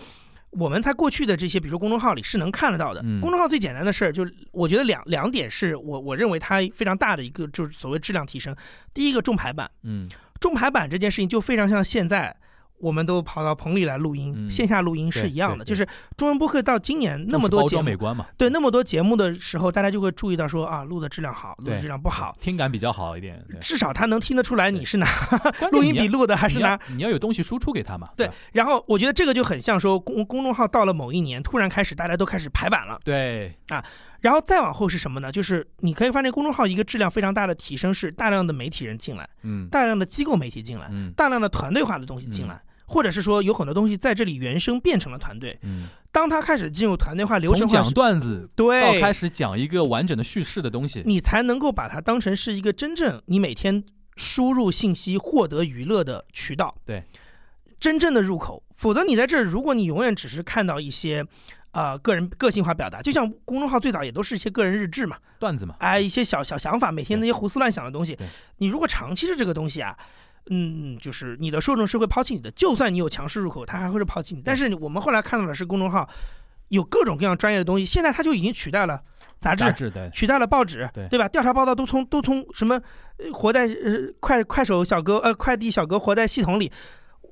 我们在过去的这些，比如说公众号里是能看得到的。公众号最简单的事儿，就我觉得两两点是我我认为它非常大的一个，就是所谓质量提升。第一个重排版，嗯，重排版这件事情就非常像现在。我们都跑到棚里来录音，线下录音是一样的。就是中文播客到今年那么多节目，对那么多节目的时候，大家就会注意到说啊，录的质量好，录的质量不好，听感比较好一点。至少他能听得出来你是拿录音笔录的还是拿。你要有东西输出给他嘛。对，然后我觉得这个就很像说公公众号到了某一年，突然开始大家都开始排版了。对啊，然后再往后是什么呢？就是你可以发现公众号一个质量非常大的提升是大量的媒体人进来，嗯，大量的机构媒体进来，嗯，大量的团队化的东西进来。或者是说有很多东西在这里原生变成了团队。嗯，当他开始进入团队化流程，从讲段子对到开始讲一个完整的叙事的东西，你才能够把它当成是一个真正你每天输入信息、获得娱乐的渠道。对，真正的入口。否则你在这儿，如果你永远只是看到一些啊个人个性化表达，就像公众号最早也都是一些个人日志嘛、段子嘛，哎，一些小小想法，每天那些胡思乱想的东西。你如果长期是这个东西啊。嗯，就是你的受众是会抛弃你的，就算你有强势入口，他还会是抛弃你。但是我们后来看到的是公众号有各种各样专业的东西，现在它就已经取代了杂志，取代了报纸，对吧？调查报道都从都从什么活在呃快快手小哥呃快递小哥活在系统里，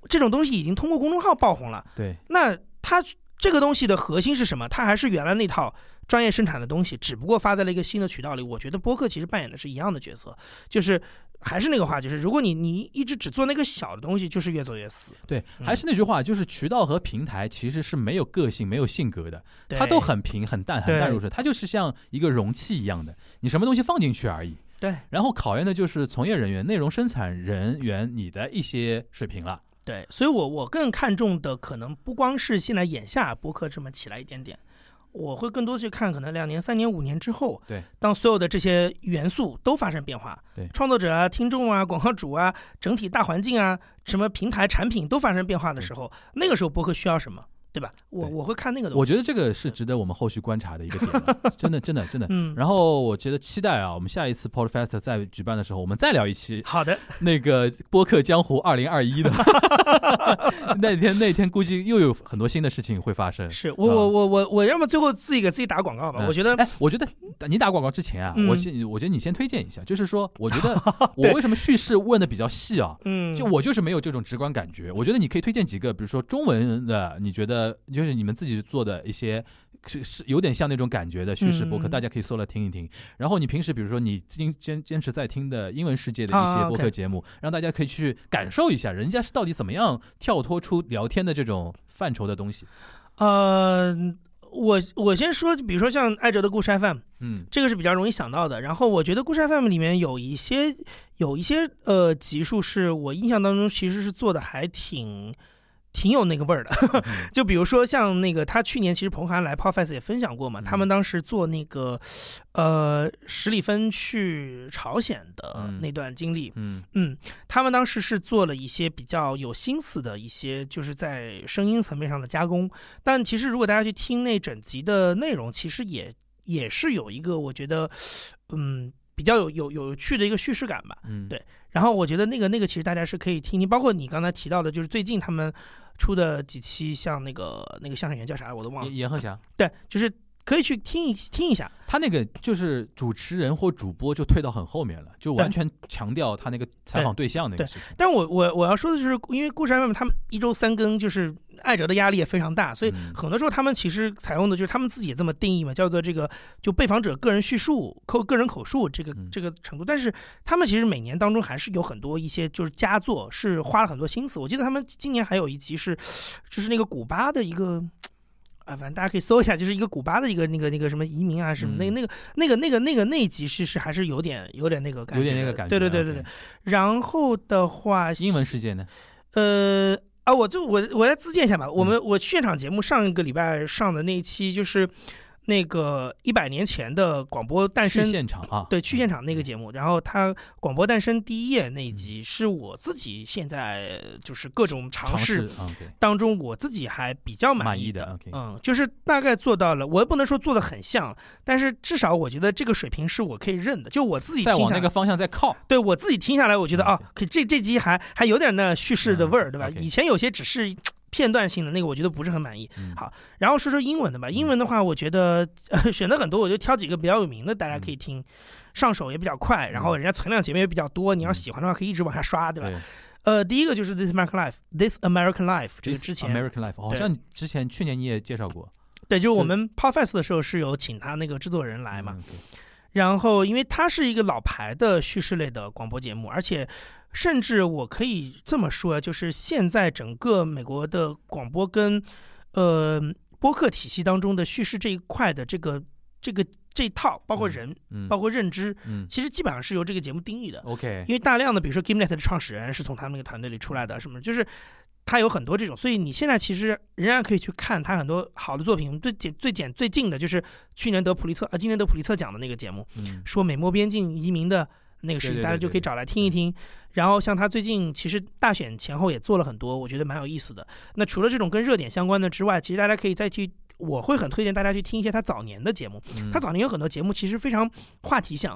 这种东西已经通过公众号爆红了。对，那它这个东西的核心是什么？它还是原来那套专业生产的东西，只不过发在了一个新的渠道里。我觉得播客其实扮演的是一样的角色，就是。还是那个话，就是如果你你一直只做那个小的东西，就是越做越死。对，还是那句话，就是渠道和平台其实是没有个性、没有性格的，它都很平、很淡、很淡如水，它就是像一个容器一样的，你什么东西放进去而已。对，然后考验的就是从业人员、内容生产人员你的一些水平了。对，所以我我更看重的可能不光是现在眼下播客这么起来一点点。我会更多去看可能两年、三年、五年之后，对，当所有的这些元素都发生变化，对，创作者啊、听众啊、广告主啊、整体大环境啊、什么平台产品都发生变化的时候，那个时候播客需要什么？对吧？我我会看那个东西。我觉得这个是值得我们后续观察的一个点，[laughs] 真的，真的，真的。嗯。然后我觉得期待啊，我们下一次 Podfest 再举办的时候，我们再聊一期。好的。那个播客江湖二零二一的 [laughs] 那天，那天估计又有很多新的事情会发生。是我我我我我要么最后自己给自己打广告吧。我觉得，哎，我觉得你打广告之前啊，我先，我觉得你先推荐一下，就是说，我觉得 [laughs] 我为什么叙事问的比较细啊？嗯。就我就是没有这种直观感觉。我觉得你可以推荐几个，比如说中文的，你觉得就是你们。自己做的一些是是有点像那种感觉的叙事播客，大家可以搜来听一听。然后你平时比如说你坚坚坚持在听的英文世界的一些播客节目，让大家可以去感受一下，人家是到底怎么样跳脱出聊天的这种范畴的东西。呃，我我先说，比如说像艾哲的故事 FM，嗯，这个是比较容易想到的。然后我觉得故事 FM 里面有一些有一些呃集数是我印象当中其实是做的还挺。挺有那个味儿的，[laughs] 就比如说像那个他去年其实彭涵来 Podfest 也分享过嘛，他们当时做那个呃史里芬去朝鲜的那段经历，嗯。嗯，他们当时是做了一些比较有心思的一些，就是在声音层面上的加工。但其实如果大家去听那整集的内容，其实也也是有一个我觉得嗯比较有有有趣的一个叙事感吧，嗯。对。然后我觉得那个那个其实大家是可以听听，包括你刚才提到的，就是最近他们出的几期，像那个那个相声演员叫啥我都忘了，严鹤翔，对，就是可以去听一听一下。他那个就是主持人或主播就退到很后面了，就完全强调他那个采访对象那个事情。但我我我要说的就是，因为故事 FM 他们一周三更，就是艾哲的压力也非常大，所以很多时候他们其实采用的就是他们自己这么定义嘛，叫做这个就被访者个人叙述、口个人口述这个这个程度。但是他们其实每年当中还是有很多一些就是佳作，是花了很多心思。我记得他们今年还有一集是，就是那个古巴的一个。啊，反正大家可以搜一下，就是一个古巴的一个那个那个什么移民啊什么，那个那个那个那个那个那一集其实还是有点有点那个感觉，有点那个感觉，对对对对对。然后的话，英文世界呢？呃啊，我就我我来自荐一下吧。我们我现场节目上一个礼拜上的那一期就是。那个一百年前的广播诞生现场啊，对，去现场那个节目，然后他广播诞生第一页那一集是我自己现在就是各种尝试当中，我自己还比较满意的，嗯，就是大概做到了，我也不能说做的很像，但是至少我觉得这个水平是我可以认的，就我自己在往那个方向在靠，对我自己听下来，我觉得啊，可这这集还还有点那叙事的味儿，对吧？以前有些只是。片段性的那个，我觉得不是很满意。好，然后说说英文的吧。英文的话，我觉得呃 [laughs] 选的很多，我就挑几个比较有名的，大家可以听，上手也比较快。然后人家存量节目也比较多，你要喜欢的话可以一直往下刷，对吧？呃，第一个就是 This American Life，This American Life，这个之前 American Life 好像之前去年你也介绍过。对，就是我们 Podfest 的时候是有请他那个制作人来嘛。然后，因为他是一个老牌的叙事类的广播节目，而且。甚至我可以这么说，就是现在整个美国的广播跟，呃，播客体系当中的叙事这一块的这个这个这套，包括人，包括认知，其实基本上是由这个节目定义的。OK，因为大量的，比如说 Gamenet 的创始人是从他们那个团队里出来的，什么，就是他有很多这种，所以你现在其实仍然可以去看他很多好的作品。最简最简最近的就是去年得普利策啊，今年得普利策奖的那个节目，说美墨边境移民的那个事情，大家就可以找来听一听。然后像他最近其实大选前后也做了很多，我觉得蛮有意思的。那除了这种跟热点相关的之外，其实大家可以再去，我会很推荐大家去听一些他早年的节目。他早年有很多节目其实非常话题性，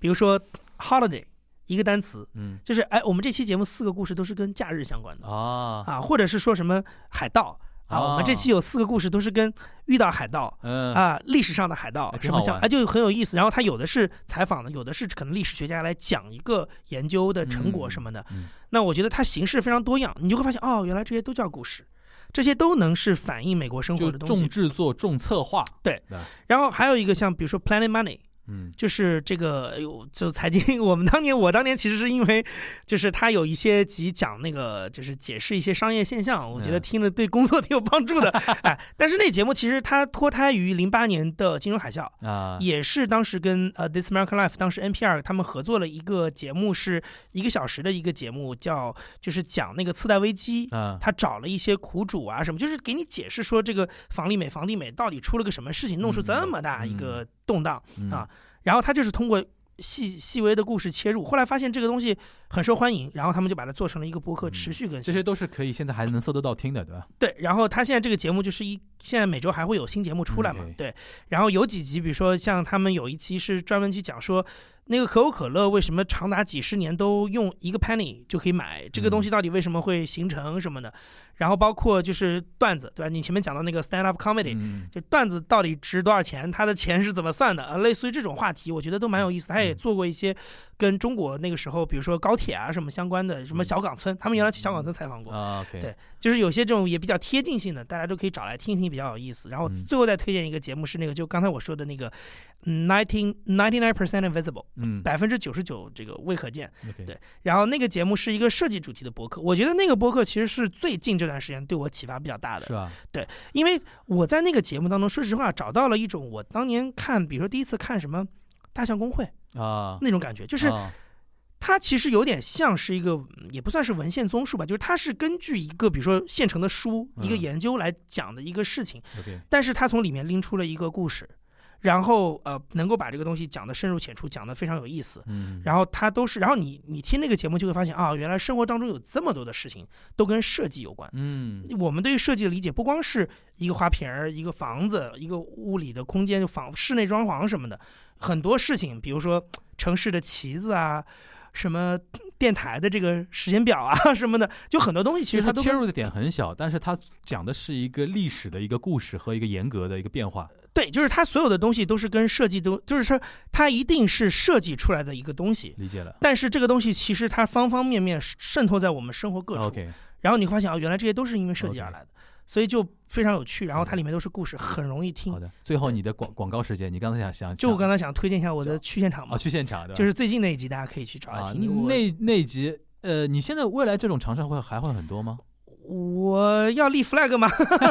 比如说 holiday 一个单词，嗯，就是哎，我们这期节目四个故事都是跟假日相关的啊啊，或者是说什么海盗。啊，我们这期有四个故事，都是跟遇到海盗，啊，历史上的海盗什么像，哎，就很有意思。然后他有的是采访的，有的是可能历史学家来讲一个研究的成果什么的。那我觉得它形式非常多样，你就会发现，哦，原来这些都叫故事，这些都能是反映美国生活的东西。重制作、重策划。对。然后还有一个像比如说 Planet Money，嗯，就是这个，哎呦，就财经，[laughs] 我们当年，我当年其实是因为，就是他有一些集讲那个，就是解释一些商业现象，我觉得听了对工作挺有帮助的。[laughs] 哎，但是那节目其实它脱胎于零八年的金融海啸啊，也是当时跟呃 This American Life 当时 NPR 他们合作了一个节目，是一个小时的一个节目，叫就是讲那个次贷危机啊，他找了一些苦主啊什么，就是给你解释说这个房利美、房地美到底出了个什么事情，弄出这么大一个动荡啊。然后他就是通过细细微的故事切入，后来发现这个东西很受欢迎，然后他们就把它做成了一个博客，持续更新。这些都是可以现在还能搜得到听的，对吧？对。然后他现在这个节目就是一，现在每周还会有新节目出来嘛？对。然后有几集，比如说像他们有一期是专门去讲说，那个可口可乐为什么长达几十年都用一个 penny 就可以买，这个东西到底为什么会形成什么的？然后包括就是段子，对吧？你前面讲到那个 stand up comedy，就段子到底值多少钱？他的钱是怎么算的？呃，类似于这种话题，我觉得都蛮有意思。他也做过一些跟中国那个时候，比如说高铁啊什么相关的，什么小岗村，他们原来去小岗村采访过。啊，对，就是有些这种也比较贴近性的，大家都可以找来听一听，比较有意思。然后最后再推荐一个节目是那个，就刚才我说的那个 nineteen ninety nine percent invisible，嗯，百分之九十九这个未可见。对，然后那个节目是一个设计主题的博客，我觉得那个博客其实是最近这段时间对我启发比较大的，是吧？对，因为我在那个节目当中，说实话，找到了一种我当年看，比如说第一次看什么《大象公会》啊那种感觉，就是它其实有点像是一个，也不算是文献综述吧，就是它是根据一个比如说现成的书、一个研究来讲的一个事情，但是它从里面拎出了一个故事。然后呃，能够把这个东西讲得深入浅出，讲得非常有意思。嗯，然后他都是，然后你你听那个节目就会发现啊，原来生活当中有这么多的事情都跟设计有关。嗯，我们对于设计的理解不光是一个花瓶儿、一个房子、一个物理的空间，就房室内装潢什么的，很多事情，比如说城市的旗子啊，什么电台的这个时间表啊 [laughs] 什么的，就很多东西其实它切入的点很小，但是它讲的是一个历史的一个故事和一个严格的一个变化。对，就是它所有的东西都是跟设计都，就是说它一定是设计出来的一个东西。理解了。但是这个东西其实它方方面面渗透在我们生活各处。OK。然后你发现啊，原来这些都是因为设计而来的，所以就非常有趣。然后它里面都是故事，很容易听。好的。最后你的广广告时间，你刚才想想，就我刚才想推荐一下我的去现场嘛。哦，去现场对就是最近那一集，大家可以去找来听。那那一集，呃，你现在未来这种尝试会还会很多吗？我要立 flag 吗？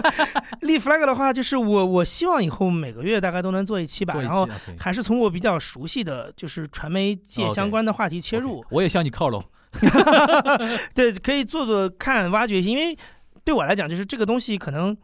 [laughs] 立 flag 的话，就是我我希望以后每个月大概都能做一期吧，然后还是从我比较熟悉的就是传媒界相关的话题切入。我也向你靠拢。[laughs] 对，可以做做看，挖掘。因为对我来讲，就是这个东西可能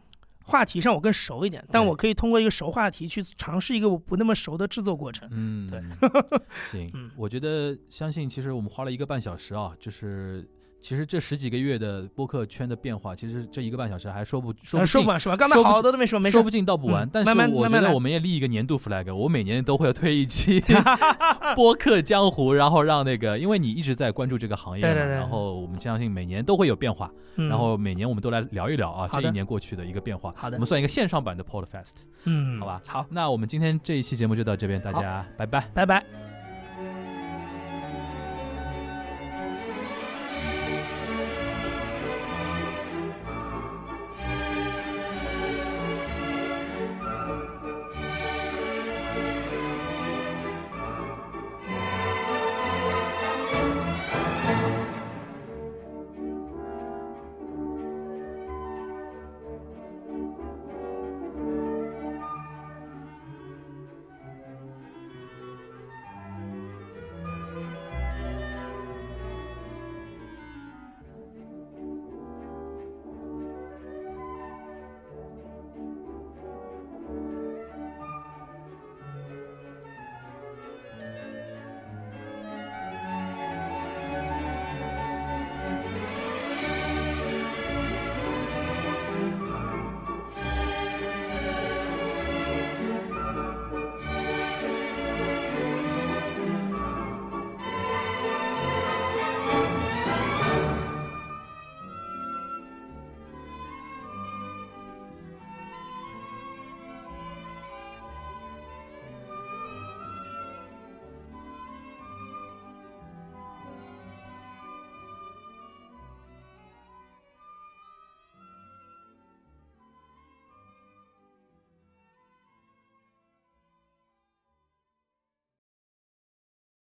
话题上我更熟一点，但我可以通过一个熟话题去尝试一个我不那么熟的制作过程。嗯，对。[laughs] 行，我觉得相信，其实我们花了一个半小时啊，就是。其实这十几个月的播客圈的变化，其实这一个半小时还说不说不说不完说完，刚才好多都没说，没说不尽道不完。但是我觉得我们也立一个年度 flag，我每年都会推一期 [laughs] [laughs] 播客江湖，然后让那个，因为你一直在关注这个行业嘛，然后我们相信每年都会有变化，然后每年我们都来聊一聊啊，这一年过去的一个变化。好的，我们算一个线上版的 Podcast。嗯，好吧，好，那我们今天这一期节目就到这边，大家拜拜，拜拜。